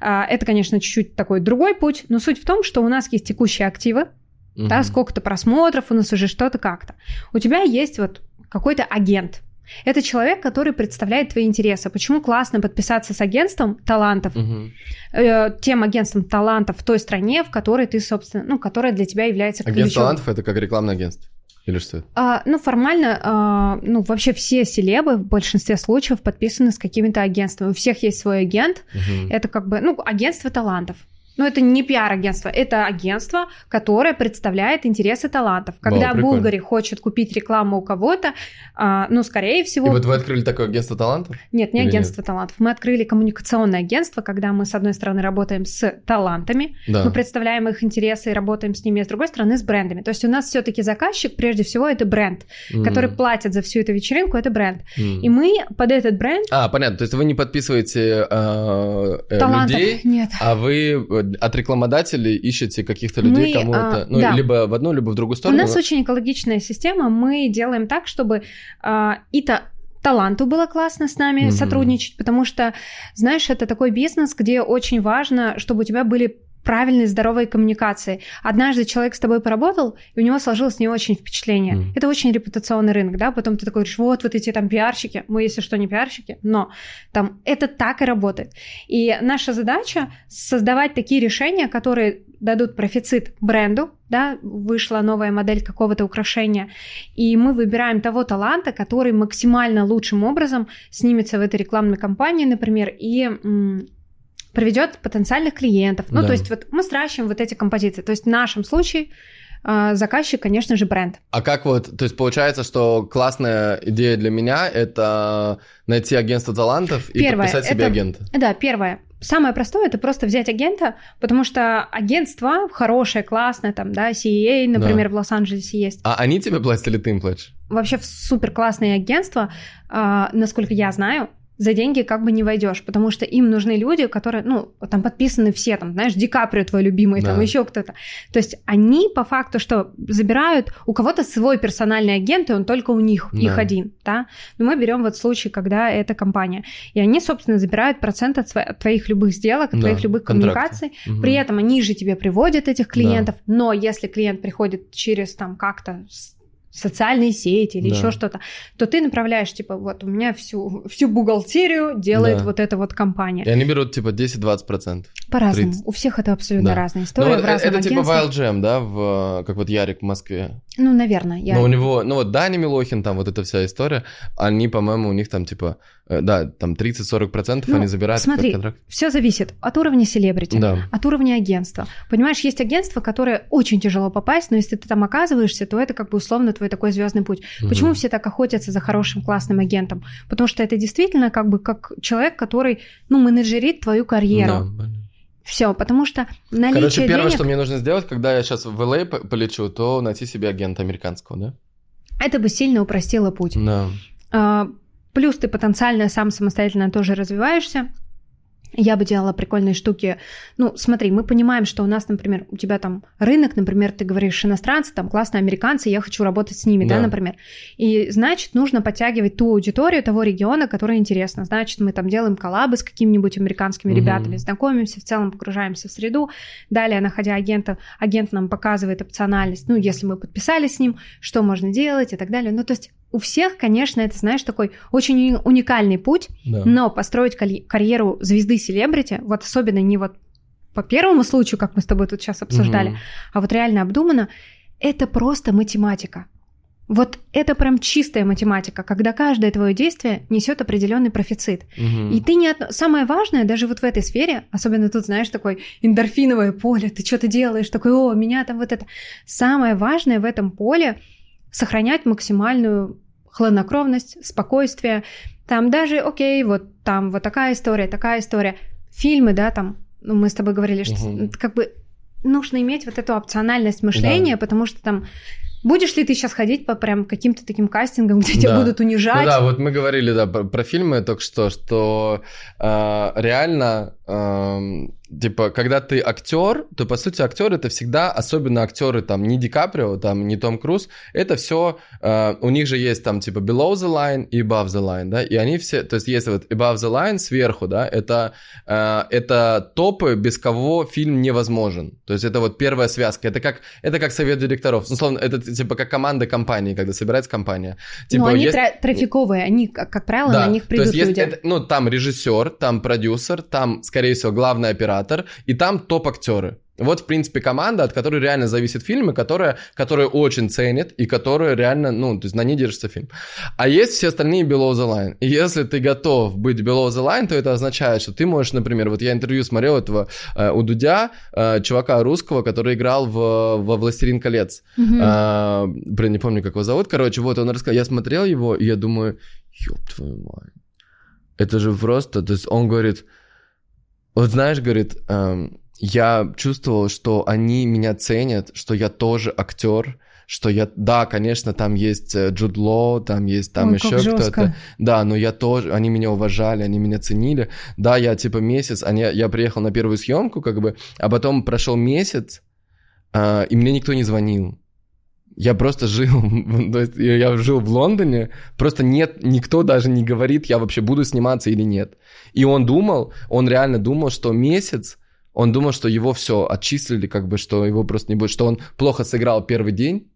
Speaker 2: А, это, конечно, чуть-чуть такой другой путь, но суть в том, что у нас есть текущие активы, угу. да, сколько-то просмотров, у нас уже что-то как-то. У тебя есть вот какой-то агент, это человек, который представляет твои интересы. Почему классно подписаться с агентством талантов, угу. э, тем агентством талантов в той стране, в которой ты, собственно, ну, которая для тебя является ключом.
Speaker 1: Агентство талантов это как рекламное агентство. Или что?
Speaker 2: А, ну, формально, а, ну, вообще все селебы в большинстве случаев подписаны с какими-то агентствами. У всех есть свой агент. Угу. Это как бы, ну, агентство талантов. Но это не пиар-агентство, это агентство, которое представляет интересы талантов. Когда Вау, Булгари хочет купить рекламу у кого-то, а, ну, скорее всего...
Speaker 1: И вот вы открыли такое агентство талантов?
Speaker 2: Нет, не Или агентство нет? талантов. Мы открыли коммуникационное агентство, когда мы, с одной стороны, работаем с талантами, да. мы представляем их интересы и работаем с ними, а с другой стороны, с брендами. То есть у нас все-таки заказчик, прежде всего, это бренд, mm. который платит за всю эту вечеринку, это бренд. Mm. И мы под этот бренд...
Speaker 1: А, понятно. То есть вы не подписываете э, э, людей,
Speaker 2: нет.
Speaker 1: а вы от рекламодателей ищете каких-то людей, мы, кому а, это, ну, да. либо в одну, либо в другую сторону.
Speaker 2: У нас очень экологичная система, мы делаем так, чтобы а, и то таланту было классно с нами mm-hmm. сотрудничать, потому что, знаешь, это такой бизнес, где очень важно, чтобы у тебя были правильной, здоровой коммуникации. Однажды человек с тобой поработал, и у него сложилось не очень впечатление. Mm. Это очень репутационный рынок, да, потом ты такой говоришь, вот, вот эти там пиарщики, мы, если что, не пиарщики, но там это так и работает. И наша задача создавать такие решения, которые дадут профицит бренду, да, вышла новая модель какого-то украшения, и мы выбираем того таланта, который максимально лучшим образом снимется в этой рекламной кампании, например, и приведет потенциальных клиентов. Ну, да. то есть вот мы сращиваем вот эти композиции. То есть в нашем случае а, заказчик, конечно же, бренд.
Speaker 1: А как вот, то есть получается, что классная идея для меня это найти агентство талантов и первое, подписать себе
Speaker 2: это,
Speaker 1: агента?
Speaker 2: Да, первое. Самое простое это просто взять агента, потому что агентство хорошее, классное, там, да, CEA, например, да. в Лос-Анджелесе есть.
Speaker 1: А они тебе платят или ты им платишь?
Speaker 2: Вообще супер классные агентства, а, насколько я знаю, за деньги как бы не войдешь, потому что им нужны люди, которые, ну, там подписаны все, там, знаешь, Ди Каприо твой любимый, да. там еще кто-то. То есть они по факту что забирают, у кого-то свой персональный агент, и он только у них, да. их один, да. Но мы берем вот случай, когда это компания, и они, собственно, забирают процент от, от твоих любых сделок, от да. твоих любых коммуникаций. Угу. При этом они же тебе приводят этих клиентов, да. но если клиент приходит через там как-то социальные сети или да. еще что-то, то ты направляешь, типа, вот у меня всю, всю бухгалтерию делает да. вот эта вот компания.
Speaker 1: И они берут, типа, 10-20%.
Speaker 2: По-разному. У всех это абсолютно да. разная история. Ну,
Speaker 1: вот в
Speaker 2: это,
Speaker 1: это типа Wild Jam, да, в, как вот Ярик в Москве.
Speaker 2: Ну, наверное.
Speaker 1: Я... Но у него, ну вот Даня Милохин, там вот эта вся история, они, по-моему, у них там, типа, э, да, там 30-40% ну, они забирают
Speaker 2: смотри, контракт. все зависит от уровня селебрити, да. от уровня агентства. Понимаешь, есть агентство, которое очень тяжело попасть, но если ты там оказываешься, то это как бы условно твой такой звездный путь. Угу. Почему все так охотятся за хорошим классным агентом? Потому что это действительно как бы как человек, который, ну, менеджерит твою карьеру. Да, все, потому что наличие
Speaker 1: Короче, первое,
Speaker 2: денег...
Speaker 1: что мне нужно сделать, когда я сейчас в LA полечу, то найти себе агента американского, да?
Speaker 2: Это бы сильно упростило путь.
Speaker 1: Да.
Speaker 2: А, плюс ты потенциально сам самостоятельно тоже развиваешься я бы делала прикольные штуки. Ну, смотри, мы понимаем, что у нас, например, у тебя там рынок, например, ты говоришь иностранцы, там классные американцы, я хочу работать с ними, да, да например. И значит, нужно подтягивать ту аудиторию того региона, которая интересна. Значит, мы там делаем коллабы с какими-нибудь американскими угу. ребятами, знакомимся, в целом погружаемся в среду. Далее, находя агента, агент нам показывает опциональность, ну, если мы подписались с ним, что можно делать и так далее. Ну, то есть у всех, конечно, это, знаешь, такой очень уникальный путь, да. но построить карьеру звезды селебрити, вот особенно не вот по первому случаю, как мы с тобой тут сейчас обсуждали, угу. а вот реально обдуманно, это просто математика. Вот это прям чистая математика, когда каждое твое действие несет определенный профицит. Угу. И ты не от... самое важное, даже вот в этой сфере, особенно тут, знаешь, такое эндорфиновое поле, ты что-то делаешь, такой, о, меня там вот это. Самое важное в этом поле сохранять максимальную хладнокровность, спокойствие. Там даже, окей, вот там вот такая история, такая история. Фильмы, да, там, ну, мы с тобой говорили, что угу. как бы нужно иметь вот эту опциональность мышления, да. потому что там Будешь ли ты сейчас ходить по прям каким-то таким кастингам, где да. тебя будут унижать? Ну
Speaker 1: да, вот мы говорили да, про, про фильмы только что, что э, реально э, типа, когда ты актер, то по сути актер это всегда, особенно актеры там не Ди Каприо, там не Том Круз, это все, э, у них же есть там типа below the line и above the line, да, и они все, то есть есть вот above the line сверху, да, это, э, это топы, без кого фильм невозможен, то есть это вот первая связка, это как, это как совет директоров, ну, условно, это типа как команда компании, когда собирается компания. Типа,
Speaker 2: Но они есть... тра- трафиковые, они, как, как правило, да, на них придут
Speaker 1: то есть люди. Есть, это, ну, там режиссер, там продюсер, там, скорее всего, главный оператор, и там топ-актеры. Вот, в принципе, команда, от которой реально зависит фильм, и которая, которая очень ценит, и которая реально, ну, то есть на ней держится фильм. А есть все остальные below the line. И если ты готов быть below the line, то это означает, что ты можешь, например, вот я интервью смотрел этого э, у Дудя, э, чувака русского, который играл в, во «Властелин колец». Mm-hmm. Э, блин, не помню, как его зовут. Короче, вот он рассказал, я смотрел его, и я думаю, ёб твою мать. Это же просто, то есть он говорит, вот знаешь, говорит, эм, я чувствовал, что они меня ценят, что я тоже актер, что я, да, конечно, там есть э, Джуд Ло, там есть там Ой, еще кто-то, да, но я тоже, они меня уважали, они меня ценили, да, я типа месяц, они, я приехал на первую съемку, как бы, а потом прошел месяц, э, и мне никто не звонил, я просто жил, то есть я жил в Лондоне, просто нет, никто даже не говорит, я вообще буду сниматься или нет. И он думал, он реально думал, что месяц, он думал, что его все отчислили, как бы, что его просто не будет, что он плохо сыграл первый день,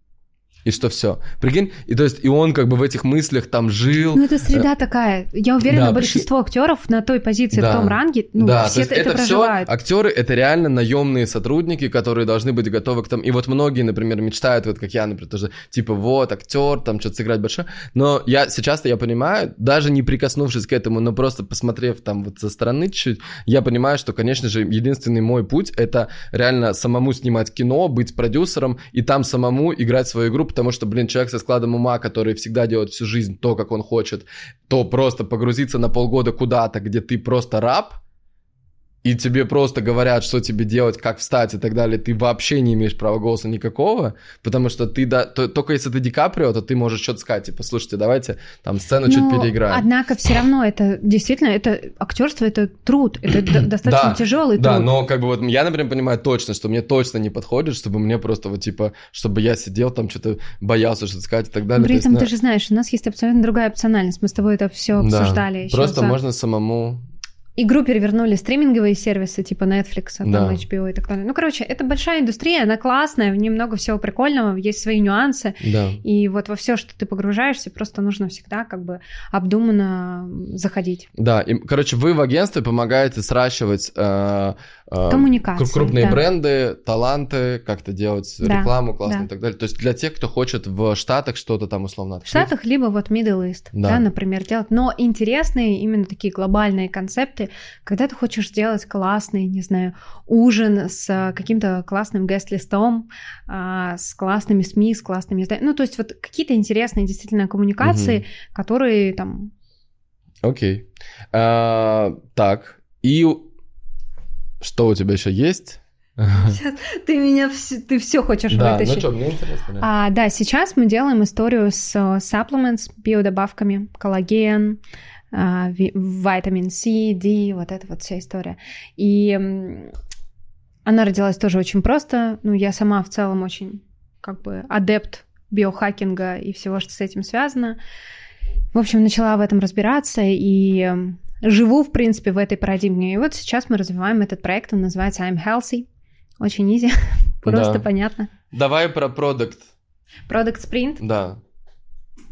Speaker 1: и что все. Прикинь, и то есть и он как бы в этих мыслях там жил.
Speaker 2: Ну это среда э, такая. Я уверена, да, большинство прикинь... актеров на той позиции да. в том ранге, ну да, все это, это, это проживают.
Speaker 1: Все, актеры это реально наемные сотрудники, которые должны быть готовы к тому. И вот многие, например, мечтают, вот как я, например, тоже типа вот актер, там что-то сыграть большое. Но я сейчас-то я понимаю, даже не прикоснувшись к этому, но просто посмотрев там вот со стороны чуть-чуть, я понимаю, что, конечно же, единственный мой путь это реально самому снимать кино, быть продюсером и там самому играть свою игру, потому что, блин, человек со складом ума, который всегда делает всю жизнь то, как он хочет, то просто погрузиться на полгода куда-то, где ты просто раб – и тебе просто говорят, что тебе делать, как встать и так далее, ты вообще не имеешь права голоса никакого, потому что ты, да, то, только если ты Ди Каприо, то ты можешь что-то сказать, типа, слушайте, давайте там сцену Но, чуть переиграем.
Speaker 2: Однако все равно это действительно, это актерство, это труд, это достаточно тяжелый труд.
Speaker 1: Да, но как бы вот я, например, понимаю точно, что мне точно не подходит, чтобы мне просто вот типа, чтобы я сидел там что-то боялся что-то сказать и так далее.
Speaker 2: При этом есть, ты же знаешь, у нас есть абсолютно другая опциональность, мы с тобой это все обсуждали.
Speaker 1: Да, просто можно самому
Speaker 2: Игру перевернули стриминговые сервисы типа Netflix, там, да. HBO и так далее. Ну, короче, это большая индустрия, она классная, в ней много всего прикольного, есть свои нюансы.
Speaker 1: Да.
Speaker 2: И вот во все, что ты погружаешься, просто нужно всегда как бы обдуманно заходить.
Speaker 1: Да, и, короче, вы в агентстве помогаете сращивать э,
Speaker 2: э, Коммуникации,
Speaker 1: крупные да. бренды, таланты, как-то делать да. рекламу классно да. и так далее. То есть для тех, кто хочет в Штатах что-то там условно открыть.
Speaker 2: В Штатах либо вот Middle East, да. да, например, делать. Но интересные именно такие глобальные концепты, когда ты хочешь сделать классный, не знаю, ужин с каким-то классным гест-листом, а, с классными СМИ, с классными... Ну, то есть вот какие-то интересные действительно коммуникации, угу. которые там...
Speaker 1: Окей. А, так, и что у тебя еще есть?
Speaker 2: Сейчас ты меня все, ты все хочешь
Speaker 1: да,
Speaker 2: вытащить.
Speaker 1: Ну что, мне интересно.
Speaker 2: А, да, сейчас мы делаем историю с supplements, биодобавками, коллаген, витамин С, D, вот эта вот вся история. И она родилась тоже очень просто. Ну, я сама в целом очень как бы адепт биохакинга и всего, что с этим связано. В общем, начала в этом разбираться и живу, в принципе, в этой парадигме. И вот сейчас мы развиваем этот проект, он называется I'm Healthy. Очень easy, просто да. понятно.
Speaker 1: Давай про продукт.
Speaker 2: Продукт Sprint?
Speaker 1: Да.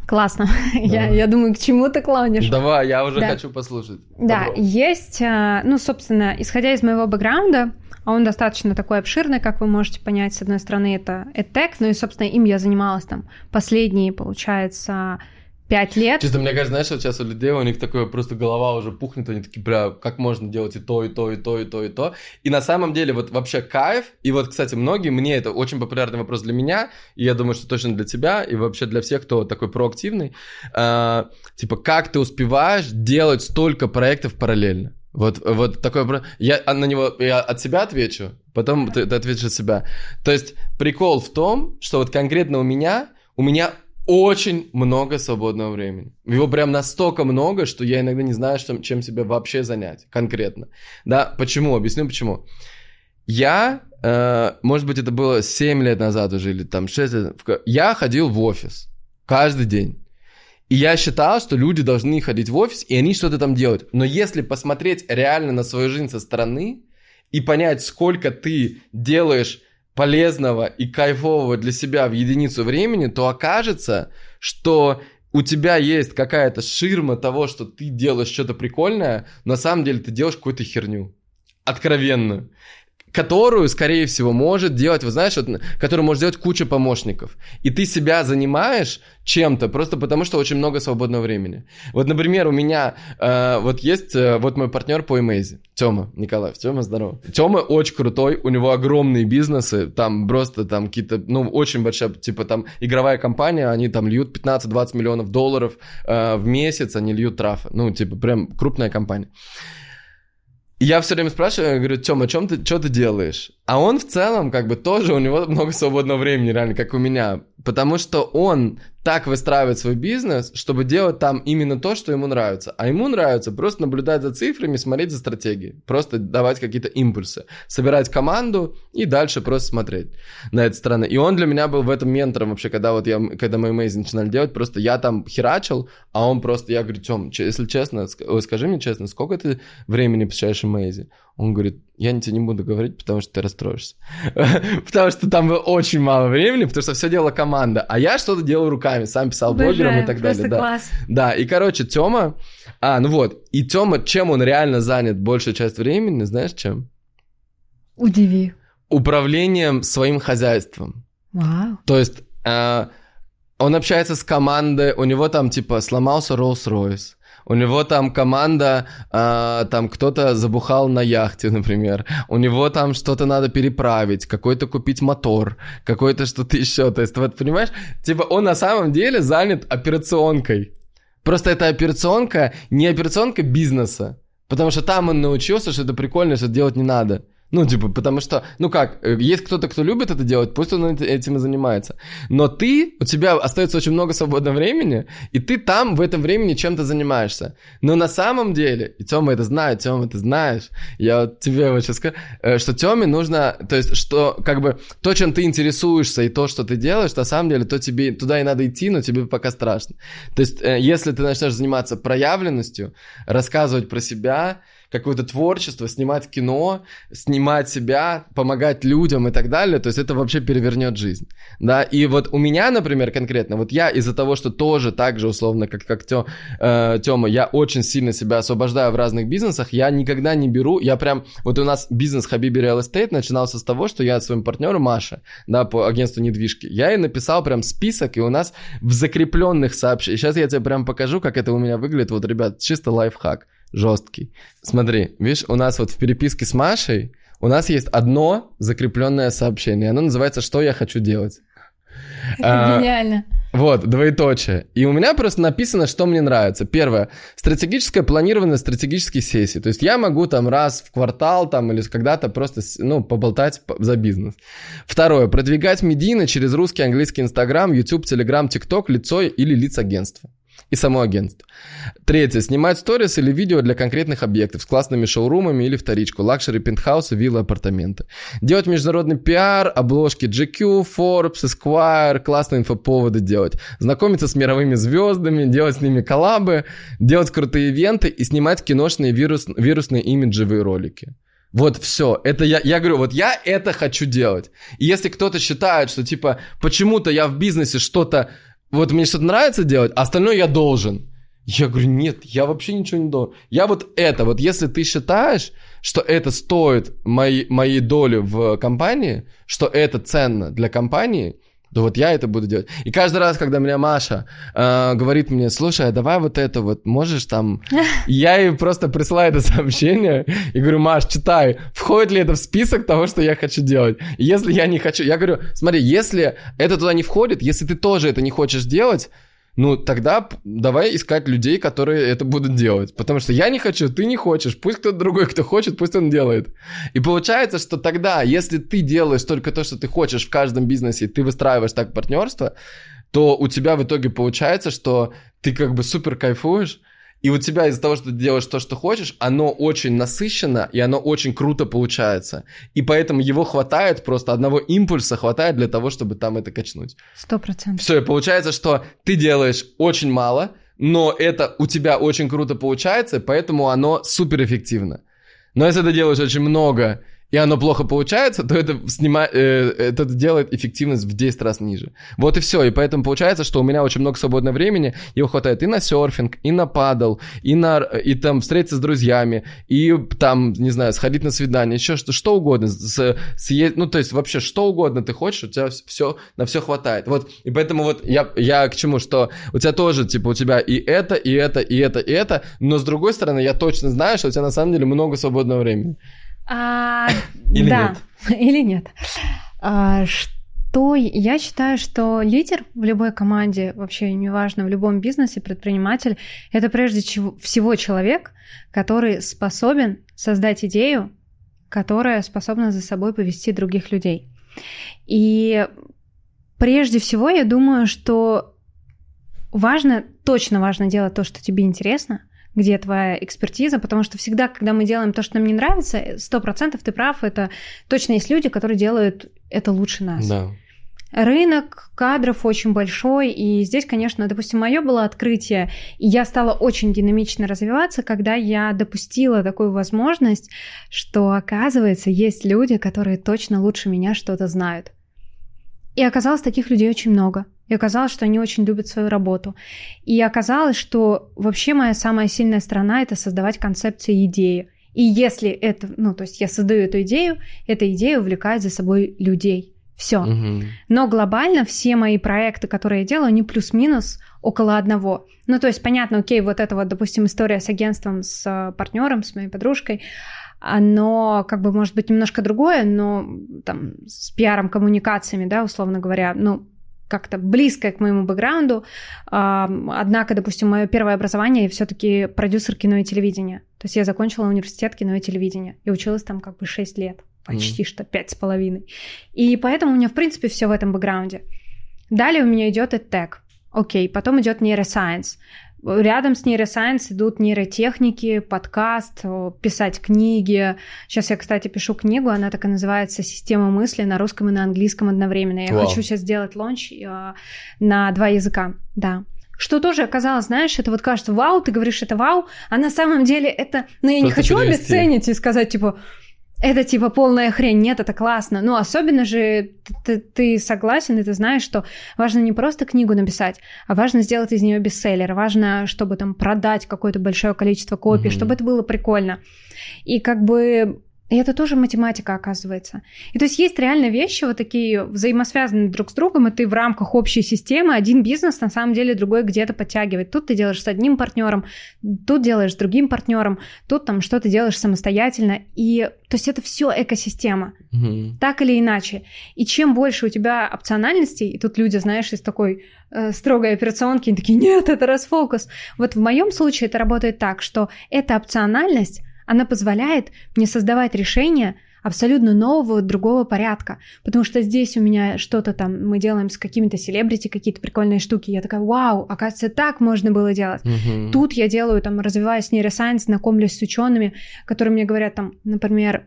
Speaker 2: Классно. Я, я думаю, к чему ты клонишь.
Speaker 1: Давай, я уже да. хочу послушать.
Speaker 2: Да, Добро. есть, а, ну, собственно, исходя из моего бэкграунда, а он достаточно такой обширный, как вы можете понять. С одной стороны, это EdTech, ну и, собственно, им я занималась там последние, получается, Пять лет.
Speaker 1: Чисто, мне кажется, знаешь, вот сейчас у людей, у них такое просто голова уже пухнет, они такие, бля, как можно делать и то, и то, и то, и то, и то. И на самом деле вот вообще кайф, и вот, кстати, многие, мне это очень популярный вопрос для меня, и я думаю, что точно для тебя, и вообще для всех, кто такой проактивный, э, типа, как ты успеваешь делать столько проектов параллельно? Вот, вот такой я на него я от себя отвечу, потом ты, ты ответишь от себя. То есть прикол в том, что вот конкретно у меня у меня очень много свободного времени. Его прям настолько много, что я иногда не знаю, что, чем себя вообще занять конкретно. Да, почему? Объясню почему. Я, э, может быть, это было 7 лет назад уже, или там 6 лет, я ходил в офис каждый день. И я считал, что люди должны ходить в офис, и они что-то там делают. Но если посмотреть реально на свою жизнь со стороны и понять, сколько ты делаешь полезного и кайфового для себя в единицу времени, то окажется, что у тебя есть какая-то ширма того, что ты делаешь что-то прикольное, но на самом деле ты делаешь какую-то херню. Откровенно которую, скорее всего, может делать, вы знаешь, вот, которую может делать куча помощников. И ты себя занимаешь чем-то просто потому, что очень много свободного времени. Вот, например, у меня э, вот есть э, вот мой партнер по Эмейзе, Тёма Николаев. Тёма, здорово. Тёма очень крутой, у него огромные бизнесы, там просто там какие-то, ну, очень большая, типа там игровая компания, они там льют 15-20 миллионов долларов э, в месяц, они льют трафа. Ну, типа прям крупная компания я все время спрашиваю, я говорю, Тёма, чем ты, что ты делаешь? А он в целом, как бы, тоже, у него много свободного времени, реально, как у меня. Потому что он так выстраивает свой бизнес, чтобы делать там именно то, что ему нравится. А ему нравится просто наблюдать за цифрами, смотреть за стратегией. Просто давать какие-то импульсы. Собирать команду и дальше просто смотреть на эту сторону. И он для меня был в этом ментором вообще, когда вот я, когда мы Amazing начинали делать, просто я там херачил, а он просто, я говорю, Тём, если честно, скажи мне честно, сколько ты времени посвящаешь Amazing? Он говорит, я тебе не буду говорить, потому что ты расстроишься. потому что там было очень мало времени, потому что все делала команда. А я что-то делал руками, сам писал блогером и так далее. Да.
Speaker 2: Класс.
Speaker 1: да, и, короче, Тёма... А, ну вот. И Тёма, чем он реально занят большую часть времени, знаешь чем?
Speaker 2: Удиви.
Speaker 1: Управлением своим хозяйством.
Speaker 2: Вау.
Speaker 1: То есть... Э, он общается с командой, у него там типа сломался Rolls-Royce, у него там команда, э, там кто-то забухал на яхте, например, у него там что-то надо переправить, какой-то купить мотор, какой-то что-то еще, то есть, вот понимаешь, типа он на самом деле занят операционкой, просто эта операционка не операционка бизнеса, потому что там он научился, что это прикольно, что делать не надо. Ну, типа, потому что, ну как, э, есть кто-то, кто любит это делать, пусть он этим и занимается. Но ты, у тебя остается очень много свободного времени, и ты там в этом времени чем-то занимаешься. Но на самом деле, и Тёма это знает, Тёма, ты знаешь, я вот тебе вот сейчас скажу, э, что Тёме нужно, то есть, что как бы то, чем ты интересуешься и то, что ты делаешь, на самом деле, то тебе туда и надо идти, но тебе пока страшно. То есть, э, если ты начнешь заниматься проявленностью, рассказывать про себя, какое-то творчество, снимать кино, снимать себя, помогать людям и так далее, то есть это вообще перевернет жизнь, да, и вот у меня, например, конкретно, вот я из-за того, что тоже так же условно, как, как Тё, э, Тёма, я очень сильно себя освобождаю в разных бизнесах, я никогда не беру, я прям, вот у нас бизнес Хабиби Real Estate начинался с того, что я своим партнером Маше, да, по агентству недвижки, я ей написал прям список, и у нас в закрепленных сообщениях, сейчас я тебе прям покажу, как это у меня выглядит, вот, ребят, чисто лайфхак, жесткий. Смотри, видишь, у нас вот в переписке с Машей у нас есть одно закрепленное сообщение. Оно называется «Что я хочу делать?».
Speaker 2: Это а, гениально.
Speaker 1: Вот, двоеточие. И у меня просто написано, что мне нравится. Первое, стратегическое планирование стратегических сессий. То есть я могу там раз в квартал там или когда-то просто, ну, поболтать за бизнес. Второе, продвигать медийно через русский, английский, инстаграм, YouTube, телеграм, тикток, лицо или лиц агентства и само агентство. Третье. Снимать сторис или видео для конкретных объектов с классными шоурумами или вторичку, luxury, пентхаусы, виллы, апартаменты. Делать международный пиар, обложки GQ, Forbes, Esquire, классные инфоповоды делать. Знакомиться с мировыми звездами, делать с ними коллабы, делать крутые ивенты и снимать киношные вирус, вирусные имиджевые ролики. Вот все. Это я, я говорю, вот я это хочу делать. И если кто-то считает, что типа почему-то я в бизнесе что-то вот мне что-то нравится делать, а остальное я должен. Я говорю, нет, я вообще ничего не должен. Я вот это, вот если ты считаешь, что это стоит моей, моей доли в компании, что это ценно для компании, то вот я это буду делать. И каждый раз, когда меня Маша э, говорит мне, слушай, а давай вот это вот, можешь там... Я ей просто присылаю это сообщение и говорю, Маш, читай, входит ли это в список того, что я хочу делать. И если я не хочу... Я говорю, смотри, если это туда не входит, если ты тоже это не хочешь делать, ну тогда давай искать людей, которые это будут делать. Потому что я не хочу, ты не хочешь, пусть кто-то другой, кто хочет, пусть он делает. И получается, что тогда, если ты делаешь только то, что ты хочешь в каждом бизнесе, ты выстраиваешь так партнерство, то у тебя в итоге получается, что ты как бы супер кайфуешь, и у тебя из-за того, что ты делаешь то, что хочешь, оно очень насыщенно, и оно очень круто получается. И поэтому его хватает, просто одного импульса хватает для того, чтобы там это качнуть.
Speaker 2: Сто процентов.
Speaker 1: Все, и получается, что ты делаешь очень мало, но это у тебя очень круто получается, поэтому оно супер эффективно. Но если ты делаешь очень много, и оно плохо получается, то это, снима... э, это делает эффективность в 10 раз ниже. Вот и все. И поэтому получается, что у меня очень много свободного времени, его хватает и на серфинг, и на падал, и, на... и там встретиться с друзьями, и там, не знаю, сходить на свидание, еще что, что угодно. С... Съесть... Ну, то есть вообще что угодно ты хочешь, у тебя все, на все хватает. Вот, и поэтому вот я, я к чему, что у тебя тоже, типа, у тебя и это, и это, и это, и это, но с другой стороны, я точно знаю, что у тебя на самом деле много свободного времени.
Speaker 2: А, Или да. нет? Или нет. А, что я считаю, что лидер в любой команде, вообще неважно, в любом бизнесе, предприниматель, это прежде всего человек, который способен создать идею, которая способна за собой повести других людей. И прежде всего я думаю, что важно, точно важно делать то, что тебе интересно – где твоя экспертиза, потому что всегда, когда мы делаем то, что нам не нравится, сто процентов ты прав, это точно есть люди, которые делают это лучше нас.
Speaker 1: Да.
Speaker 2: Рынок кадров очень большой, и здесь, конечно, допустим, мое было открытие, и я стала очень динамично развиваться, когда я допустила такую возможность, что, оказывается, есть люди, которые точно лучше меня что-то знают. И оказалось, таких людей очень много. И оказалось, что они очень любят свою работу. И оказалось, что вообще моя самая сильная сторона — это создавать концепции идеи. И если это, ну, то есть я создаю эту идею, эта идея увлекает за собой людей. Все. Угу. Но глобально все мои проекты, которые я делаю, они плюс-минус около одного. Ну, то есть, понятно, окей, вот это вот, допустим, история с агентством, с э, партнером, с моей подружкой, оно как бы может быть немножко другое, но там с пиаром, коммуникациями, да, условно говоря, ну, как-то близкое к моему бэкграунду. Однако, допустим, мое первое образование все-таки продюсер кино и телевидения. То есть я закончила университет кино и телевидения и училась там как бы 6 лет, почти mm. что пять с половиной. И поэтому у меня, в принципе, все в этом бэкграунде. Далее у меня идет EdTech. Окей, потом идет нейросайенс. Рядом с нейросайенс идут нейротехники, подкаст, писать книги. Сейчас я, кстати, пишу книгу, она так и называется «Система мысли» на русском и на английском одновременно. Я Вау. хочу сейчас сделать лонч э, на два языка, да. Что тоже оказалось, знаешь, это вот кажется, вау, ты говоришь, это вау, а на самом деле это... Ну, я Просто не хочу перевести. обесценить и сказать, типа, это типа полная хрень, нет, это классно. Ну, особенно же ты, ты согласен, и ты знаешь, что важно не просто книгу написать, а важно сделать из нее бестселлер, важно, чтобы там продать какое-то большое количество копий, mm-hmm. чтобы это было прикольно. И как бы и это тоже математика, оказывается. И то есть есть реально вещи вот такие взаимосвязанные друг с другом, и ты в рамках общей системы один бизнес на самом деле другой где-то подтягивает. Тут ты делаешь с одним партнером, тут делаешь с другим партнером, тут там что-то делаешь самостоятельно. И то есть это все экосистема, угу. так или иначе. И чем больше у тебя опциональностей, и тут люди, знаешь, из такой э, строгой операционки, они такие, нет, это расфокус. Вот в моем случае это работает так, что эта опциональность она позволяет мне создавать решения абсолютно нового, другого порядка. Потому что здесь у меня что-то там, мы делаем с какими-то селебрити, какие-то прикольные штуки. Я такая, вау, оказывается, так можно было делать. Uh-huh. Тут я делаю, там, развиваюсь нейросайенс, знакомлюсь с учеными, которые мне говорят, там, например,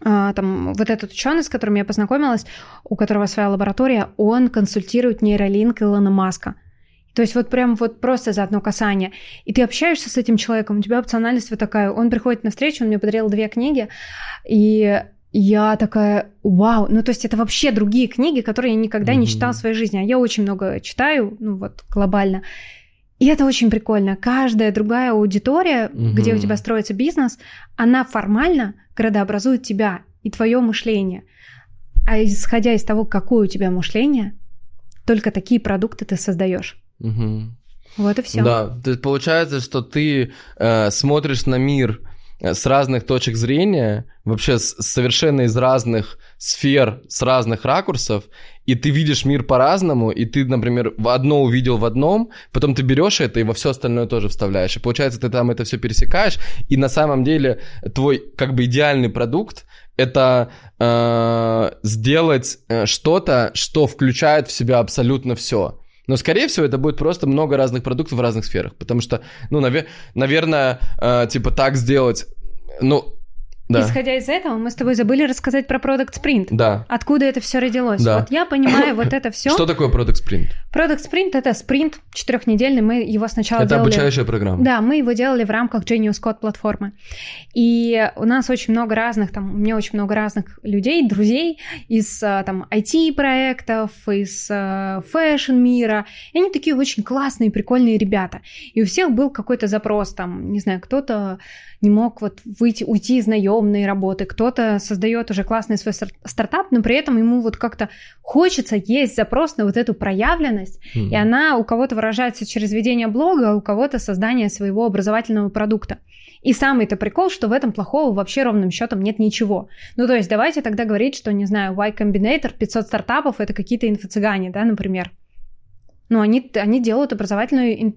Speaker 2: а, там, вот этот ученый, с которым я познакомилась, у которого своя лаборатория, он консультирует нейролинк Илона Маска. То есть вот прям вот просто за одно касание. И ты общаешься с этим человеком, у тебя опциональность вот такая. Он приходит на встречу, он мне подарил две книги, и я такая, вау, ну то есть это вообще другие книги, которые я никогда mm-hmm. не читала в своей жизни, а я очень много читаю, ну вот глобально. И это очень прикольно. Каждая другая аудитория, mm-hmm. где у тебя строится бизнес, она формально градообразует тебя и твое мышление. А исходя из того, какое у тебя мышление, только такие продукты ты создаешь.
Speaker 1: Угу.
Speaker 2: Вот и все.
Speaker 1: Да, то есть получается, что ты э, смотришь на мир э, с разных точек зрения, вообще с, совершенно из разных сфер, с разных ракурсов, и ты видишь мир по-разному, и ты, например, в одно увидел в одном, потом ты берешь это и во все остальное тоже вставляешь. И получается, ты там это все пересекаешь, и на самом деле твой как бы идеальный продукт это э, сделать э, что-то, что включает в себя абсолютно все. Но, скорее всего, это будет просто много разных продуктов в разных сферах. Потому что, ну, навер- наверное, э, типа так сделать... Ну,
Speaker 2: да. Исходя из этого, мы с тобой забыли рассказать про Product Sprint.
Speaker 1: Да.
Speaker 2: Откуда это все родилось? Да. Вот я понимаю вот это все.
Speaker 1: Что такое Product Sprint?
Speaker 2: Product Sprint это спринт четырехнедельный. Мы его сначала
Speaker 1: это
Speaker 2: делали.
Speaker 1: Это обучающая программа.
Speaker 2: Да, мы его делали в рамках Genius Code платформы. И у нас очень много разных, там, у меня очень много разных людей, друзей из а, там IT-проектов, из а, fashion мира. И они такие очень классные, прикольные ребята. И у всех был какой-то запрос, там, не знаю, кто-то не мог вот выйти, уйти из наемной работы, кто-то создает уже классный свой стартап, но при этом ему вот как-то хочется, есть запрос на вот эту проявленность, mm-hmm. и она у кого-то выражается через ведение блога, а у кого-то создание своего образовательного продукта. И самый-то прикол, что в этом плохого вообще ровным счетом нет ничего. Ну, то есть давайте тогда говорить, что, не знаю, Y Combinator, 500 стартапов — это какие-то инфо-цыгане, да, например. Ну, они, они делают образовательную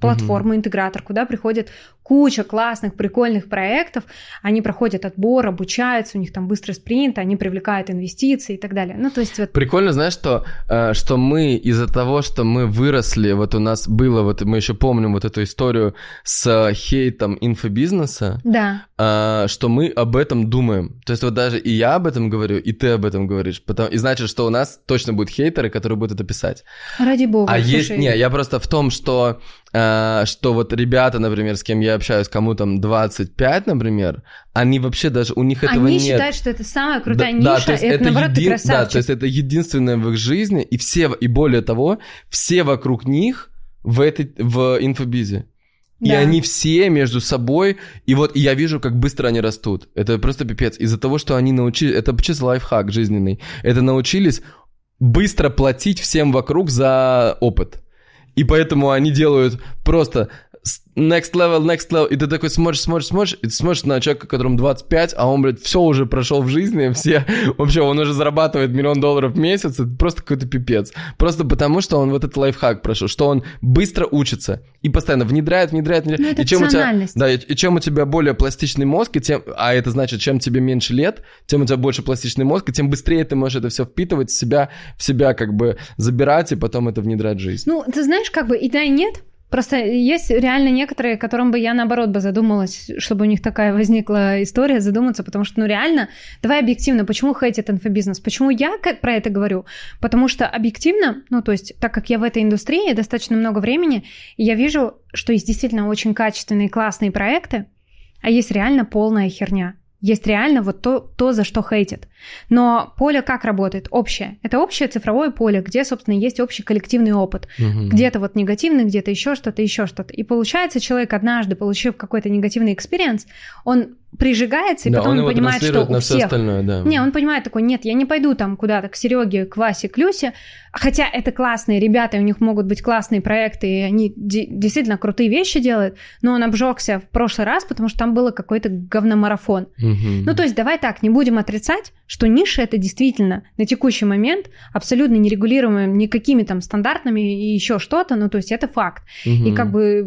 Speaker 2: платформу, mm-hmm. интегратор, куда приходят куча классных, прикольных проектов, они проходят отбор, обучаются, у них там быстрый спринт, они привлекают инвестиции и так далее. Ну, то есть вот...
Speaker 1: Прикольно, знаешь, что, э, что мы из-за того, что мы выросли, вот у нас было, вот мы еще помним вот эту историю с хейтом инфобизнеса,
Speaker 2: да.
Speaker 1: Э, что мы об этом думаем. То есть вот даже и я об этом говорю, и ты об этом говоришь. Потому, и значит, что у нас точно будут хейтеры, которые будут это писать.
Speaker 2: Ради бога.
Speaker 1: А слушай. есть... Не, я просто в том, что Э, что вот ребята, например, с кем я общаюсь, кому там 25, например, они вообще даже, у них этого
Speaker 2: они
Speaker 1: нет.
Speaker 2: Они считают, что это самая крутая да, ниша, да, то есть и это, это наоборот, един...
Speaker 1: Да, то есть это единственное в их жизни, и все, и более того, все вокруг них в, этой, в инфобизе. И да. они все между собой, и вот и я вижу, как быстро они растут. Это просто пипец. Из-за того, что они научились, это чисто лайфхак жизненный, это научились быстро платить всем вокруг за опыт. И поэтому они делают просто next level, next level, и ты такой смотришь, смотришь, смотришь, и ты смотришь на человека, которому 25, а он, блядь, все уже прошел в жизни, все, вообще, он уже зарабатывает миллион долларов в месяц, это просто какой-то пипец. Просто потому, что он вот этот лайфхак прошел, что он быстро учится и постоянно внедряет, внедряет, внедряет.
Speaker 2: Ну,
Speaker 1: и чем у тебя, да, и, и чем у тебя более пластичный мозг, и тем, а это значит, чем тебе меньше лет, тем у тебя больше пластичный мозг, и тем быстрее ты можешь это все впитывать в себя, в себя как бы забирать, и потом это внедрять в жизнь.
Speaker 2: Ну, ты знаешь, как бы и да, и нет, Просто есть реально некоторые, которым бы я, наоборот, бы задумалась, чтобы у них такая возникла история, задуматься, потому что, ну, реально, давай объективно, почему хейтит инфобизнес? Почему я про это говорю? Потому что объективно, ну, то есть, так как я в этой индустрии достаточно много времени, я вижу, что есть действительно очень качественные, классные проекты, а есть реально полная херня. Есть реально вот то, то, за что хейтят. Но поле как работает? Общее. Это общее цифровое поле, где, собственно, есть общий коллективный опыт. Угу. Где-то вот негативный, где-то еще что-то, еще что-то. И получается, человек однажды, получив какой-то негативный experience, он прижигается, и да, потом он, он понимает, что у
Speaker 1: на
Speaker 2: всех...
Speaker 1: остальное, да.
Speaker 2: Не, он понимает такой, нет, я не пойду там куда-то к Сереге, к Васе, к Люсе, хотя это классные ребята, у них могут быть классные проекты, и они действительно крутые вещи делают, но он обжегся в прошлый раз, потому что там было какой-то говномарафон. Угу. Ну, то есть давай так, не будем отрицать, что ниша это действительно на текущий момент абсолютно нерегулируемая никакими там стандартами и еще что-то, ну, то есть это факт. Угу. И как бы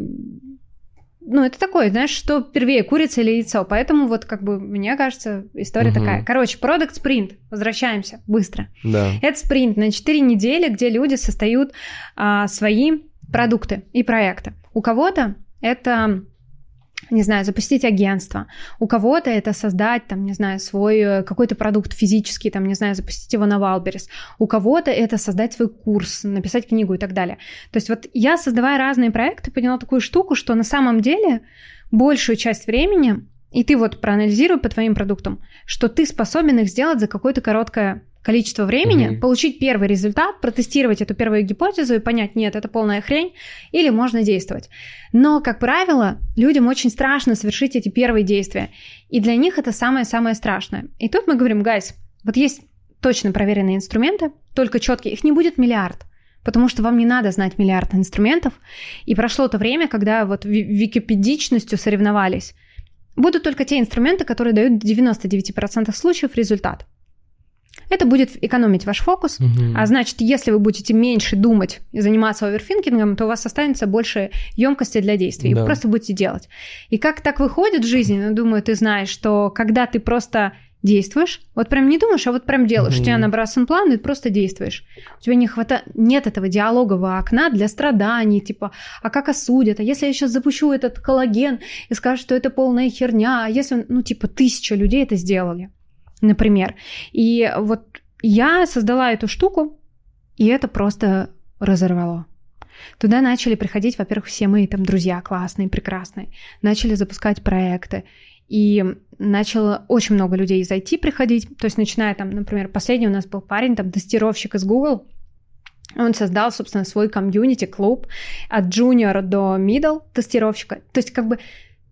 Speaker 2: ну, это такое, знаешь, что первее, курица или яйцо. Поэтому вот, как бы, мне кажется, история угу. такая. Короче, продукт спринт. Возвращаемся быстро.
Speaker 1: Да.
Speaker 2: Это спринт на 4 недели, где люди создают а, свои продукты и проекты. У кого-то это не знаю, запустить агентство. У кого-то это создать, там, не знаю, свой э, какой-то продукт физический, там, не знаю, запустить его на Wildberries. У кого-то это создать свой курс, написать книгу и так далее. То есть вот я, создавая разные проекты, поняла такую штуку, что на самом деле большую часть времени, и ты вот проанализируй по твоим продуктам, что ты способен их сделать за какое-то короткое количество времени, угу. получить первый результат, протестировать эту первую гипотезу и понять, нет, это полная хрень, или можно действовать. Но, как правило, людям очень страшно совершить эти первые действия, и для них это самое-самое страшное. И тут мы говорим, гайс, вот есть точно проверенные инструменты, только четкие, их не будет миллиард, потому что вам не надо знать миллиард инструментов, и прошло то время, когда вот википедичностью соревновались. Будут только те инструменты, которые дают в 99% случаев результат. Это будет экономить ваш фокус, угу. а значит, если вы будете меньше думать и заниматься оверфинкингом, то у вас останется больше емкости для действий, да. и вы просто будете делать. И как так выходит в жизни, ну, думаю, ты знаешь, что когда ты просто действуешь, вот прям не думаешь, а вот прям делаешь. Mm-hmm. У тебя набросан план, и просто действуешь. У тебя не хватает, нет этого диалогового окна для страданий, типа, а как осудят, а если я сейчас запущу этот коллаген и скажу, что это полная херня, а если, ну, типа, тысяча людей это сделали, например. И вот я создала эту штуку, и это просто разорвало. Туда начали приходить, во-первых, все мои там друзья классные, прекрасные, начали запускать проекты. И начало очень много людей из IT приходить. То есть, начиная там, например, последний у нас был парень, там, тестировщик из Google, он создал, собственно, свой комьюнити, клуб от junior до middle тестировщика. То есть, как бы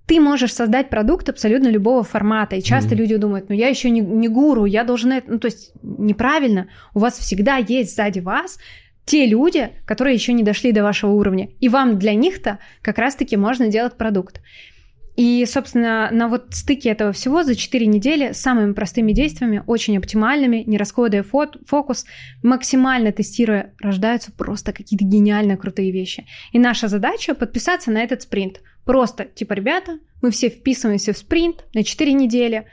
Speaker 2: ты можешь создать продукт абсолютно любого формата. И часто mm-hmm. люди думают, ну я еще не, не гуру, я должен это... Ну, то есть неправильно. У вас всегда есть сзади вас те люди, которые еще не дошли до вашего уровня. И вам для них-то как раз-таки можно делать продукт. И, собственно, на вот стыке этого всего за 4 недели самыми простыми действиями, очень оптимальными, не расходуя фокус, максимально тестируя, рождаются просто какие-то гениально крутые вещи. И наша задача подписаться на этот спринт. Просто, типа, ребята, мы все вписываемся в спринт на 4 недели,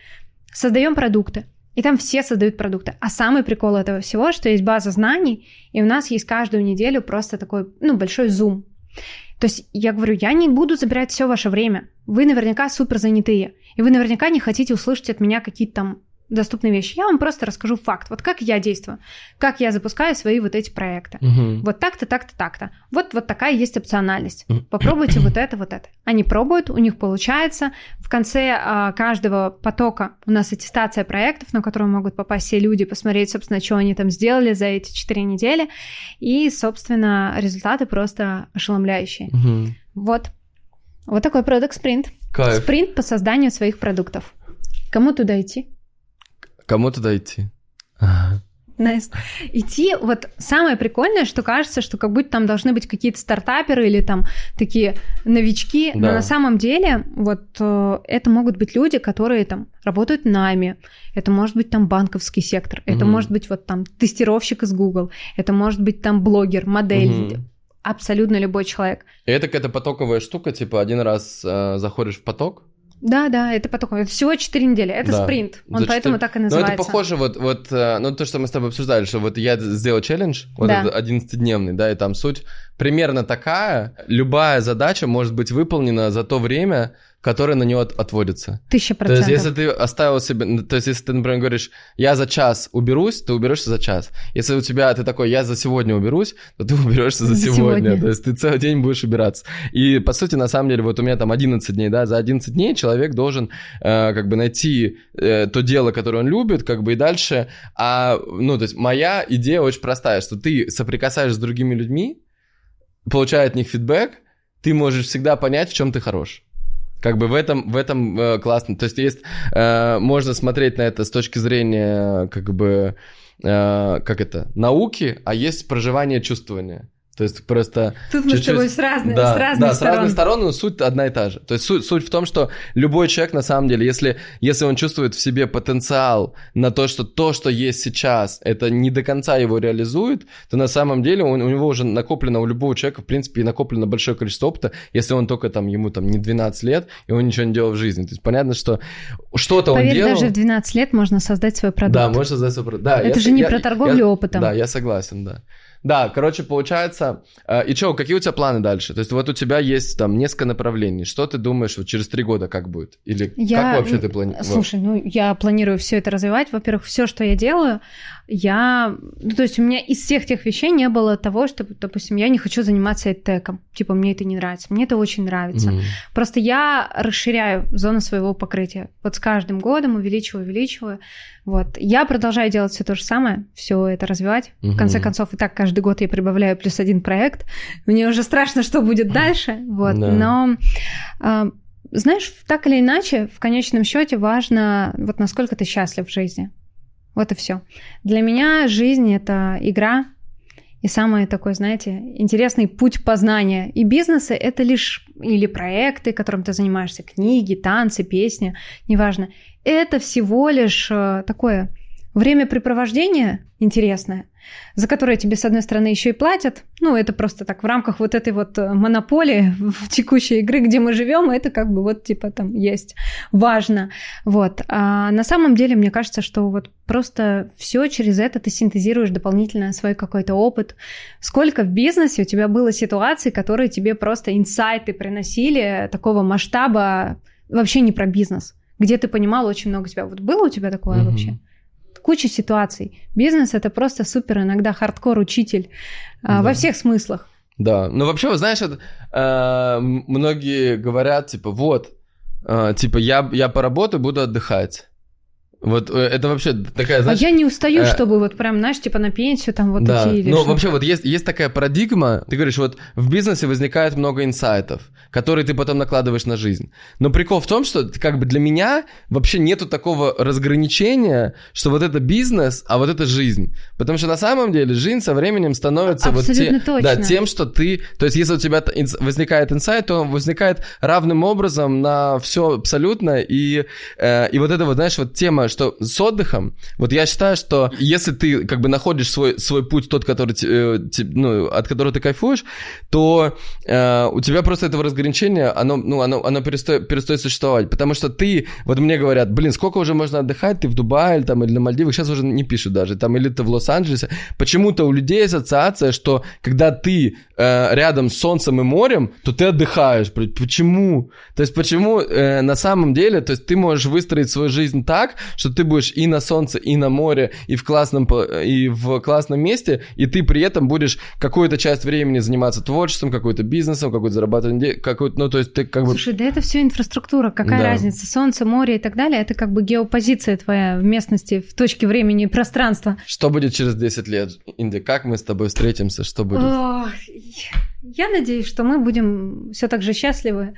Speaker 2: создаем продукты. И там все создают продукты. А самый прикол этого всего, что есть база знаний, и у нас есть каждую неделю просто такой, ну, большой зум. То есть я говорю, я не буду забирать все ваше время. Вы наверняка супер занятые. И вы наверняка не хотите услышать от меня какие-то там доступные вещи. Я вам просто расскажу факт. Вот как я действую, как я запускаю свои вот эти проекты. Угу. Вот так-то, так-то, так-то. Вот, вот такая есть опциональность. Попробуйте вот это, вот это. Они пробуют, у них получается. В конце а, каждого потока у нас аттестация проектов, на которые могут попасть все люди, посмотреть, собственно, что они там сделали за эти четыре недели. И, собственно, результаты просто ошеломляющие. Угу. Вот. Вот такой продукт спринт.
Speaker 1: Кайф.
Speaker 2: Спринт по созданию своих продуктов. Кому туда идти?
Speaker 1: Кому туда идти?
Speaker 2: Nice. Идти, вот самое прикольное, что кажется, что как будто там должны быть какие-то стартаперы или там такие новички, да. но на самом деле вот э, это могут быть люди, которые там работают нами, это может быть там банковский сектор, угу. это может быть вот там тестировщик из Google, это может быть там блогер, модель, угу. абсолютно любой человек.
Speaker 1: И это какая-то потоковая штука, типа один раз э, заходишь в поток,
Speaker 2: да, да, это поток. Это всего 4 недели. Это да. спринт. Он За поэтому 4... так и называется.
Speaker 1: Ну, это похоже, вот, вот, э, ну, то, что мы с тобой обсуждали, что вот я сделал челлендж, вот да. этот 11-дневный, да, и там суть примерно такая. Любая задача может быть выполнена за то время, который на него отводится.
Speaker 2: Тысяча процентов.
Speaker 1: То есть, если ты оставил себе... То есть, если ты, например, говоришь, я за час уберусь, ты уберешься за час. Если у тебя ты такой, я за сегодня уберусь, то ты уберешься за, за сегодня. сегодня. То есть, ты целый день будешь убираться. И, по сути, на самом деле, вот у меня там 11 дней, да, за 11 дней человек должен э, как бы найти э, то дело, которое он любит, как бы и дальше. А, ну, то есть, моя идея очень простая, что ты соприкасаешься с другими людьми, получая от них фидбэк, ты можешь всегда понять, в чем ты хорош. Как бы в этом, в этом э, классно. То есть есть, э, можно смотреть на это с точки зрения, как бы, э, как это, науки, а есть проживание чувствования. То есть просто...
Speaker 2: Тут мы с тобой с разных, да, с разных
Speaker 1: да,
Speaker 2: сторон.
Speaker 1: с разных сторон, но суть одна и та же. То есть суть, суть в том, что любой человек, на самом деле, если, если он чувствует в себе потенциал на то, что то, что есть сейчас, это не до конца его реализует, то на самом деле он, у него уже накоплено, у любого человека, в принципе, накоплено большое количество опыта, если он только там, ему там не 12 лет, и он ничего не делал в жизни. То есть понятно, что что-то он делал...
Speaker 2: даже в 12 лет можно создать свой продукт.
Speaker 1: Да, можно создать свой продукт. Да,
Speaker 2: это
Speaker 1: я,
Speaker 2: же не
Speaker 1: я,
Speaker 2: про торговлю
Speaker 1: я,
Speaker 2: опытом.
Speaker 1: Да, я согласен, да. Да, короче, получается... Э, и что, какие у тебя планы дальше? То есть вот у тебя есть там несколько направлений. Что ты думаешь, вот через три года как будет? Или я... как вообще ты планируешь?
Speaker 2: Слушай, ну я планирую все это развивать. Во-первых, все, что я делаю, я... Ну, то есть у меня из всех тех вещей не было того, что, допустим, я не хочу заниматься эдтеком. Типа, мне это не нравится. Мне это очень нравится. Mm-hmm. Просто я расширяю зону своего покрытия. Вот с каждым годом увеличиваю, увеличиваю. Вот. Я продолжаю делать все то же самое, все это развивать. Mm-hmm. В конце концов, и так каждый год я прибавляю плюс один проект. Мне уже страшно, что будет дальше. Вот. Да. Но а, знаешь, так или иначе, в конечном счете важно, вот насколько ты счастлив в жизни. Вот и все. Для меня жизнь это игра и самый такой, знаете, интересный путь познания. И бизнесы это лишь или проекты, которым ты занимаешься, книги, танцы, песни, неважно. Это всего лишь э, такое времяпрепровождение интересное, за которое тебе, с одной стороны, еще и платят. Ну, это просто так в рамках вот этой вот э, монополии в текущей игры, где мы живем, это как бы вот типа там есть важно. Вот. А на самом деле, мне кажется, что вот просто все через это ты синтезируешь дополнительно свой какой-то опыт. Сколько в бизнесе у тебя было ситуаций, которые тебе просто инсайты приносили такого масштаба, вообще не про бизнес, где ты понимал очень много себя. Вот было у тебя такое mm-hmm. вообще? Куча ситуаций. Бизнес это просто супер, иногда хардкор учитель а, да. во всех смыслах.
Speaker 1: Да, ну вообще, вы знаешь, это, э, многие говорят, типа, вот, э, типа, я, я поработаю, буду отдыхать. Вот э, это вообще такая,
Speaker 2: знаешь... А я не устаю, э... чтобы вот прям, знаешь, типа на пенсию там вот
Speaker 1: да.
Speaker 2: идти или
Speaker 1: Ну, вообще вот есть, есть такая парадигма, ты говоришь, вот в бизнесе возникает много инсайтов, которые ты потом накладываешь на жизнь. Но прикол в том, что как бы для меня вообще нету такого разграничения, что вот это бизнес, а вот это жизнь. Потому что на самом деле жизнь со временем становится
Speaker 2: Абсолютно
Speaker 1: вот те, да, тем, что ты... То есть если у тебя возникает инсайт, то он возникает равным образом на все абсолютно. И, э, и вот это вот, знаешь, вот тема, что с отдыхом, вот я считаю, что если ты как бы находишь свой, свой путь, тот, который, э, ну, от которого ты кайфуешь, то э, у тебя просто этого разграничения, оно, ну, оно, оно перестает, перестает существовать. Потому что ты, вот мне говорят, блин, сколько уже можно отдыхать, ты в Дубае или, там, или на Мальдивах, сейчас уже не пишут даже, там, или ты в Лос-Анджелесе. Почему-то у людей ассоциация, что когда ты э, рядом с солнцем и морем, то ты отдыхаешь. Почему? То есть почему э, на самом деле, то есть ты можешь выстроить свою жизнь так, что ты будешь и на солнце, и на море, и в классном, и в классном месте, и ты при этом будешь какую-то часть времени заниматься творчеством, какой-то бизнесом, какой-то зарабатыванием, какой ну, то есть ты как бы...
Speaker 2: Слушай, да это все инфраструктура, какая да. разница? Солнце, море и так далее, это как бы геопозиция твоя в местности, в точке времени и пространства.
Speaker 1: Что будет через 10 лет, Инди? Как мы с тобой встретимся? Что будет?
Speaker 2: О, я надеюсь, что мы будем все так же счастливы,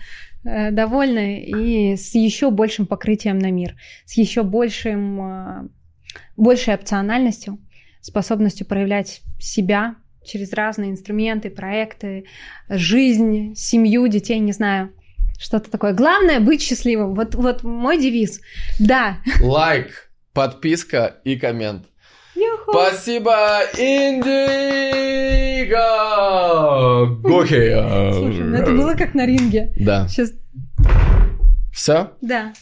Speaker 2: довольны и с еще большим покрытием на мир, с еще большим, э, большей опциональностью, способностью проявлять себя через разные инструменты, проекты, жизнь, семью, детей, не знаю. Что-то такое. Главное быть счастливым. Вот, вот мой девиз. Да.
Speaker 1: Лайк, подписка и коммент. Спасибо, Индиго! Гохи!
Speaker 2: Слушай, ну это было как на ринге.
Speaker 1: Да.
Speaker 2: Сейчас...
Speaker 1: Все?
Speaker 2: Да.